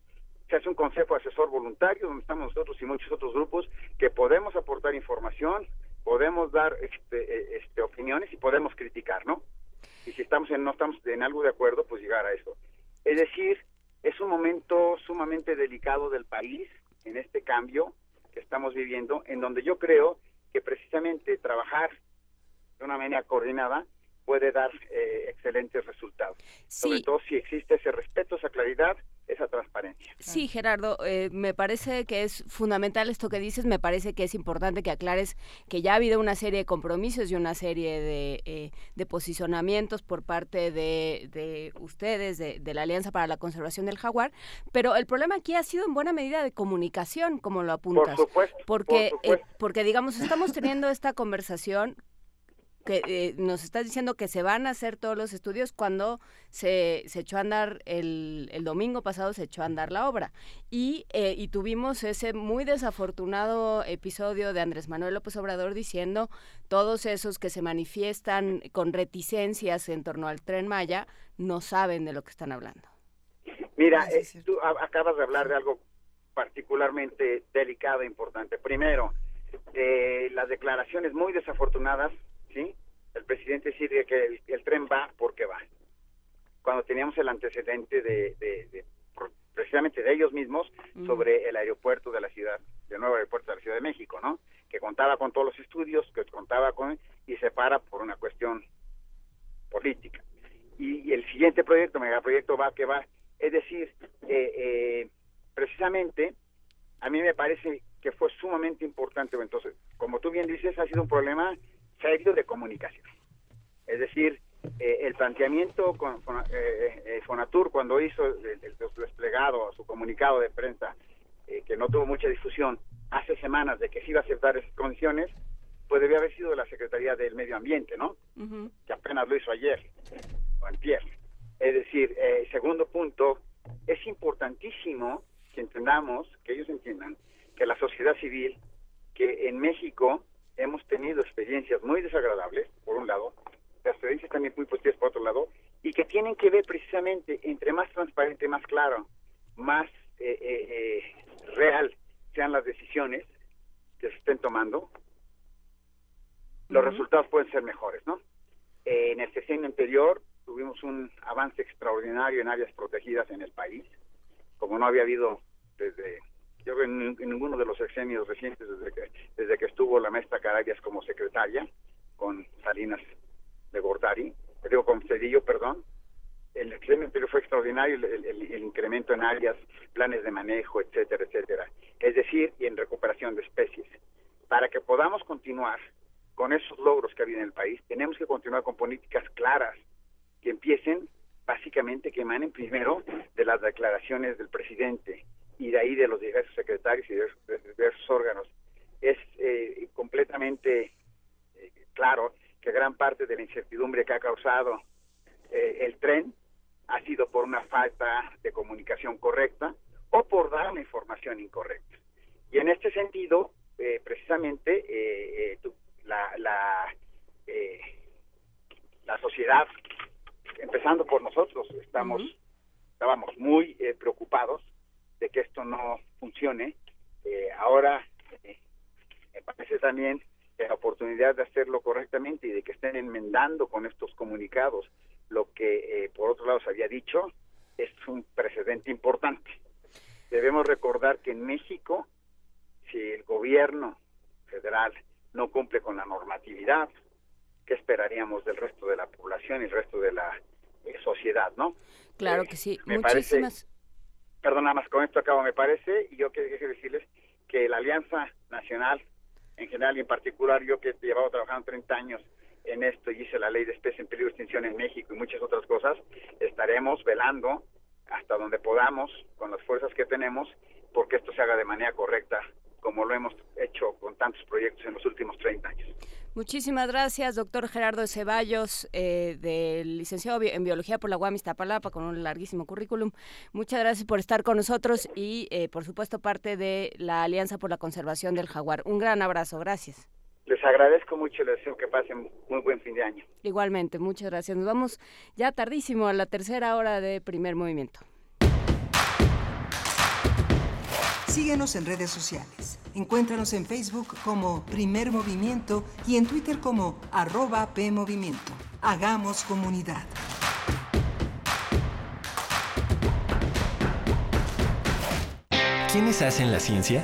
se hace un consejo asesor voluntario donde estamos nosotros y muchos otros grupos que podemos aportar información, podemos dar este, eh, este, opiniones y podemos criticar, ¿no? Y si estamos en, no estamos en algo de acuerdo, pues llegar a eso. Es decir, es un momento sumamente delicado del país en este cambio que estamos viviendo, en donde yo creo que precisamente trabajar de una manera coordinada puede dar eh, excelentes resultados. Sobre todo si existe ese respeto, esa claridad esa transparencia. Sí, Gerardo, eh, me parece que es fundamental esto que dices, me parece que es importante que aclares que ya ha habido una serie de compromisos y una serie de, eh, de posicionamientos por parte de, de ustedes, de, de, la Alianza para la Conservación del Jaguar, pero el problema aquí ha sido en buena medida de comunicación, como lo apuntas. Por supuesto. Porque, eh, porque digamos, estamos teniendo esta conversación que eh, nos estás diciendo que se van a hacer todos los estudios cuando se, se echó a andar el, el, domingo pasado se echó a andar la obra y, eh, y tuvimos ese muy desafortunado episodio de Andrés Manuel López Obrador diciendo todos esos que se manifiestan con reticencias en torno al tren Maya no saben de lo que están hablando. Mira, eh, tú acabas de hablar de algo particularmente delicado e importante. Primero, las declaraciones muy desafortunadas el presidente dice que el, tren va porque va. Cuando teníamos el antecedente de, precisamente de ellos mismos sobre el aeropuerto de la ciudad, el nuevo aeropuerto de la Ciudad de México, ¿no? Que contaba con todos los estudios, que contaba con y se para por una cuestión política. Y, el siguiente proyecto, megaproyecto va que va, es decir, eh, eh, precisamente a mí me parece que fue sumamente importante. Entonces, como tú bien dices, ha sido un problema serio de comunicación. Es decir, eh, el planteamiento con, eh, eh, Fonatur cuando hizo el, desplegado, su comunicado de prensa, que no tuvo mucha difusión, hace semanas de que se iba a aceptar esas condiciones, pues debía haber sido la Secretaría del Medio Ambiente, ¿no? Que apenas lo hizo ayer, o antier. Es decir, segundo punto, es importantísimo que entendamos, que ellos entiendan, que la sociedad civil, que en México hemos tenido experiencias muy desagradables, por un lado, experiencias también muy positivas por otro lado, y que tienen que ver precisamente entre más transparente, más claro, más eh, eh, eh, real sean las decisiones que se estén tomando, los resultados pueden ser mejores, ¿no? en el sesión anterior tuvimos un avance extraordinario en áreas protegidas en el país, como no había habido desde yo en, ninguno de los sexenios recientes desde que desde que estuvo la maestra Carabias como secretaria con Salinas de Gortari, digo con Cedillo, perdón, el sexenio fue extraordinario el, incremento en áreas, planes de manejo, etcétera, etcétera. Es decir, y en recuperación de especies. Para que podamos continuar con esos logros que ha habido en el país, tenemos que continuar con políticas claras que empiecen básicamente que emanen primero de las declaraciones del presidente y de ahí de los diversos secretarios y de diversos órganos. Es eh, completamente eh, claro que gran parte de la incertidumbre que ha causado eh, el tren ha sido por una falta de comunicación correcta o por dar una información incorrecta. Y en este sentido, precisamente, la, la, la sociedad empezando por nosotros, estamos, estábamos muy eh, preocupados de que esto no funcione. Eh, ahora eh, me parece también la oportunidad de hacerlo correctamente y de que estén enmendando con estos comunicados lo que por otro lado se había dicho es un precedente importante. Debemos recordar que en México, si el gobierno federal no cumple con la normatividad, ¿qué esperaríamos del resto de la población y el resto de la eh, sociedad, no? Claro que sí. Me Muchísimas. Parece, perdón, nada más con esto acabo, me parece, y yo quiero decirles que la Alianza Nacional, en general y en particular, yo que he llevado trabajando 30 años en esto y hice la ley de especie en peligro de extinción en México y muchas otras cosas, estaremos velando hasta donde podamos, con las fuerzas que tenemos, porque esto se haga de manera correcta, como lo hemos hecho con tantos proyectos en los últimos 30 años. Muchísimas gracias, doctor Gerardo Ceballos, eh, del licenciado en Biología por la UAM Iztapalapa, con un larguísimo currículum. Muchas gracias por estar con nosotros y, eh, por supuesto, parte de la Alianza por la Conservación del Jaguar. Un gran abrazo, gracias. Les agradezco mucho, les deseo que pasen muy buen fin de año. Igualmente, muchas gracias. Nos vamos ya tardísimo a la tercera hora de primer movimiento. Síguenos en redes sociales. Encuéntranos en Facebook como Primer Movimiento y en Twitter como arroba PMovimiento. Hagamos comunidad. ¿Quiénes hacen la ciencia?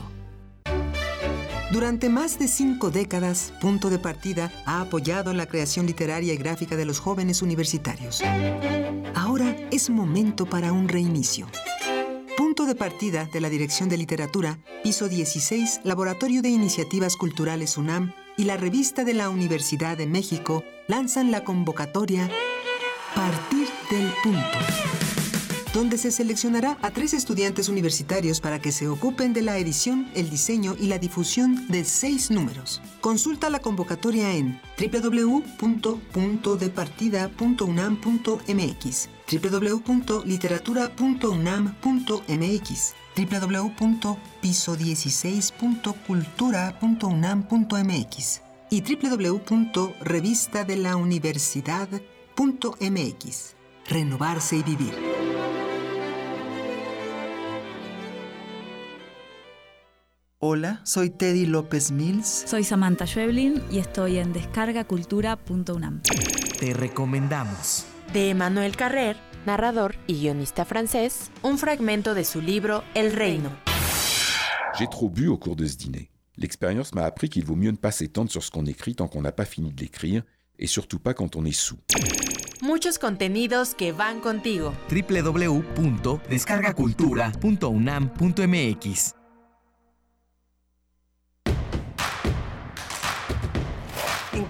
Durante más de cinco décadas, Punto de Partida ha apoyado la creación literaria y gráfica de los jóvenes universitarios. Ahora es momento para un reinicio. Punto de Partida de la Dirección de Literatura, piso 16, Laboratorio de Iniciativas Culturales UNAM y la revista de la Universidad de México lanzan la convocatoria Partir del Punto donde se seleccionará a tres estudiantes universitarios para que se ocupen de la edición, el diseño y la difusión de seis números. Consulta la convocatoria en www.puntodepartida.unam.mx, www.literatura.unam.mx, www.piso16.cultura.unam.mx y www.revistadelauniversidad.mx. Renovarse y vivir. Hola, soy Teddy López Mills. Soy Samantha Schweblin y estoy en descargacultura.unam. Te recomendamos. De Emmanuel Carrer, narrador y guionista francés, un fragmento de su libro El Reino. J'ai trop bu au cours de ce dîner. L'expérience m'a appris qu'il vaut mieux ne pas s'étendre sur ce qu'on écrit tant qu'on n'a pas fini de l'écrire, et surtout pas quand on est sous. Muchos contenidos que van contigo. www.descargacultura.unam.mx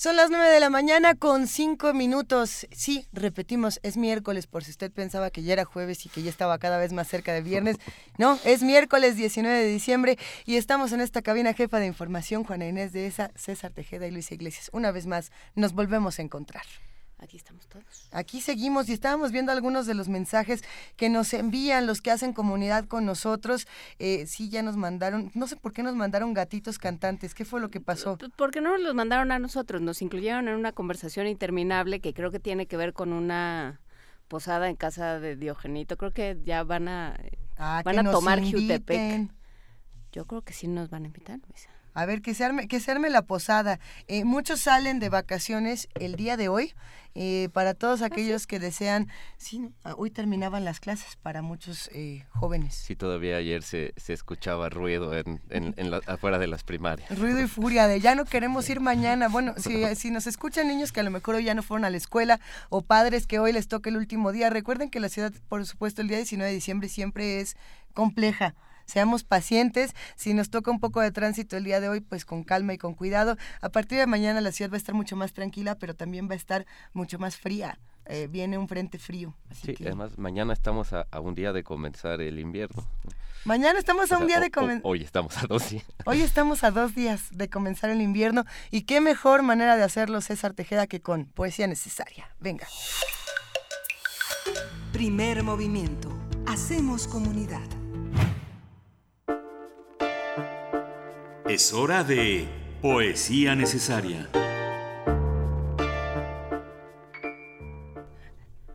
Son las 9 de la mañana con 5 minutos. Sí, repetimos, es miércoles, por si usted pensaba que ya era jueves y que ya estaba cada vez más cerca de viernes. No, es miércoles 19 de diciembre y estamos en esta cabina jefa de información, Juana Inés de esa, César Tejeda y Luisa Iglesias. Una vez más, nos volvemos a encontrar. Aquí estamos todos. Aquí seguimos y estábamos viendo algunos de los mensajes que nos envían los que hacen comunidad con nosotros. Eh, sí, ya nos mandaron, no sé por qué nos mandaron gatitos cantantes. ¿Qué fue lo que pasó? Porque no nos los mandaron a nosotros, nos incluyeron en una conversación interminable que creo que tiene que ver con una posada en casa de Diogenito. Creo que ya van a, ah, van a tomar Jutepec. Yo creo que sí nos van a invitar, Luisa. A ver, que se arme, que se arme la posada. Eh, muchos salen de vacaciones el día de hoy. Eh, para todos aquellos que desean, sí, hoy terminaban las clases para muchos eh, jóvenes. Sí, todavía ayer se, se escuchaba ruido en, en, afuera de las primarias. Ruido y furia de ya no queremos ir mañana. Bueno, si, si nos escuchan niños que a lo mejor hoy ya no fueron a la escuela o padres que hoy les toca el último día, recuerden que la ciudad, por supuesto, el día 19 de diciembre siempre es compleja seamos pacientes. Si nos toca un poco de tránsito el día de hoy, pues con calma y con cuidado. A partir de mañana la ciudad va a estar mucho más tranquila, pero también va a estar mucho más fría. Eh, viene un frente frío. sí, además mañana estamos a, un día de comenzar el invierno. Mañana estamos a un día de comenzar. Hoy estamos a dos días. Hoy estamos a dos días de comenzar el invierno. Y qué mejor manera de hacerlo, César Tejeda, que con poesía necesaria. Venga. Primer movimiento. Hacemos comunidad. Es hora de Poesía Necesaria.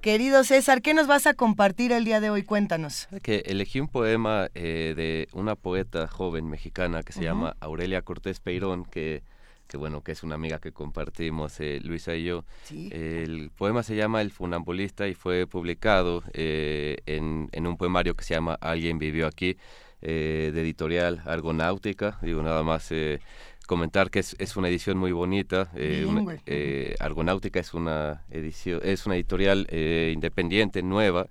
Querido César, ¿qué nos vas a compartir el día de hoy? Cuéntanos. Que elegí un poema eh, de una poeta joven mexicana que se llama Aurelia Cortés Peirón, que, que, bueno, que es una amiga que compartimos eh, Luisa y yo. El poema se llama El funambulista y fue publicado eh, en, en un poemario que se llama Alguien vivió aquí eh, de editorial Argonáutica. Digo, nada más eh, comentar que es, es, una edición muy bonita. Eh, Argonáutica es una edición, es una editorial independiente, nueva,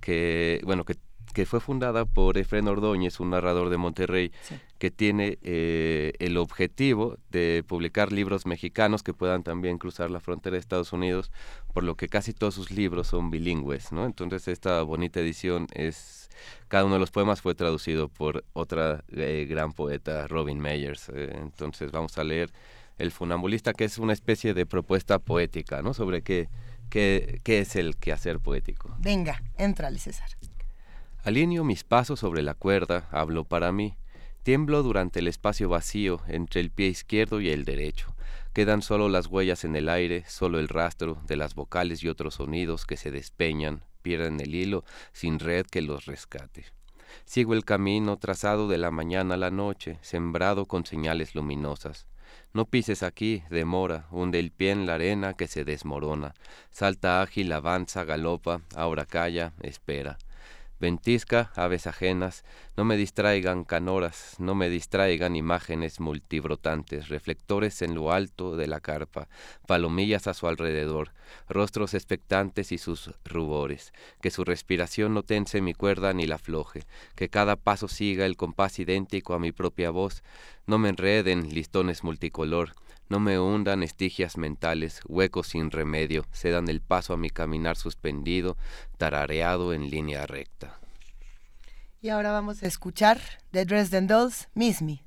que, bueno, que que fue fundada por Efren Ordóñez, un narrador de Monterrey, que tiene el objetivo de publicar libros mexicanos que puedan también cruzar la frontera de Estados Unidos, por lo que casi todos sus libros son bilingües, ¿no? Entonces esta bonita edición es cada uno de los poemas fue traducido por otra eh, gran poeta, Robin Meyers. Eh, entonces vamos a leer El funambulista, que es una especie de propuesta poética, ¿no? Sobre qué, qué, qué es el quehacer poético. Venga, entrale, César. Alineo mis pasos sobre la cuerda, hablo para mí. Tiemblo durante el espacio vacío entre el pie izquierdo y el derecho. Quedan solo las huellas en el aire, solo el rastro de las vocales y otros sonidos que se despeñan, pierden el hilo sin red que los rescate. Sigo el camino trazado de la mañana a la noche, sembrado con señales luminosas. No pises aquí, demora, hunde el pie en la arena que se desmorona. Salta ágil, avanza, galopa, ahora calla, espera. Ventisca, aves ajenas, no me distraigan canoras, no me distraigan imágenes multibrotantes, reflectores en lo alto de la carpa, palomillas a su alrededor, rostros expectantes y sus rubores, que su respiración no tense mi cuerda ni la floje, que cada paso siga el compás idéntico a mi propia voz, no me enreden listones multicolor, no me hundan estigias mentales, huecos sin remedio, se dan el paso a mi caminar suspendido, tarareado en línea recta. Y ahora vamos a escuchar The Dresden Dolls, Miss Me.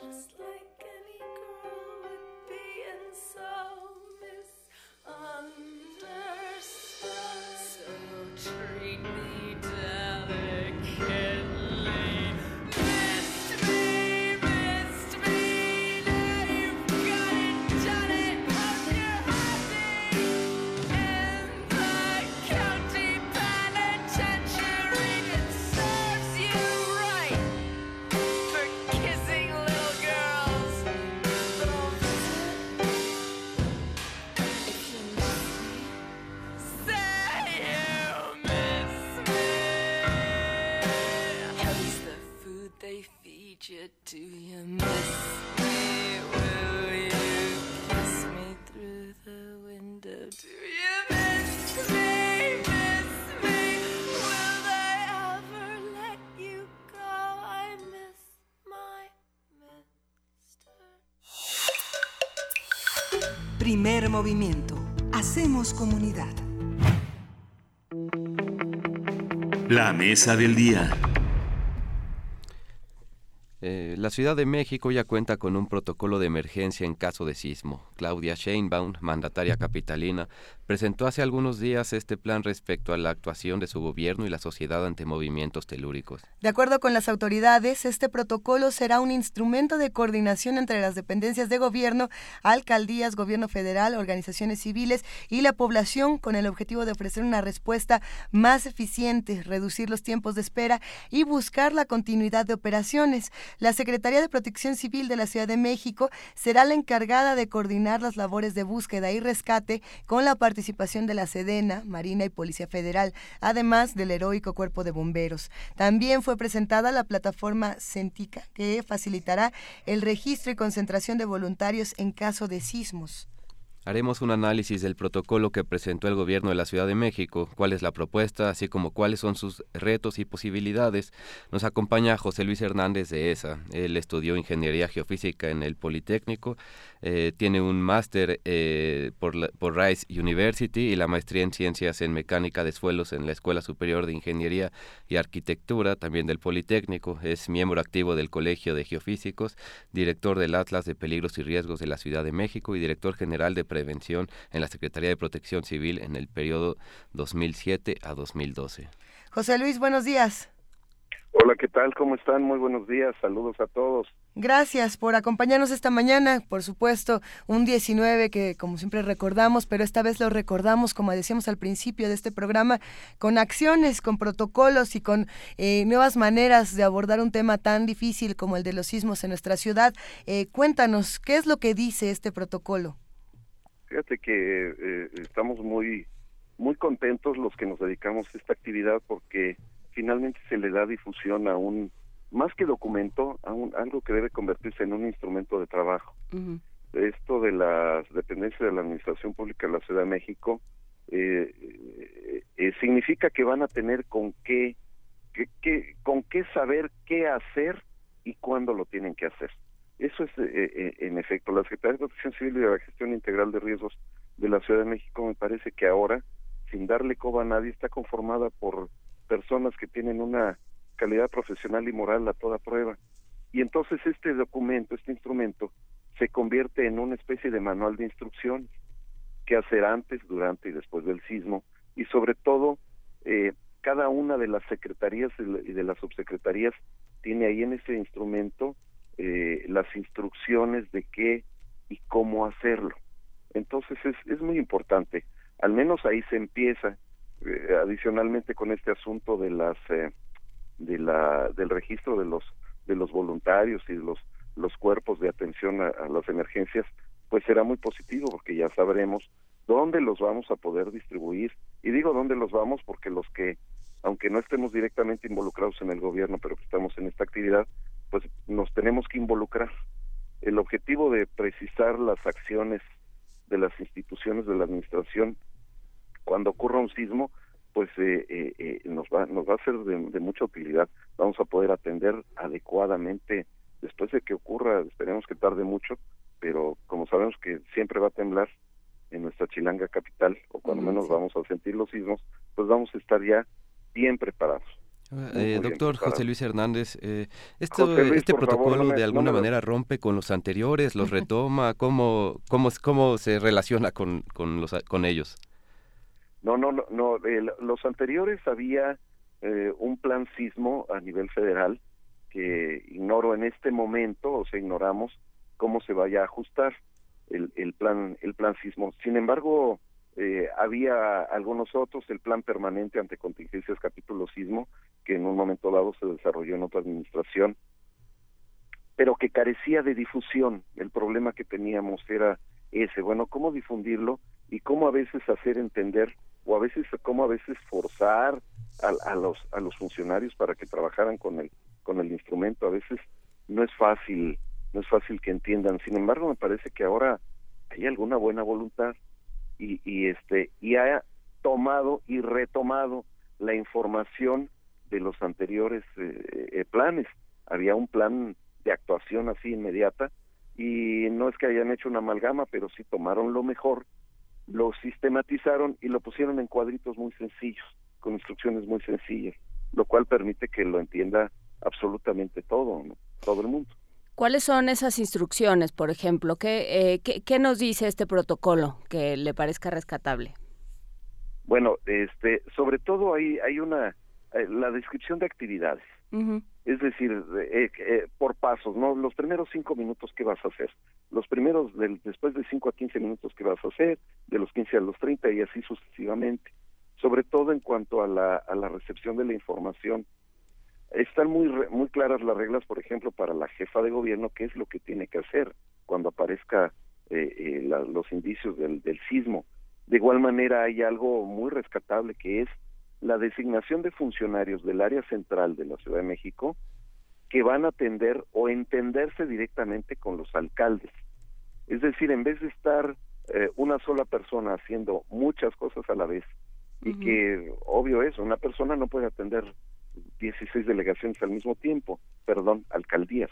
just Primer movimiento. Hacemos comunidad. La mesa del día. Eh, la Ciudad de México ya cuenta con un protocolo de emergencia en caso de sismo. Claudia Sheinbaum, mandataria capitalina, presentó hace algunos días este plan respecto a la actuación de su gobierno y la sociedad ante movimientos telúricos. De acuerdo con las autoridades, este protocolo será un instrumento de coordinación entre las dependencias de gobierno, alcaldías, gobierno federal, organizaciones civiles y la población con el objetivo de ofrecer una respuesta más eficiente, reducir los tiempos de espera y buscar la continuidad de operaciones. La Secretaría de Protección Civil de la Ciudad de México será la encargada de coordinar las labores de búsqueda y rescate con la participación participación de la Sedena, Marina y Policía Federal, además del heroico Cuerpo de Bomberos. También fue presentada la plataforma Centica, que facilitará el registro y concentración de voluntarios en caso de sismos. Haremos un análisis del protocolo que presentó el gobierno de la Ciudad de México, cuál es la propuesta, así como cuáles son sus retos y posibilidades. Nos acompaña José Luis Hernández de ESA. Él estudió ingeniería geofísica en el Politécnico eh, tiene un máster eh, por, por Rice University y la maestría en ciencias en mecánica de suelos en la Escuela Superior de Ingeniería y Arquitectura, también del Politécnico. Es miembro activo del Colegio de Geofísicos, director del Atlas de Peligros y Riesgos de la Ciudad de México y director general de Prevención en la Secretaría de Protección Civil en el periodo 2007 a 2012. José Luis, buenos días. Hola, ¿qué tal? ¿Cómo están? Muy buenos días. Saludos a todos. Gracias por acompañarnos esta mañana. Por supuesto, un 19 que como siempre recordamos, pero esta vez lo recordamos, como decíamos al principio de este programa, con acciones, con protocolos y con eh, nuevas maneras de abordar un tema tan difícil como el de los sismos en nuestra ciudad. Eh, cuéntanos, ¿qué es lo que dice este protocolo? Fíjate que eh, estamos muy, muy contentos los que nos dedicamos a esta actividad porque finalmente se le da difusión a un, más que documento, a un, algo que debe convertirse en un instrumento de trabajo. Esto de las dependencias de la Administración Pública de la Ciudad de México eh, eh, eh, significa que van a tener con qué, con qué saber qué hacer y cuándo lo tienen que hacer. Eso es, en efecto, la Secretaría de Protección Civil y de la Gestión Integral de Riesgos de la Ciudad de México me parece que ahora, sin darle coba a nadie, está conformada por personas que tienen una calidad profesional y moral a toda prueba. Y entonces este documento, este instrumento, se convierte en una especie de manual de instrucciones que hacer antes, durante y después del sismo, y sobre todo, eh, cada una de las secretarías y de las subsecretarías tiene ahí en ese instrumento eh, las instrucciones de qué y cómo hacerlo. Entonces es, es muy importante, al menos ahí se empieza, eh, adicionalmente con este asunto de las eh, de la del registro de los de los voluntarios y de los los cuerpos de atención a, las emergencias, pues será muy positivo porque ya sabremos dónde los vamos a poder distribuir. Y digo dónde los vamos porque los que, aunque no estemos directamente involucrados en el gobierno, pero que estamos en esta actividad, pues nos tenemos que involucrar. El objetivo de precisar las acciones de las instituciones de la administración cuando ocurra un sismo, pues eh, eh, eh, nos va nos va a ser de, mucha utilidad. Vamos a poder atender adecuadamente después de que ocurra. Esperemos que tarde mucho, pero como sabemos que siempre va a temblar en nuestra chilanga capital o cuando menos vamos a sentir los sismos, pues vamos a estar ya bien preparados. Eh, doctor José Luis Hernández, eh, ¿este protocolo de alguna manera rompe con los anteriores, los retoma? ¿Cómo, cómo, cómo se relaciona con, con, los, con ellos? No, no, no, no los anteriores había eh, un plan sismo a nivel federal que ignoro en este momento, o sea, ignoramos cómo se vaya a ajustar el, el plan el plan sismo. Sin embargo, eh, había algunos otros, el plan permanente ante contingencias capítulo sismo, que en un momento dado se desarrolló en otra administración, pero que carecía de difusión. El problema que teníamos era ese, bueno, cómo difundirlo y cómo a veces hacer entender o a veces cómo a veces forzar a, a los a los funcionarios para que trabajaran con el con el instrumento. A veces no es fácil, no es fácil que entiendan. Sin embargo, me parece que ahora hay alguna buena voluntad y, este y ha tomado y retomado la información de los anteriores eh, eh, planes. Había un plan de actuación así inmediata y no es que hayan hecho una amalgama, pero sí tomaron lo mejor, lo sistematizaron y lo pusieron en cuadritos muy sencillos, con instrucciones muy sencillas, lo cual permite que lo entienda absolutamente todo, todo el mundo. ¿Cuáles son esas instrucciones, por ejemplo? Eh, ¿Qué, qué, nos dice este protocolo que le parezca rescatable? Bueno, este, sobre todo hay, hay una, eh, la descripción de actividades. Es decir, eh, por pasos, ¿no? Los primeros cinco minutos que vas a hacer, los primeros, del, después de cinco a quince minutos que vas a hacer, de los quince a los treinta y así sucesivamente. Sobre todo en cuanto a la, a la recepción de la información están muy muy claras las reglas, por ejemplo, para la jefa de gobierno, qué es lo que tiene que hacer cuando aparezca eh, eh, los indicios del, del sismo. De igual manera, hay algo muy rescatable que es la designación de funcionarios del área central de la Ciudad de México que van a atender o entenderse directamente con los alcaldes. Es decir, en vez de estar eh, una sola persona haciendo muchas cosas a la vez, y que obvio es, una persona no puede atender 16 delegaciones al mismo tiempo, perdón, alcaldías.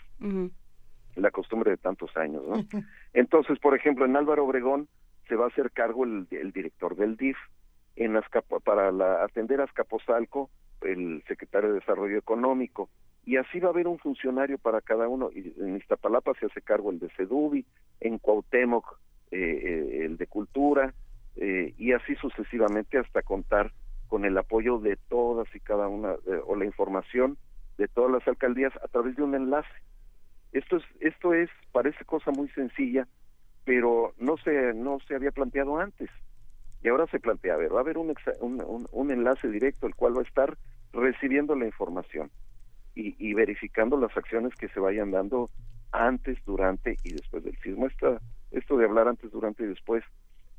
La costumbre de tantos años, ¿no? Entonces, por ejemplo, en Álvaro Obregón se va a hacer cargo el, director del DIF, en para la, atender a Azcapotzalco, el secretario de Desarrollo Económico, y así va a haber un funcionario para cada uno. Y en Iztapalapa se hace cargo el de Sedubi, en Cuauhtémoc eh, eh, el de Cultura, eh, y así sucesivamente hasta contar con el apoyo de todas y cada una o la información de todas las alcaldías a través de un enlace. Esto es esto es parece cosa muy sencilla, pero no se no se había planteado antes. Y ahora se plantea, a ver, va a haber un, un, un, enlace directo el cual va a estar recibiendo la información y, y, verificando las acciones que se vayan dando antes, durante y después del sismo. Esta, esto de hablar antes, durante y después,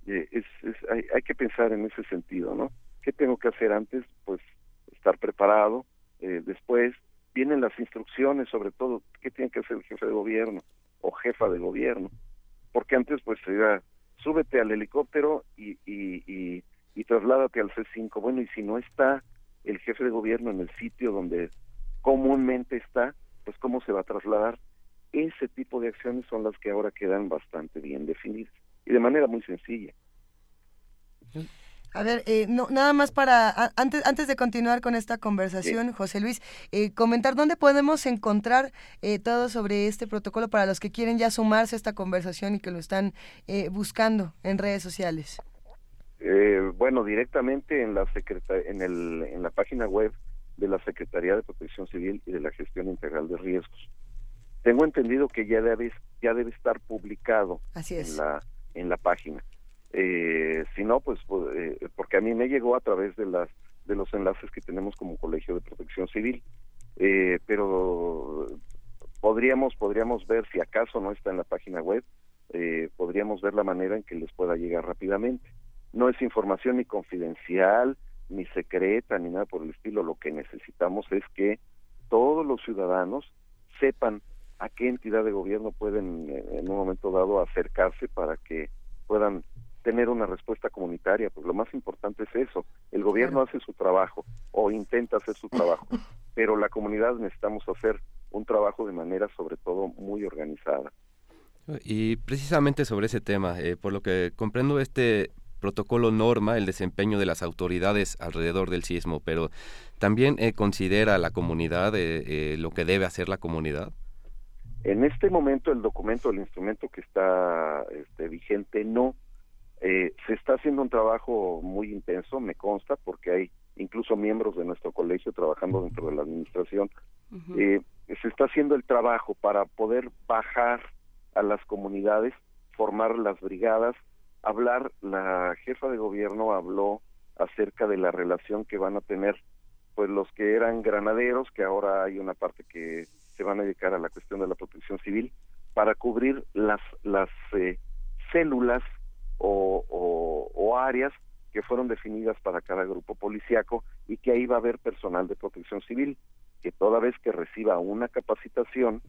eh, es, es hay, hay que pensar en ese sentido, ¿no? ¿Qué tengo que hacer antes? Pues estar preparado. Eh, después vienen las instrucciones, sobre todo, ¿qué tiene que hacer el jefe de gobierno o jefa de gobierno? Porque antes, pues, era, súbete al helicóptero y, y, trasládate al C5. Bueno, y si no está el jefe de gobierno en el sitio donde comúnmente está, pues, ¿cómo se va a trasladar? Ese tipo de acciones son las que ahora quedan bastante bien definidas y de manera muy sencilla. A ver, eh, no, nada más para, antes, antes de continuar con esta conversación, José Luis, eh, comentar dónde podemos encontrar eh, todo sobre este protocolo para los que quieren ya sumarse a esta conversación y que lo están buscando en redes sociales. bueno, directamente en la en, el, en la página web de la Secretaría de Protección Civil y de la Gestión Integral de Riesgos. Tengo entendido que ya debe, ya debe estar publicado en la en la página. Eh, si no, pues, pues eh, porque a mí me llegó a través de las de los enlaces que tenemos como Colegio de Protección Civil, eh, pero podríamos podríamos ver si acaso no está en la página web, eh, podríamos ver la manera en que les pueda llegar rápidamente. No es información ni confidencial, ni secreta, ni nada por el estilo. Lo que necesitamos es que todos los ciudadanos sepan a qué entidad de gobierno pueden en un momento dado acercarse para que puedan tener una respuesta comunitaria, pues lo más importante es eso. El gobierno hace su trabajo o intenta hacer su trabajo, pero la comunidad necesitamos hacer un trabajo de manera sobre todo muy organizada. Y precisamente sobre ese tema, eh, por lo que comprendo este protocolo norma el desempeño de las autoridades alrededor del sismo, pero también eh, considera la comunidad eh, lo que debe hacer la comunidad. En este momento el documento, el instrumento que está este, vigente no. Eh, se está haciendo un trabajo muy intenso, me consta, porque hay incluso miembros de nuestro colegio trabajando dentro de la administración. eh, se está haciendo el trabajo para poder bajar a las comunidades, formar las brigadas, hablar, la jefa de gobierno habló acerca de la relación que van a tener pues los que eran granaderos, que ahora hay una parte que se van a dedicar a la cuestión de la protección civil, para cubrir las, las eh, células o, áreas que fueron definidas para cada grupo policíaco y que ahí va a haber personal de protección civil, que toda vez que reciba una capacitación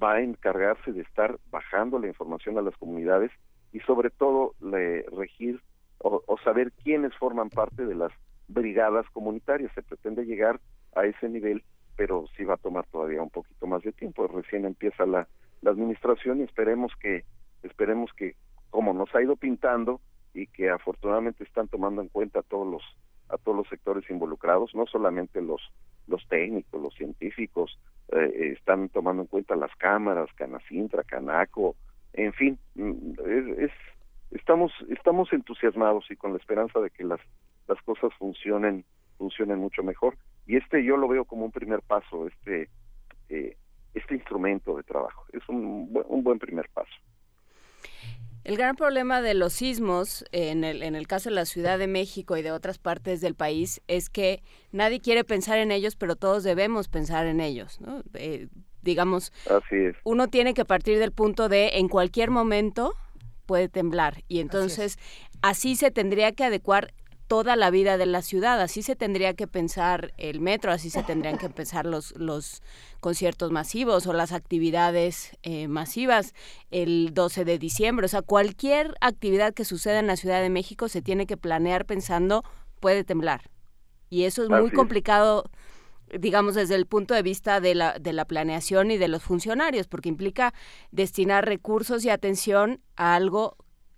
va a encargarse de estar bajando la información a las comunidades y sobre todo le, regir o, o saber quiénes forman parte de las brigadas comunitarias. Se pretende llegar a ese nivel pero sí va a tomar todavía un poquito más de tiempo. Recién empieza la, la administración y esperemos que esperemos que como nos ha ido pintando y que afortunadamente están tomando en cuenta a todos los a todos los sectores involucrados, no solamente los los técnicos, los científicos, eh, están tomando en cuenta las cámaras, Canacintra, Canaco, en fin, mm, es, estamos estamos entusiasmados y con la esperanza de que las las cosas funcionen funcionen mucho mejor. Y este yo lo veo como un primer paso este eh, este instrumento de trabajo. Es un, un buen primer paso el gran problema de los sismos, en el, en el caso de la Ciudad de México y de otras partes del país, es que nadie quiere pensar en ellos, pero todos debemos pensar en ellos. ¿no? Eh, digamos, uno tiene que partir del punto de en cualquier momento puede temblar y entonces así se tendría que adecuar toda la vida de la ciudad. Así se tendría que pensar el metro, así se tendrían que pensar los, los conciertos masivos o las actividades eh, masivas el 12 de diciembre. O sea, cualquier actividad que suceda en la Ciudad de México se tiene que planear pensando puede temblar. Y eso es muy complicado digamos, desde el punto de vista de la, de la planeación y de los funcionarios, porque implica destinar recursos y atención a algo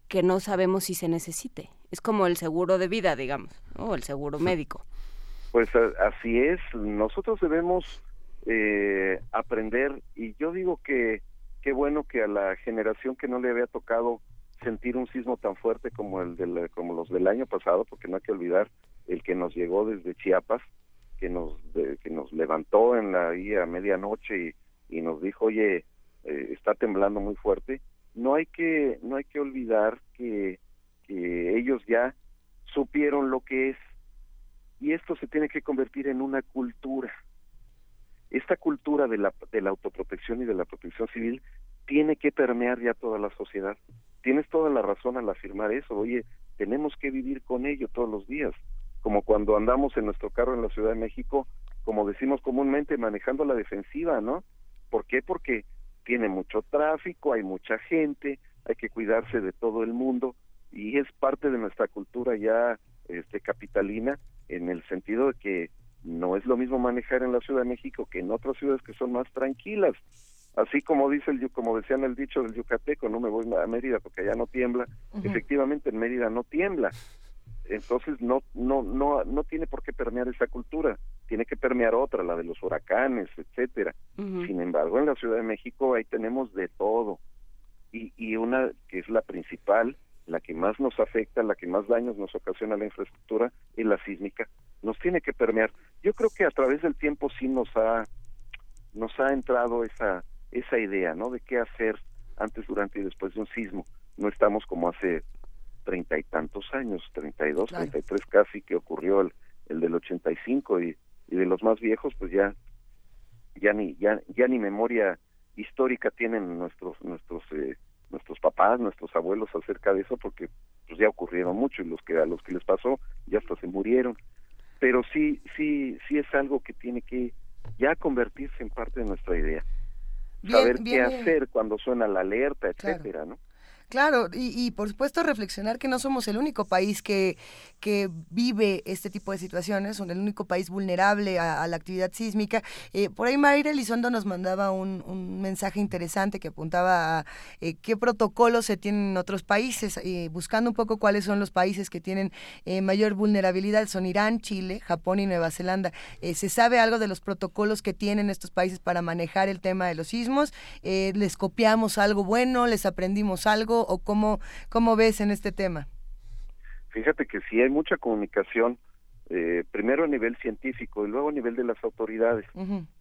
que no sabemos si se necesite es como el seguro de vida, digamos, o el seguro médico. Pues así es, nosotros debemos eh, aprender y yo digo que qué bueno que a la generación que no le había tocado sentir un sismo tan fuerte como el del, como los del año pasado, porque no hay que olvidar el que nos llegó desde Chiapas, que nos que nos levantó en la ahí a medianoche y, y nos dijo, oye, eh, está temblando muy fuerte. No hay que no hay que olvidar que que ellos ya supieron lo que es y esto se tiene que convertir en una cultura. Esta cultura de la, de la autoprotección y de la protección civil tiene que permear ya toda la sociedad. Tienes toda la razón al afirmar eso. Oye, tenemos que vivir con ello todos los días, como cuando andamos en nuestro carro en la Ciudad de México, como decimos comúnmente, manejando la defensiva, ¿no? ¿Por qué? Porque tiene mucho tráfico, hay mucha gente, hay que cuidarse de todo el mundo y es parte de nuestra cultura ya este capitalina en el sentido de que no es lo mismo manejar en la Ciudad de México que en otras ciudades que son más tranquilas. Así como dice el como decían el dicho del yucateco, no me voy a Mérida porque allá no tiembla. Efectivamente en Mérida no tiembla. Entonces no no no no tiene por qué permear esa cultura, tiene que permear otra, la de los huracanes, etcétera. Sin embargo, en la Ciudad de México ahí tenemos de todo. Y y una que es la principal la que más nos afecta, la que más daños nos ocasiona la infraestructura es la sísmica. Nos tiene que permear. Yo creo que a través del tiempo sí nos ha nos ha entrado esa esa idea, ¿no? De qué hacer antes, durante y después de un sismo. No estamos como hace treinta y tantos años, treinta y dos, treinta y tres casi que ocurrió el, el del ochenta y cinco y, y de los más viejos, pues ya ya ni ya ya ni memoria histórica tienen nuestros nuestros eh, nuestros papás, nuestros abuelos acerca de eso porque pues ya ocurrieron mucho y los que a los que les pasó ya hasta se murieron. Pero sí sí sí es algo que tiene que ya convertirse en parte de nuestra idea. Saber qué hacer cuando suena la alerta, etcétera, ¿no? Claro, y, por supuesto reflexionar que no somos el único país que, que vive este tipo de situaciones, son el único país vulnerable a, la actividad sísmica. Eh, por ahí Mayra Elizondo nos mandaba un, mensaje interesante que apuntaba a eh, qué protocolos se tienen en otros países, eh, buscando un poco cuáles son los países que tienen mayor vulnerabilidad. Son Irán, Chile, Japón y Nueva Zelanda. ¿Se sabe algo de los protocolos que tienen estos países para manejar el tema de los sismos? ¿Les copiamos algo bueno? ¿Les aprendimos algo? O cómo, cómo ves en este tema? Fíjate que sí hay mucha comunicación, eh, primero a nivel científico y luego a nivel de las autoridades.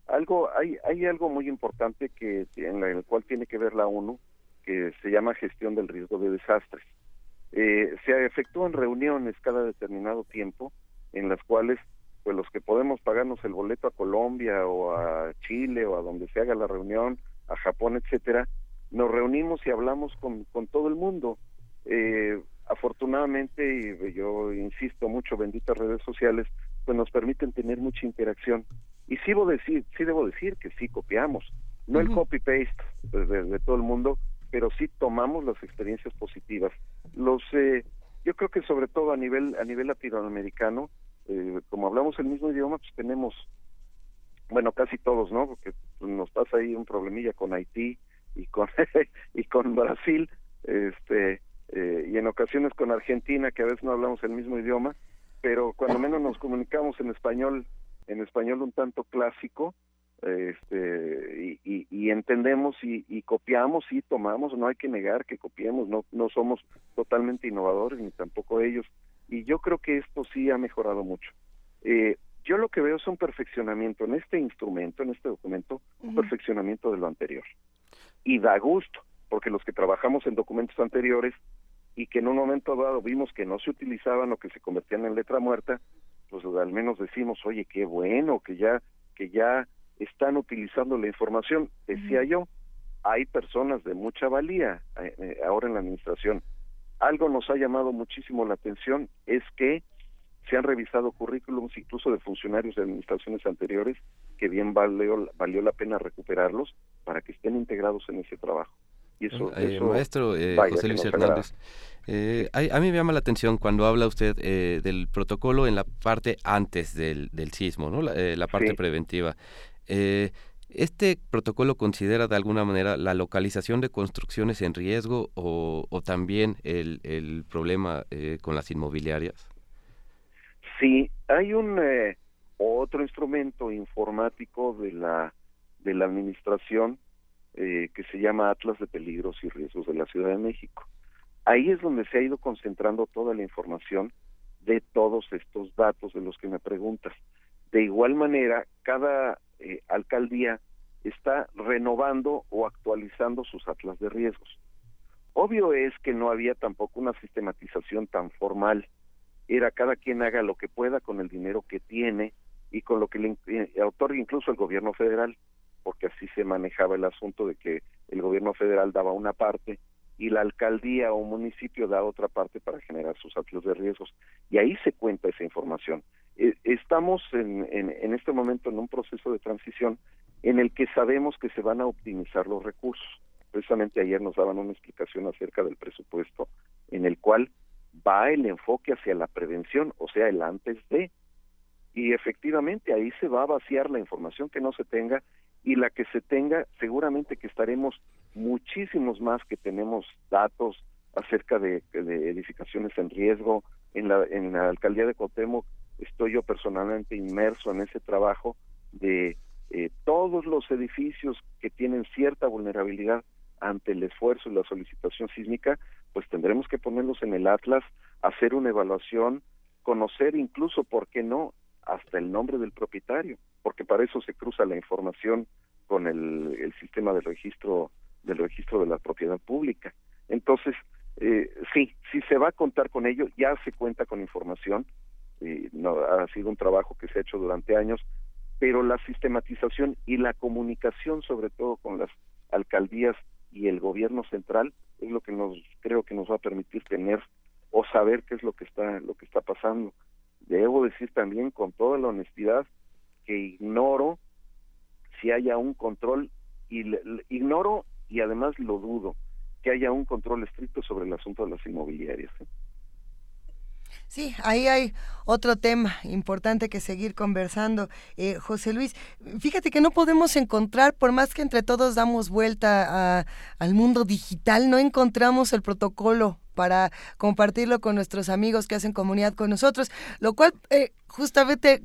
Algo hay hay algo muy importante que en, el cual tiene que ver la ONU que se llama gestión del riesgo de desastres. Eh, se efectúan reuniones cada determinado tiempo en las cuales pues los que podemos pagarnos el boleto a Colombia o a Chile o a donde se haga la reunión, a Japón, etcétera, nos reunimos y hablamos con, con todo el mundo. Eh, afortunadamente, y yo insisto mucho, benditas redes sociales, pues nos permiten tener mucha interacción. Y sí debo decir, sí debo decir que sí copiamos, no el copy-paste de, todo el mundo, pero sí tomamos las experiencias positivas. Los, eh, yo creo que sobre todo a nivel, a nivel latinoamericano, eh, como hablamos el mismo idioma, pues tenemos, bueno, casi todos, ¿no? Porque nos pasa ahí un problemilla con Haití, y con y con Brasil este eh, y en ocasiones con Argentina que a veces no hablamos el mismo idioma pero cuando menos nos comunicamos en español en español un tanto clásico este y, y, entendemos y, y, copiamos y tomamos no hay que negar que copiemos no no somos totalmente innovadores ni tampoco ellos y yo creo que esto sí ha mejorado mucho. Eh, yo lo que veo es un perfeccionamiento en este instrumento en este documento un perfeccionamiento de lo anterior y da gusto, porque los que trabajamos en documentos anteriores y que en un momento dado vimos que no se utilizaban o que se convertían en letra muerta, pues al menos decimos, oye, qué bueno que ya que ya están utilizando la información. Decía yo, hay personas de mucha valía eh, eh, ahora en la administración. Algo nos ha llamado muchísimo la atención es que se han revisado currículums incluso de funcionarios de administraciones anteriores que bien valió, valió la pena recuperarlos para que estén integrados en ese trabajo. Y eso, eh, maestro eh, José Luis Hernández, eh, a, mí me llama la atención cuando habla usted del protocolo en la parte antes del, del sismo, ¿no? la, parte preventiva. ¿Este protocolo considera de alguna manera la localización de construcciones en riesgo o, o también el, el problema con las inmobiliarias? Sí, hay un eh, otro instrumento informático de la de la administración eh, que se llama Atlas de Peligros y Riesgos de la Ciudad de México. Ahí es donde se ha ido concentrando toda la información de todos estos datos de los que me preguntas. De igual manera, cada eh, alcaldía está renovando o actualizando sus atlas de riesgos. Obvio es que no había tampoco una sistematización tan formal era cada quien haga lo que pueda con el dinero que tiene y con lo que le eh, otorga incluso el gobierno federal, porque así se manejaba el asunto de que el gobierno federal daba una parte y la alcaldía o municipio da otra parte para generar sus actos de riesgos. Y ahí se cuenta esa información. Eh, estamos en, en, en este momento en un proceso de transición en el que sabemos que se van a optimizar los recursos. Precisamente ayer nos daban una explicación acerca del presupuesto en el cual va el enfoque hacia la prevención, o sea, el antes de, y efectivamente ahí se va a vaciar la información que no se tenga y la que se tenga, seguramente que estaremos muchísimos más que tenemos datos acerca de, edificaciones en riesgo. En la, en la alcaldía de Cotemo estoy yo personalmente inmerso en ese trabajo de eh, todos los edificios que tienen cierta vulnerabilidad ante el esfuerzo y la solicitación sísmica, pues tendremos que ponerlos en el Atlas, hacer una evaluación, conocer incluso, ¿por qué no?, hasta el nombre del propietario, porque para eso se cruza la información con el, sistema de registro del registro de la propiedad pública. Entonces, eh, sí, sí se va a contar con ello, ya se cuenta con información, no, ha sido un trabajo que se ha hecho durante años, pero la sistematización y la comunicación, sobre todo con las alcaldías y el gobierno central, es lo que nos creo que nos va a permitir tener o saber qué es lo que está lo que está pasando. Debo decir también con toda la honestidad que ignoro si haya un control y ignoro y además lo dudo que haya un control estricto sobre el asunto de las inmobiliarias. ¿eh? Sí, ahí hay otro tema importante que seguir conversando. Eh, José Luis, fíjate que no podemos encontrar, por más que entre todos damos vuelta al mundo digital, no encontramos el protocolo para compartirlo con nuestros amigos que hacen comunidad con nosotros, lo cual eh, justamente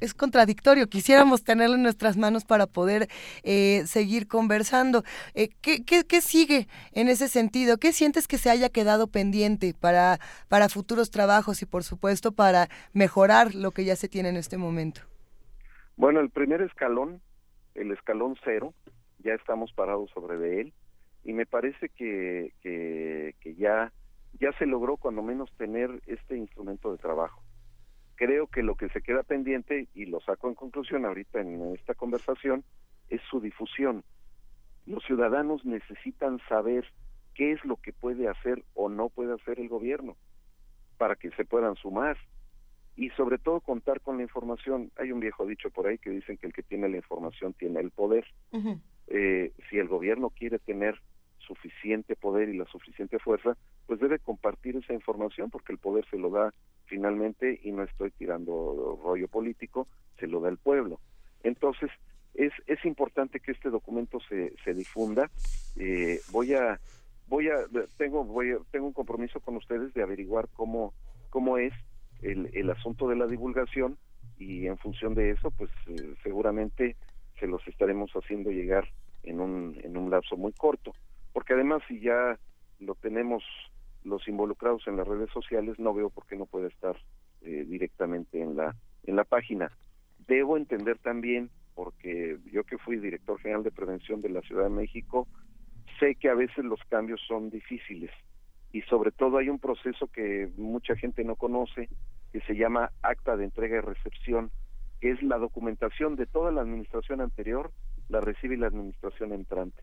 es contradictorio. Quisiéramos tenerlo en nuestras manos para poder eh, seguir conversando. Eh, ¿qué, qué, sigue en ese sentido? ¿Qué sientes que se haya quedado pendiente para, para futuros trabajos y, por supuesto, para mejorar lo que ya se tiene en este momento? Bueno, el primer escalón, el escalón cero, ya estamos parados sobre de él y me parece que, que ya ya se logró cuando menos tener este instrumento de trabajo. Creo que lo que se queda pendiente, y lo saco en conclusión ahorita en esta conversación, es su difusión. Los ciudadanos necesitan saber qué es lo que puede hacer o no puede hacer el gobierno para que se puedan sumar y sobre todo contar con la información. Hay un viejo dicho por ahí que dicen que el que tiene la información tiene el poder. eh, si el gobierno quiere tener suficiente poder y la suficiente fuerza, pues debe compartir esa información porque el poder se lo da finalmente y no estoy tirando rollo político, se lo da el pueblo. Entonces, es, es importante que este documento se, se difunda. Eh, voy a voy a tengo voy tengo un compromiso con ustedes de averiguar cómo cómo es el, el asunto de la divulgación y en función de eso pues eh, seguramente se los estaremos haciendo llegar en un en un lapso muy corto porque además si ya lo tenemos los involucrados en las redes sociales, no veo por qué no puede estar eh, directamente en la en la página. Debo entender también, porque yo que fui director general de prevención de la Ciudad de México, sé que a veces los cambios son difíciles y sobre todo hay un proceso que mucha gente no conoce que se llama acta de entrega y recepción, que es la documentación de toda la administración anterior, la recibe la administración entrante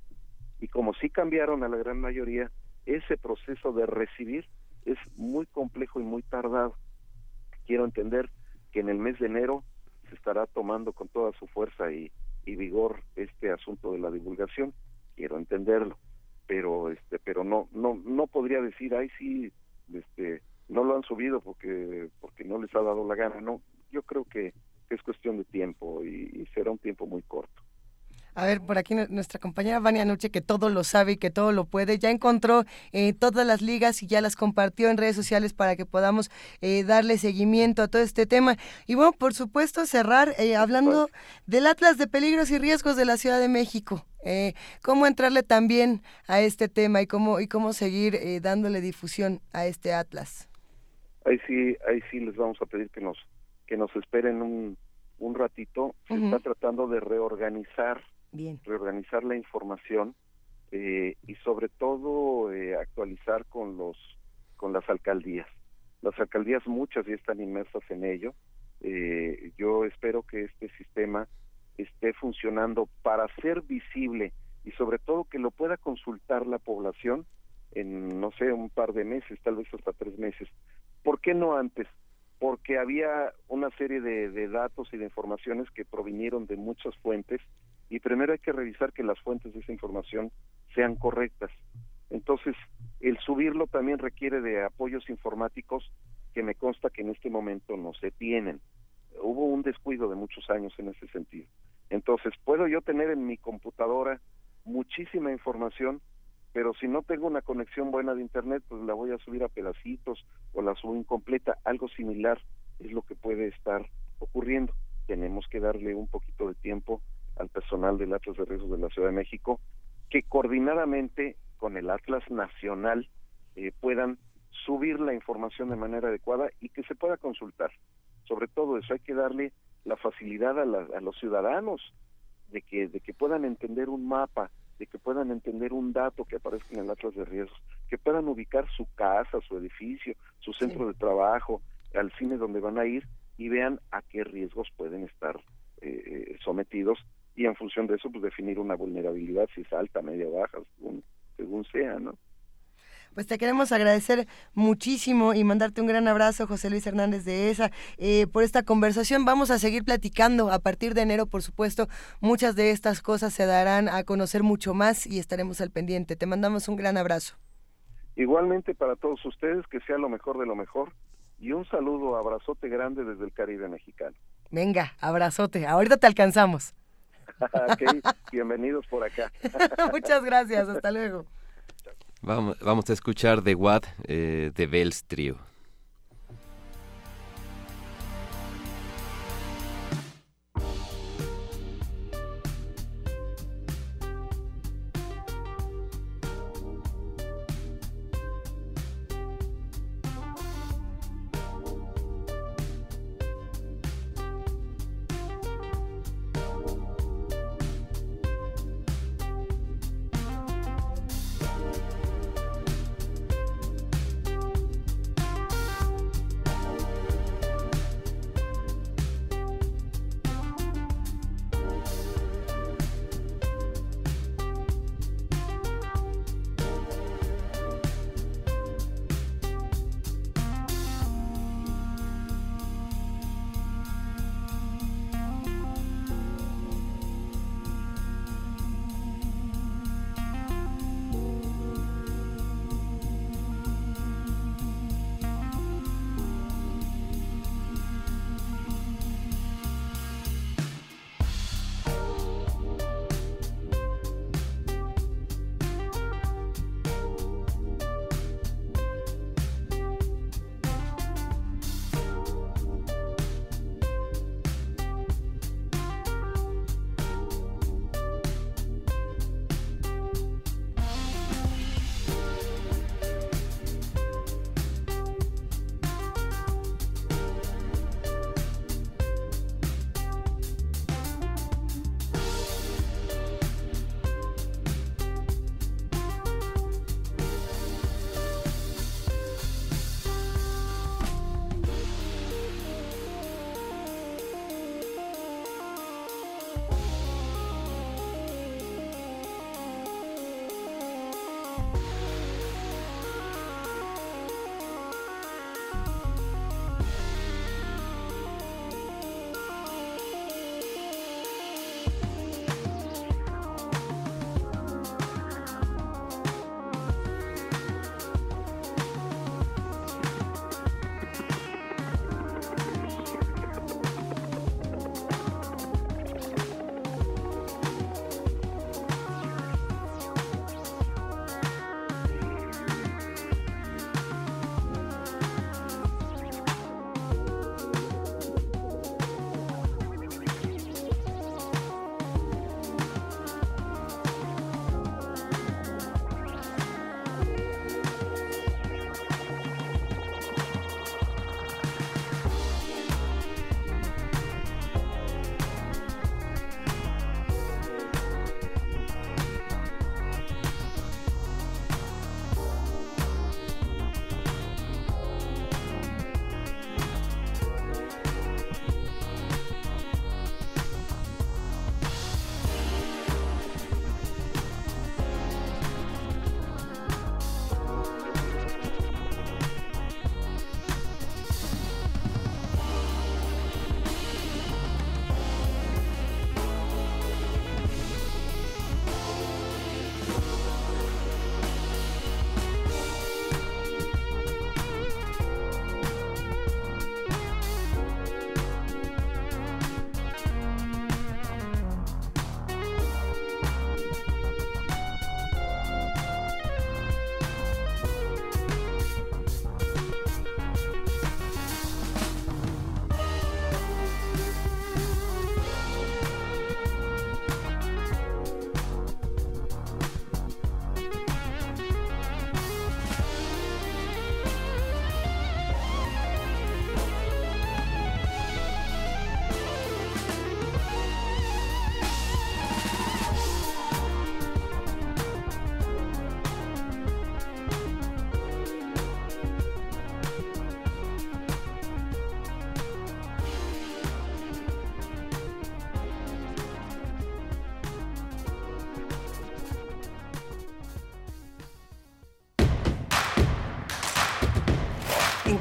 y como sí cambiaron a la gran mayoría, ese proceso de recibir es muy complejo y muy tardado. Quiero entender que en el mes de enero se estará tomando con toda su fuerza y, vigor este asunto de la divulgación. Quiero entenderlo, pero este, pero no, no, no podría decir, ay sí, este, no lo han subido porque, porque no les ha dado la gana. No, yo creo que, es cuestión de tiempo y será un tiempo muy corto. A ver, por aquí nuestra compañera Vania Nuche, que todo lo sabe y que todo lo puede, ya encontró eh, todas las ligas y ya las compartió en redes sociales para que podamos eh, darle seguimiento a todo este tema. Y bueno, por supuesto, cerrar eh, hablando del Atlas de Peligros y Riesgos de la Ciudad de México. cómo entrarle también a este tema y cómo y cómo seguir dándole difusión a este atlas. Ahí sí, ahí sí les vamos a pedir que nos que nos esperen un, un ratito. Se está tratando de reorganizar reorganizar la información eh, y sobre todo eh, actualizar con los con las alcaldías. Las alcaldías muchas ya están inmersas en ello. Eh, yo espero que este sistema esté funcionando para ser visible y sobre todo que lo pueda consultar la población en, no sé, un par de meses, tal vez hasta tres meses. ¿Por qué no antes? Porque había una serie de, de datos y de informaciones que provinieron de muchas fuentes y primero hay que revisar que las fuentes de esa información sean correctas. Entonces, el subirlo también requiere de apoyos informáticos que me consta que en este momento no se tienen. Hubo un descuido de muchos años en ese sentido. Entonces, puedo yo tener en mi computadora muchísima información, pero si no tengo una conexión buena de Internet, pues la voy a subir a pedacitos o la subo incompleta. Algo similar es lo que puede estar ocurriendo. Tenemos que darle un poquito de tiempo al personal del Atlas de Riesgos de la Ciudad de México, que coordinadamente con el Atlas Nacional eh, puedan subir la información de manera adecuada y que se pueda consultar. Sobre todo eso, hay que darle la facilidad a, a los ciudadanos de que, de que puedan entender un mapa, de que puedan entender un dato que aparezca en el atlas de riesgos, que puedan ubicar su casa, su edificio, su centro de trabajo, al cine donde van a ir y vean a qué riesgos pueden estar eh, eh, sometidos y en función de eso pues definir una vulnerabilidad si es alta, media, baja, según, según sea, ¿no? Pues te queremos agradecer muchísimo y mandarte un gran abrazo, José Luis Hernández de ESA, eh, por esta conversación. Vamos a seguir platicando a partir de enero, por supuesto. Muchas de estas cosas se darán a conocer mucho más y estaremos al pendiente. Te mandamos un gran abrazo. Igualmente para todos ustedes, que sea lo mejor de lo mejor. Y un saludo, abrazote grande desde el Caribe mexicano. Venga, abrazote. Ahorita te alcanzamos. bienvenidos por acá. Muchas gracias, hasta luego. Vamos, vamos a escuchar The What eh, de Bells Trio.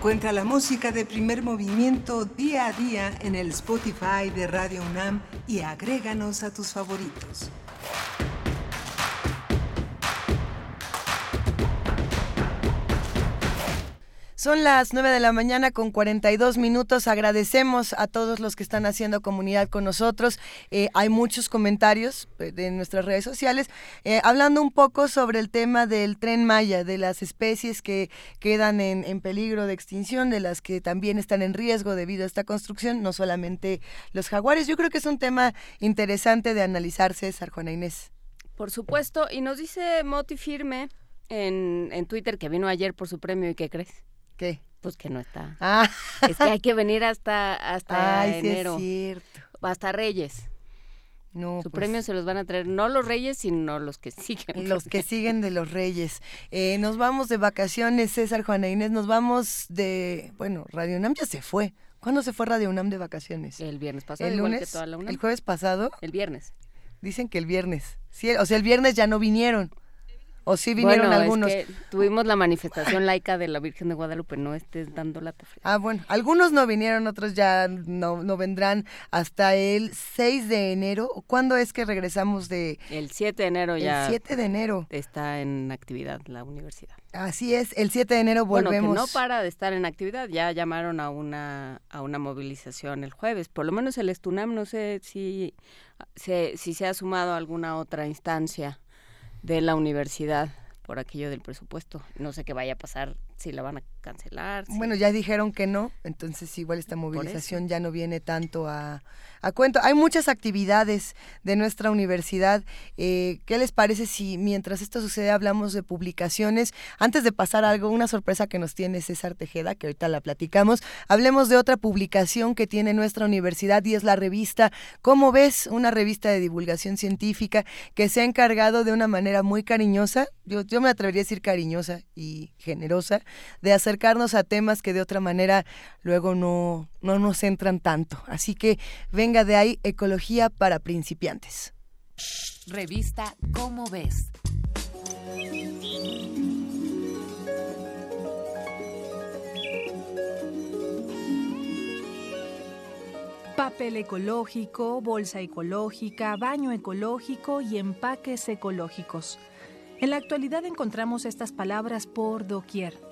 Encuentra la música de primer movimiento día a día en el Spotify de Radio UNAM y agréganos a tus favoritos. Son las 9 de la mañana con 42 minutos. Agradecemos a todos los que están haciendo comunidad con nosotros. Eh, hay muchos comentarios eh, de nuestras redes sociales eh, hablando un poco sobre el tema del tren Maya, de las especies que quedan en, en, peligro de extinción, de las que también están en riesgo debido a esta construcción, no solamente los jaguares. Yo creo que es un tema interesante de analizar, César, Juana Inés. Por supuesto, y nos dice Moti Firme en, en Twitter que vino ayer por su premio y ¿qué crees? ¿Qué? Pues que no está. Ah. Es que hay que venir hasta, hasta Ay, enero. Sí es cierto. Hasta Reyes. No, Su pues, premio se los van a traer no los Reyes, sino los que siguen. Los que siguen de los Reyes. Eh, nos vamos de vacaciones, César, Juana Inés. Nos vamos de. Bueno, Radio UNAM ya se fue. ¿Cuándo se fue Radio UNAM de vacaciones? El viernes pasado, ¿El lunes? que toda la UNAM. ¿El jueves pasado? El viernes. Dicen que el viernes. Sí, o sea, el viernes ya no vinieron. O sí vinieron bueno, algunos. Es que tuvimos la manifestación laica de la Virgen de Guadalupe, no estés dando la tafla. Ah, bueno, algunos no vinieron, otros ya no, no vendrán hasta el 6 de enero. ¿Cuándo es que regresamos de...? El 7 de enero ya. El 7 de enero. Está en actividad la universidad. Así es, el 7 de enero volvemos. Bueno, que no para de estar en actividad, ya llamaron a una, a una movilización el jueves. Por lo menos el Estunam, no sé si se, si se ha sumado a alguna otra instancia de la universidad por aquello del presupuesto. No sé qué vaya a pasar, si la van a cancelar. Si... Bueno, ya dijeron que no, entonces igual esta movilización ya no viene tanto a, a, cuento. Hay muchas actividades de nuestra universidad. Eh, ¿Qué les parece si mientras esto sucede hablamos de publicaciones? Antes de pasar a algo, una sorpresa que nos tiene César Tejeda, que ahorita la platicamos, hablemos de otra publicación que tiene nuestra universidad y es la revista ¿Cómo ves? Una revista de divulgación científica que se ha encargado de una manera muy cariñosa, yo, yo me atrevería a decir cariñosa y generosa, de acercarnos a temas que de otra manera luego no, no nos entran tanto. Así que venga de ahí Ecología para principiantes. Revista ¿Cómo ves? Papel ecológico, bolsa ecológica, baño ecológico y empaques ecológicos. En la actualidad encontramos estas palabras por doquier.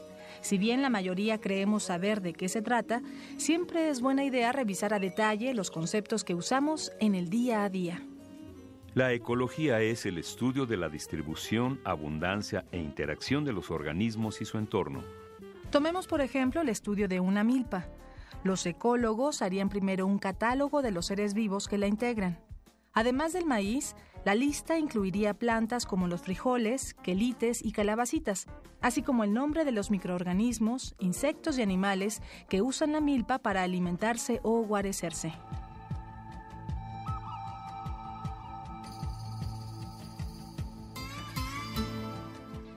Si bien la mayoría creemos saber de qué se trata, siempre es buena idea revisar a detalle los conceptos que usamos en el día a día. La ecología es el estudio de la distribución, abundancia e interacción de los organismos y su entorno. Tomemos por ejemplo el estudio de una milpa. Los ecólogos harían primero un catálogo de los seres vivos que la integran. Además del maíz, la lista incluiría plantas como los frijoles, quelites y calabacitas, así como el nombre de los microorganismos, insectos y animales que usan la milpa para alimentarse o guarecerse.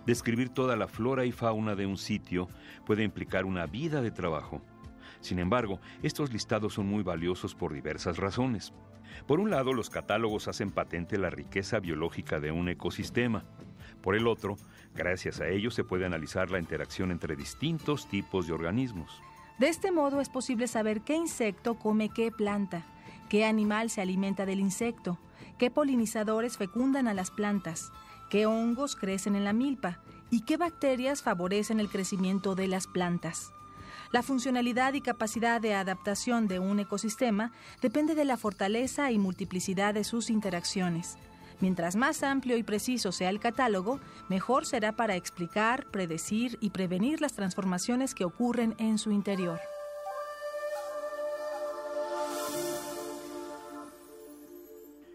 Describir toda la flora y fauna de un sitio puede implicar una vida de trabajo. Sin embargo, estos listados son muy valiosos por diversas razones. Por un lado, los catálogos hacen patente la riqueza biológica de un ecosistema. Por el otro, gracias a ellos se puede analizar la interacción entre distintos tipos de organismos. De este modo es posible saber qué insecto come qué planta, qué animal se alimenta del insecto, qué polinizadores fecundan a las plantas, qué hongos crecen en la milpa y qué bacterias favorecen el crecimiento de las plantas. La funcionalidad y capacidad de adaptación de un ecosistema depende de la fortaleza y multiplicidad de sus interacciones. Mientras más amplio y preciso sea el catálogo, mejor será para explicar, predecir y prevenir las transformaciones que ocurren en su interior.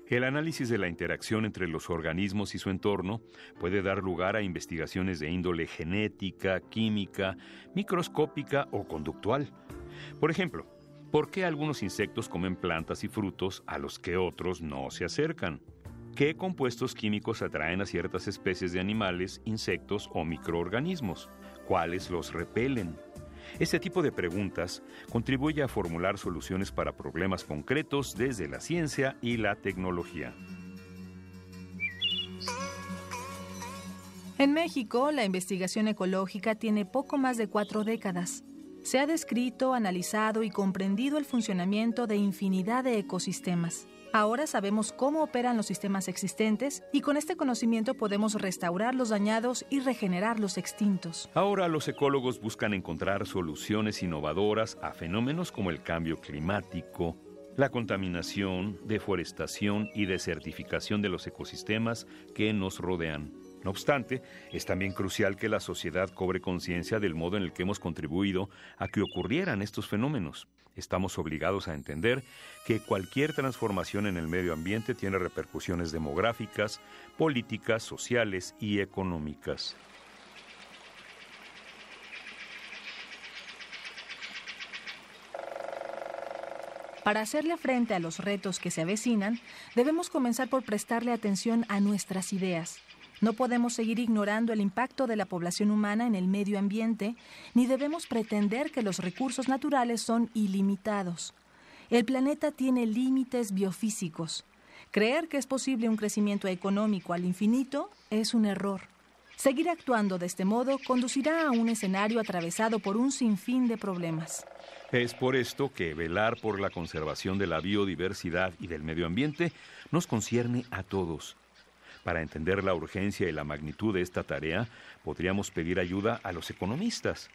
El análisis de la interacción entre los organismos y su entorno puede dar lugar a investigaciones de índole genética, química, microscópica o conductual. Por ejemplo, ¿por qué algunos insectos comen plantas y frutos a los que otros no se acercan? ¿Qué compuestos químicos atraen a ciertas especies de animales, insectos o microorganismos? ¿Cuáles los repelen? Este tipo de preguntas contribuye a formular soluciones para problemas concretos desde la ciencia y la tecnología. En México, la investigación ecológica tiene poco más de cuatro décadas. Se ha descrito, analizado y comprendido el funcionamiento de infinidad de ecosistemas. Ahora sabemos cómo operan los sistemas existentes y con este conocimiento podemos restaurar los dañados y regenerar los extintos. Ahora los ecólogos buscan encontrar soluciones innovadoras a fenómenos como el cambio climático, la contaminación, deforestación y desertificación de los ecosistemas que nos rodean. No obstante, es también crucial que la sociedad cobre conciencia del modo en el que hemos contribuido a que ocurrieran estos fenómenos. Estamos obligados a entender que cualquier transformación en el medio ambiente tiene repercusiones demográficas, políticas, sociales y económicas. Para hacerle frente a los retos que se avecinan, debemos comenzar por prestarle atención a nuestras ideas. No podemos seguir ignorando el impacto de la población humana en el medio ambiente, ni debemos pretender que los recursos naturales son ilimitados. El planeta tiene límites biofísicos. Creer que es posible un crecimiento económico al infinito es un error. Seguir actuando de este modo conducirá a un escenario atravesado por un sinfín de problemas. Es por esto que velar por la conservación de la biodiversidad y del medio ambiente nos concierne a todos. Para entender la urgencia y la magnitud de esta tarea, podríamos pedir ayuda a los economistas.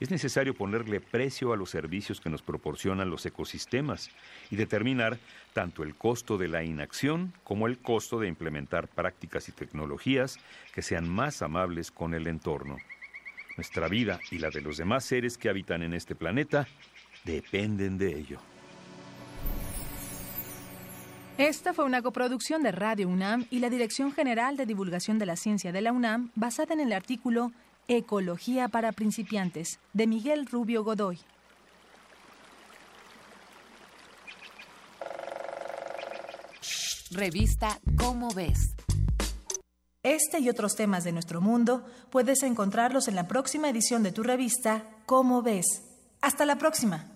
Es necesario ponerle precio a los servicios que nos proporcionan los ecosistemas y determinar tanto el costo de la inacción como el costo de implementar prácticas y tecnologías que sean más amables con el entorno. Nuestra vida y la de los demás seres que habitan en este planeta dependen de ello. Esta fue una coproducción de Radio UNAM y la Dirección General de Divulgación de la Ciencia de la UNAM basada en el artículo Ecología para principiantes de Miguel Rubio Godoy. Revista Cómo ves. Este y otros temas de nuestro mundo puedes encontrarlos en la próxima edición de tu revista Cómo ves. Hasta la próxima.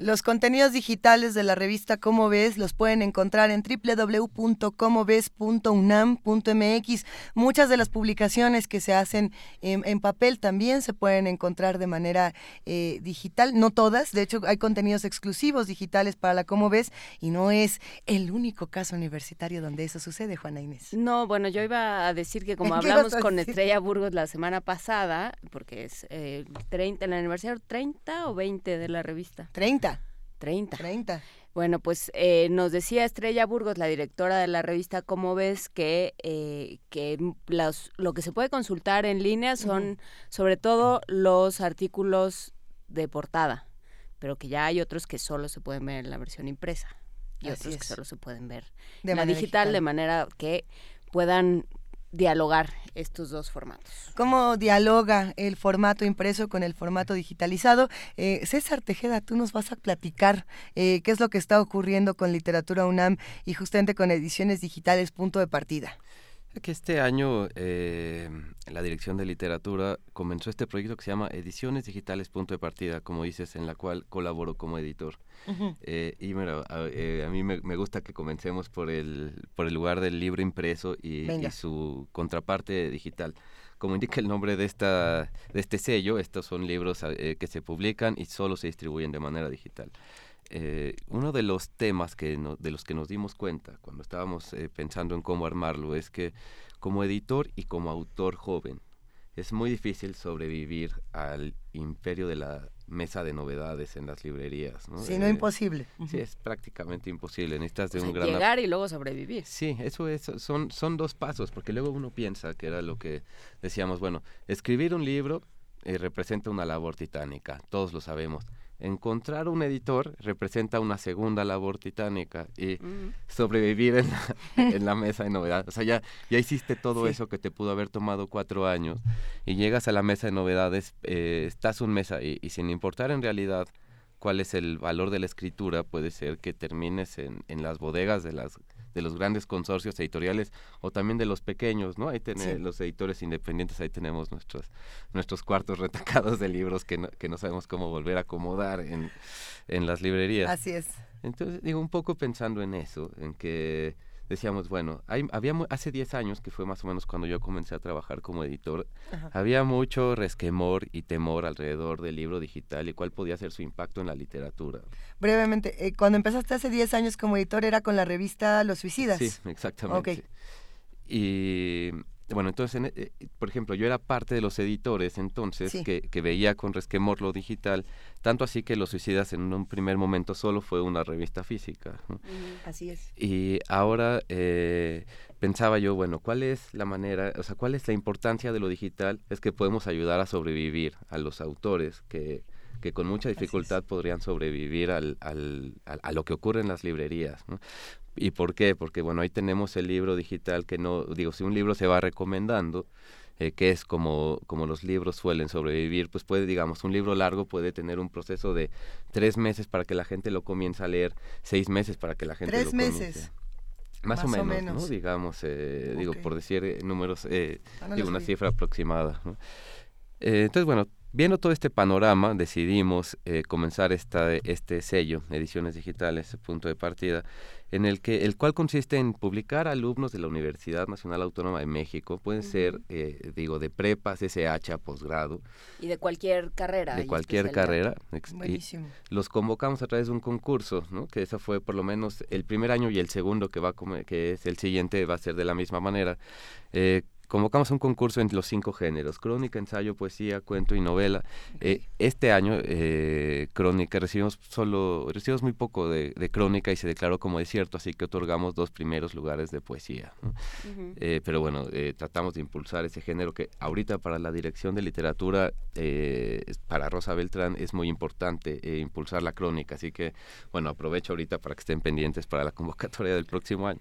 Los contenidos digitales de la revista Cómo ves los pueden encontrar en www.comoves.unam.mx. Muchas de las publicaciones que se hacen en, papel también se pueden encontrar de manera eh, digital, no todas, de hecho hay contenidos exclusivos digitales para la Cómo ves y no es el único caso universitario donde eso sucede, Juana Inés. No, bueno, yo iba a decir que como hablamos con Estrella Burgos la semana pasada, porque es eh, 30, el aniversario 30 o 20 de la revista. 30. 30. 30. Bueno, pues eh, nos decía Estrella Burgos, la directora de la revista Cómo ves, que, eh, que lo que se puede consultar en línea son sobre todo los artículos de portada, pero que ya hay otros que solo se pueden ver en la versión impresa y otros que solo se pueden ver en la digital, de manera que puedan dialogar estos dos formatos. ¿Cómo dialoga el formato impreso con el formato digitalizado? Eh, César Tejeda, tú nos vas a platicar eh, qué es lo que está ocurriendo con Literatura UNAM y justamente con Ediciones Digitales Punto de Partida. Que este año eh, la Dirección de Literatura comenzó este proyecto que se llama Ediciones Digitales Punto de Partida, como dices, en la cual colaboro como editor. Eh, y mira, a, eh, mí me, gusta que comencemos por el, por el lugar del libro impreso y, su contraparte digital. Como indica el nombre de, esta, de este sello, estos son libros que se publican y solo se distribuyen de manera digital. Eh, uno de los temas que de los que nos dimos cuenta cuando estábamos eh, pensando en cómo armarlo es que como editor y como autor joven es muy difícil sobrevivir al imperio de la mesa de novedades en las librerías. ¿no? Sí, no eh, imposible. Sí, es prácticamente imposible. Necesitas de un gran... Llegar y luego sobrevivir. Sí, eso es, son, son dos pasos, porque luego uno piensa que era lo que decíamos, bueno, escribir un libro representa una labor titánica, todos lo sabemos encontrar un editor representa una segunda labor titánica y mm. sobrevivir en la, en la, mesa de novedades. O sea, ya, ya hiciste todo eso que te pudo haber tomado cuatro años y llegas a la mesa de novedades, eh, estás un mes ahí y sin importar en realidad cuál es el valor de la escritura, puede ser que termines en, en las bodegas de las de los grandes consorcios editoriales o también de los pequeños, ¿no? Ahí tenemos los editores independientes, ahí tenemos nuestros nuestros cuartos retacados de libros que no, que no sabemos cómo volver a acomodar en, en las librerías. Así es. Entonces, digo, un poco pensando en eso, en que decíamos, bueno, hay, había hace 10 años, que fue más o menos cuando yo comencé a trabajar como editor, había mucho resquemor y temor alrededor del libro digital y cuál podía ser su impacto en la literatura. Brevemente, eh, cuando empezaste hace 10 años como editor era con la revista Los Suicidas. Sí, exactamente. Y bueno, entonces, eh, por ejemplo, yo era parte de los editores entonces que, que, veía con resquemor lo digital, tanto así que Los Suicidas en un primer momento solo fue una revista física. Así es. Y ahora eh, pensaba yo, bueno, ¿cuál es la manera, o sea, cuál es la importancia de lo digital? Es que podemos ayudar a sobrevivir a los autores que, que con mucha dificultad podrían sobrevivir al, al, a, lo que ocurre en las librerías. ¿no? ¿Y por qué? Porque bueno, ahí tenemos el libro digital que no, digo, si un libro se va recomendando, eh, que es como, como los libros suelen sobrevivir, pues puede, digamos, un libro largo puede tener un proceso de tres meses para que la gente lo comience a leer, seis meses para que la gente ¿Tres lo comience. meses? Más, o, menos, ¿no? Digamos, eh, digo, por decir eh, números, eh, digo, una cifra aproximada, ¿no? Eh, entonces, bueno, Viendo todo este panorama, decidimos eh, comenzar esta, este sello, Ediciones Digitales, punto de partida, en el que el cual consiste en publicar alumnos de la Universidad Nacional Autónoma de México, pueden ser, eh, digo, de prepas, SH, posgrado. Y de cualquier carrera. De cualquier carrera. Buenísimo. los convocamos a través de un concurso, ¿no? Que eso fue por lo menos el primer año y el segundo que va, que es el siguiente, va a ser de la misma manera. Eh, convocamos un concurso entre los cinco géneros, crónica, ensayo, poesía, cuento y novela. Eh, este año, eh, crónica, recibimos solo, recibimos muy poco de, crónica y se declaró como desierto, así que otorgamos dos primeros lugares de poesía. Eh, pero bueno, tratamos de impulsar ese género que ahorita para la dirección de literatura, para Rosa Beltrán, es muy importante impulsar la crónica, así que bueno, aprovecho ahorita para que estén pendientes para la convocatoria del próximo año.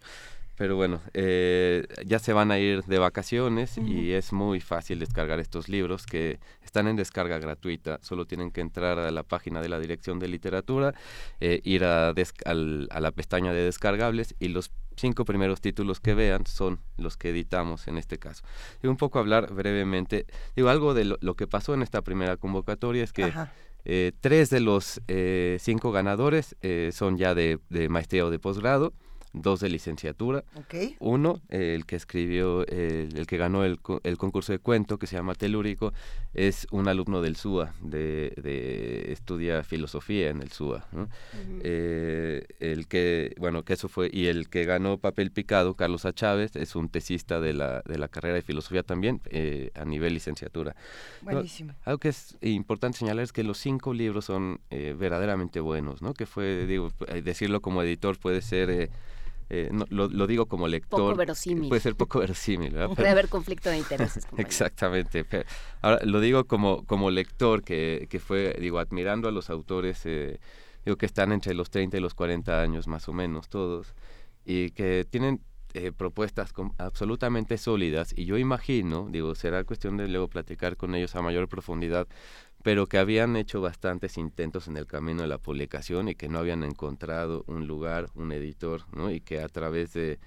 Pero bueno, eh, ya se van a ir de vacaciones y es muy fácil descargar estos libros que están en descarga gratuita. Solo tienen que entrar a la página de la Dirección de Literatura, eh, ir a, a la pestaña de descargables y los cinco primeros títulos que vean son los que editamos en este caso. Y un poco hablar brevemente, digo, algo de lo, que pasó en esta primera convocatoria es que eh, tres de los eh, cinco ganadores eh, son ya de, de maestría o de posgrado dos de licenciatura. Uno, el que escribió, el, que ganó el, el, concurso de cuento, que se llama Telúrico, es un alumno del SUA, de, de estudia filosofía en el SUA. Eh, el que, bueno, que eso fue, y el que ganó papel picado, Carlos A. Chávez, es un tesista de la, de la carrera de filosofía también, eh, a nivel licenciatura. Buenísimo. algo que es importante señalar es que los cinco libros son eh, verdaderamente buenos, ¿no? Que fue, digo, decirlo como editor puede ser eh, lo, digo como lector. Poco verosímil. Puede ser poco verosímil. Puede haber conflicto de intereses. Exactamente. ahora, lo digo como, como lector que, que fue, digo, admirando a los autores, eh, digo, que están entre los 30 y los 40 años más o menos todos, y que tienen eh, propuestas absolutamente sólidas y yo imagino, digo, será cuestión de luego platicar con ellos a mayor profundidad, pero que habían hecho bastantes intentos en el camino de la publicación y que no habían encontrado un lugar, un editor, ¿no? Y que a través de,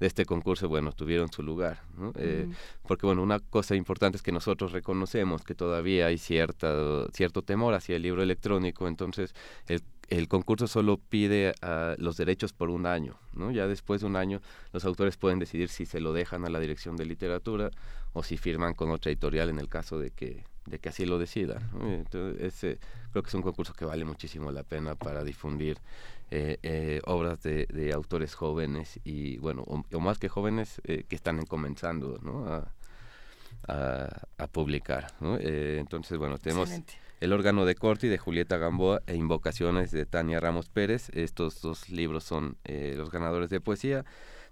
este concurso, bueno, tuvieron su lugar, ¿no? Eh, porque, bueno, una cosa importante es que nosotros reconocemos que todavía hay cierta, cierto temor hacia el libro electrónico, entonces el el concurso solo pide uh, los derechos por un año, ¿no? Ya después de un año los autores pueden decidir si se lo dejan a la dirección de literatura o si firman con otra editorial en el caso de que de que así lo decidan. Entonces, creo que es un concurso que vale muchísimo la pena para difundir eh, eh, obras de, de, autores jóvenes y, bueno, o, más que jóvenes eh, que están comenzando ¿no? a, a, publicar. ¿no? entonces, bueno, tenemos El órgano de Corti de Julieta Gamboa e Invocaciones de Tania Ramos Pérez. Estos dos libros son los ganadores de poesía.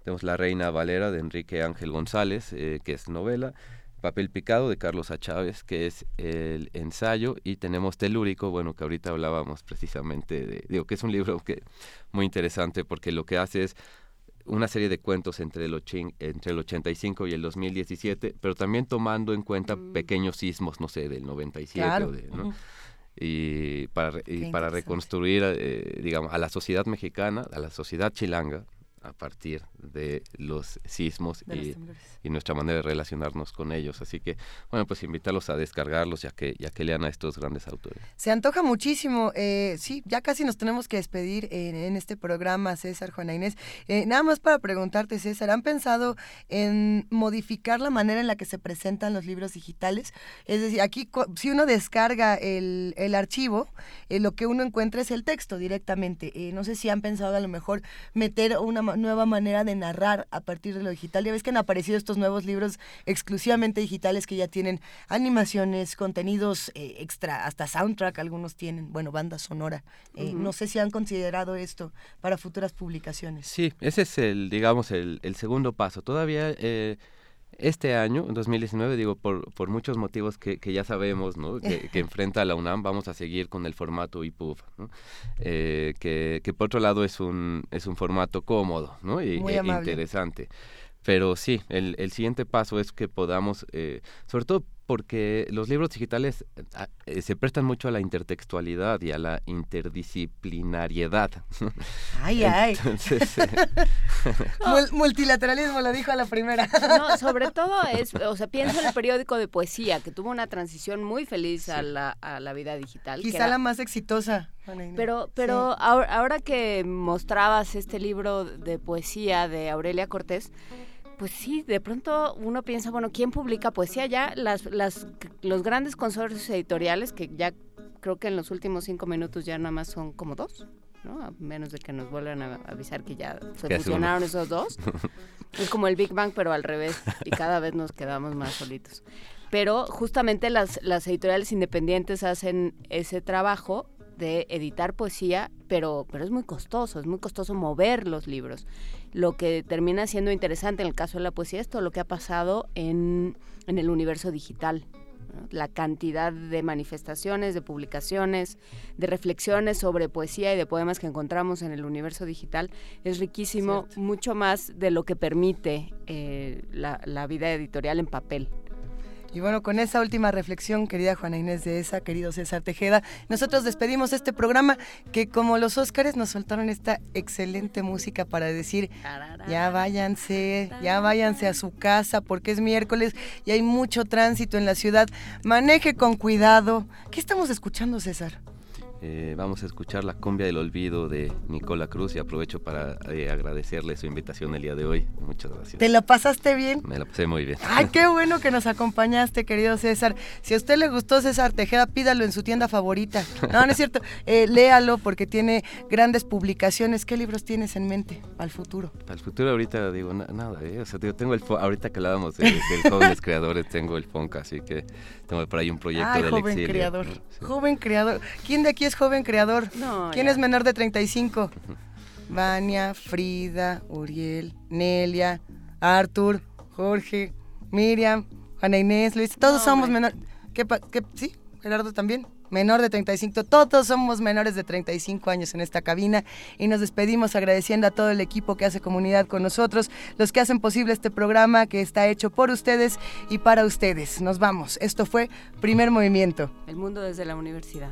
Tenemos La Reina Valera de Enrique Ángel González, que es novela. Papel Picado de Carlos A. Chávez, que es el ensayo, y tenemos Telúrico, bueno, que ahorita hablábamos precisamente de, digo, que es un libro que muy interesante porque lo que hace es una serie de cuentos entre el, entre el 85 y el 2017, pero también tomando en cuenta mm. pequeños sismos, no sé, del 97 ¿no? y para, y para reconstruir, eh, digamos, a la sociedad mexicana, a la sociedad chilanga, a partir de los sismos y, nuestra manera de relacionarnos con ellos. Así que, bueno, pues invitarlos a descargarlos ya que, ya que lean a estos grandes autores. Se antoja muchísimo. Eh, sí, ya casi nos tenemos que despedir en, este programa, César, Juana Inés. Eh, nada más para preguntarte, César, ¿han pensado en modificar la manera en la que se presentan los libros digitales? Es decir, aquí si uno descarga el, el archivo, eh, lo que uno encuentra es el texto directamente. no sé si han pensado a lo mejor meter una nueva manera de narrar a partir de lo digital. Ya ves que han aparecido estos nuevos libros exclusivamente digitales que ya tienen animaciones, contenidos eh, extra, hasta soundtrack algunos tienen, bueno, banda sonora. Eh, no sé si han considerado esto para futuras publicaciones. Sí, ese es el, digamos, el, segundo paso. Todavía... Eh, este año, en 2019, digo, por, por muchos motivos que, que ya sabemos, ¿no? que, que, enfrenta la UNAM, vamos a seguir con el formato IPUB, ¿no? eh, que, que, por otro lado es un, es un formato cómodo ¿no? y e interesante. Pero sí, el, el, siguiente paso es que podamos, eh, sobre todo porque los libros digitales ah, eh, se prestan mucho a la intertextualidad y a la interdisciplinariedad. Ay, ay. Multilateralismo lo dijo a la primera. no, sobre todo es, o sea, pienso en el periódico de poesía, que tuvo una transición muy feliz a, la, a la vida digital. Quizá la más exitosa. Pero, pero ahora, ahora que mostrabas este libro de poesía de Aurelia Cortés, pues sí, de pronto uno piensa, bueno, ¿quién publica poesía? Ya las, las, los grandes consorcios editoriales, que ya creo que en los últimos cinco minutos ya nada más son como dos, ¿no? A menos de que nos vuelvan a avisar que ya se fusionaron esos dos. es como el Big Bang, pero al revés, y cada vez nos quedamos más solitos. Pero justamente las, las editoriales independientes hacen ese trabajo de editar poesía, pero, pero es muy costoso, es muy costoso mover los libros lo que termina siendo interesante en el caso de la poesía es todo lo que ha pasado en, el universo digital. La cantidad de manifestaciones, de publicaciones, de reflexiones sobre poesía y de poemas que encontramos en el universo digital es riquísimo, mucho más de lo que permite eh, la vida editorial en papel. Y bueno, con esa última reflexión, querida Juana Inés de esa, querido César Tejeda, nosotros despedimos este programa que como los Óscares nos soltaron esta excelente música para decir, ya váyanse, ya váyanse a su casa porque es miércoles y hay mucho tránsito en la ciudad. Maneje con cuidado. ¿Qué estamos escuchando, César? Eh, vamos a escuchar la cumbia del olvido de Nicola Cruz y aprovecho para eh, agradecerle su invitación el día de hoy. Muchas gracias. ¿Te la pasaste bien? Me la pasé muy bien. Ay, qué bueno que nos acompañaste, querido César. Si a usted le gustó César Tejeda, pídalo en su tienda favorita. No, no es cierto. Eh, léalo porque tiene grandes publicaciones. ¿Qué libros tienes en mente al futuro? Al futuro ahorita digo nada. O sea, tengo el ahorita que hablábamos de, del jóvenes creadores, tengo el Fonca, así que tengo por ahí un proyecto Ay, del joven creador. Joven creador. ¿Quién de aquí es joven creador? ¿Quién es menor de 35? Vania, Frida, Uriel, Nelia, Arthur, Jorge, Miriam, Juana Inés, Luis, todos somos menores. ¿Qué, ¿Qué, ¿Sí? Gerardo también menor de 35. Todos somos menores de 35 años en esta cabina y nos despedimos agradeciendo a todo el equipo que hace comunidad con nosotros, los que hacen posible este programa que está hecho por ustedes y para ustedes. Nos vamos. Esto fue Primer Movimiento. El mundo desde la universidad.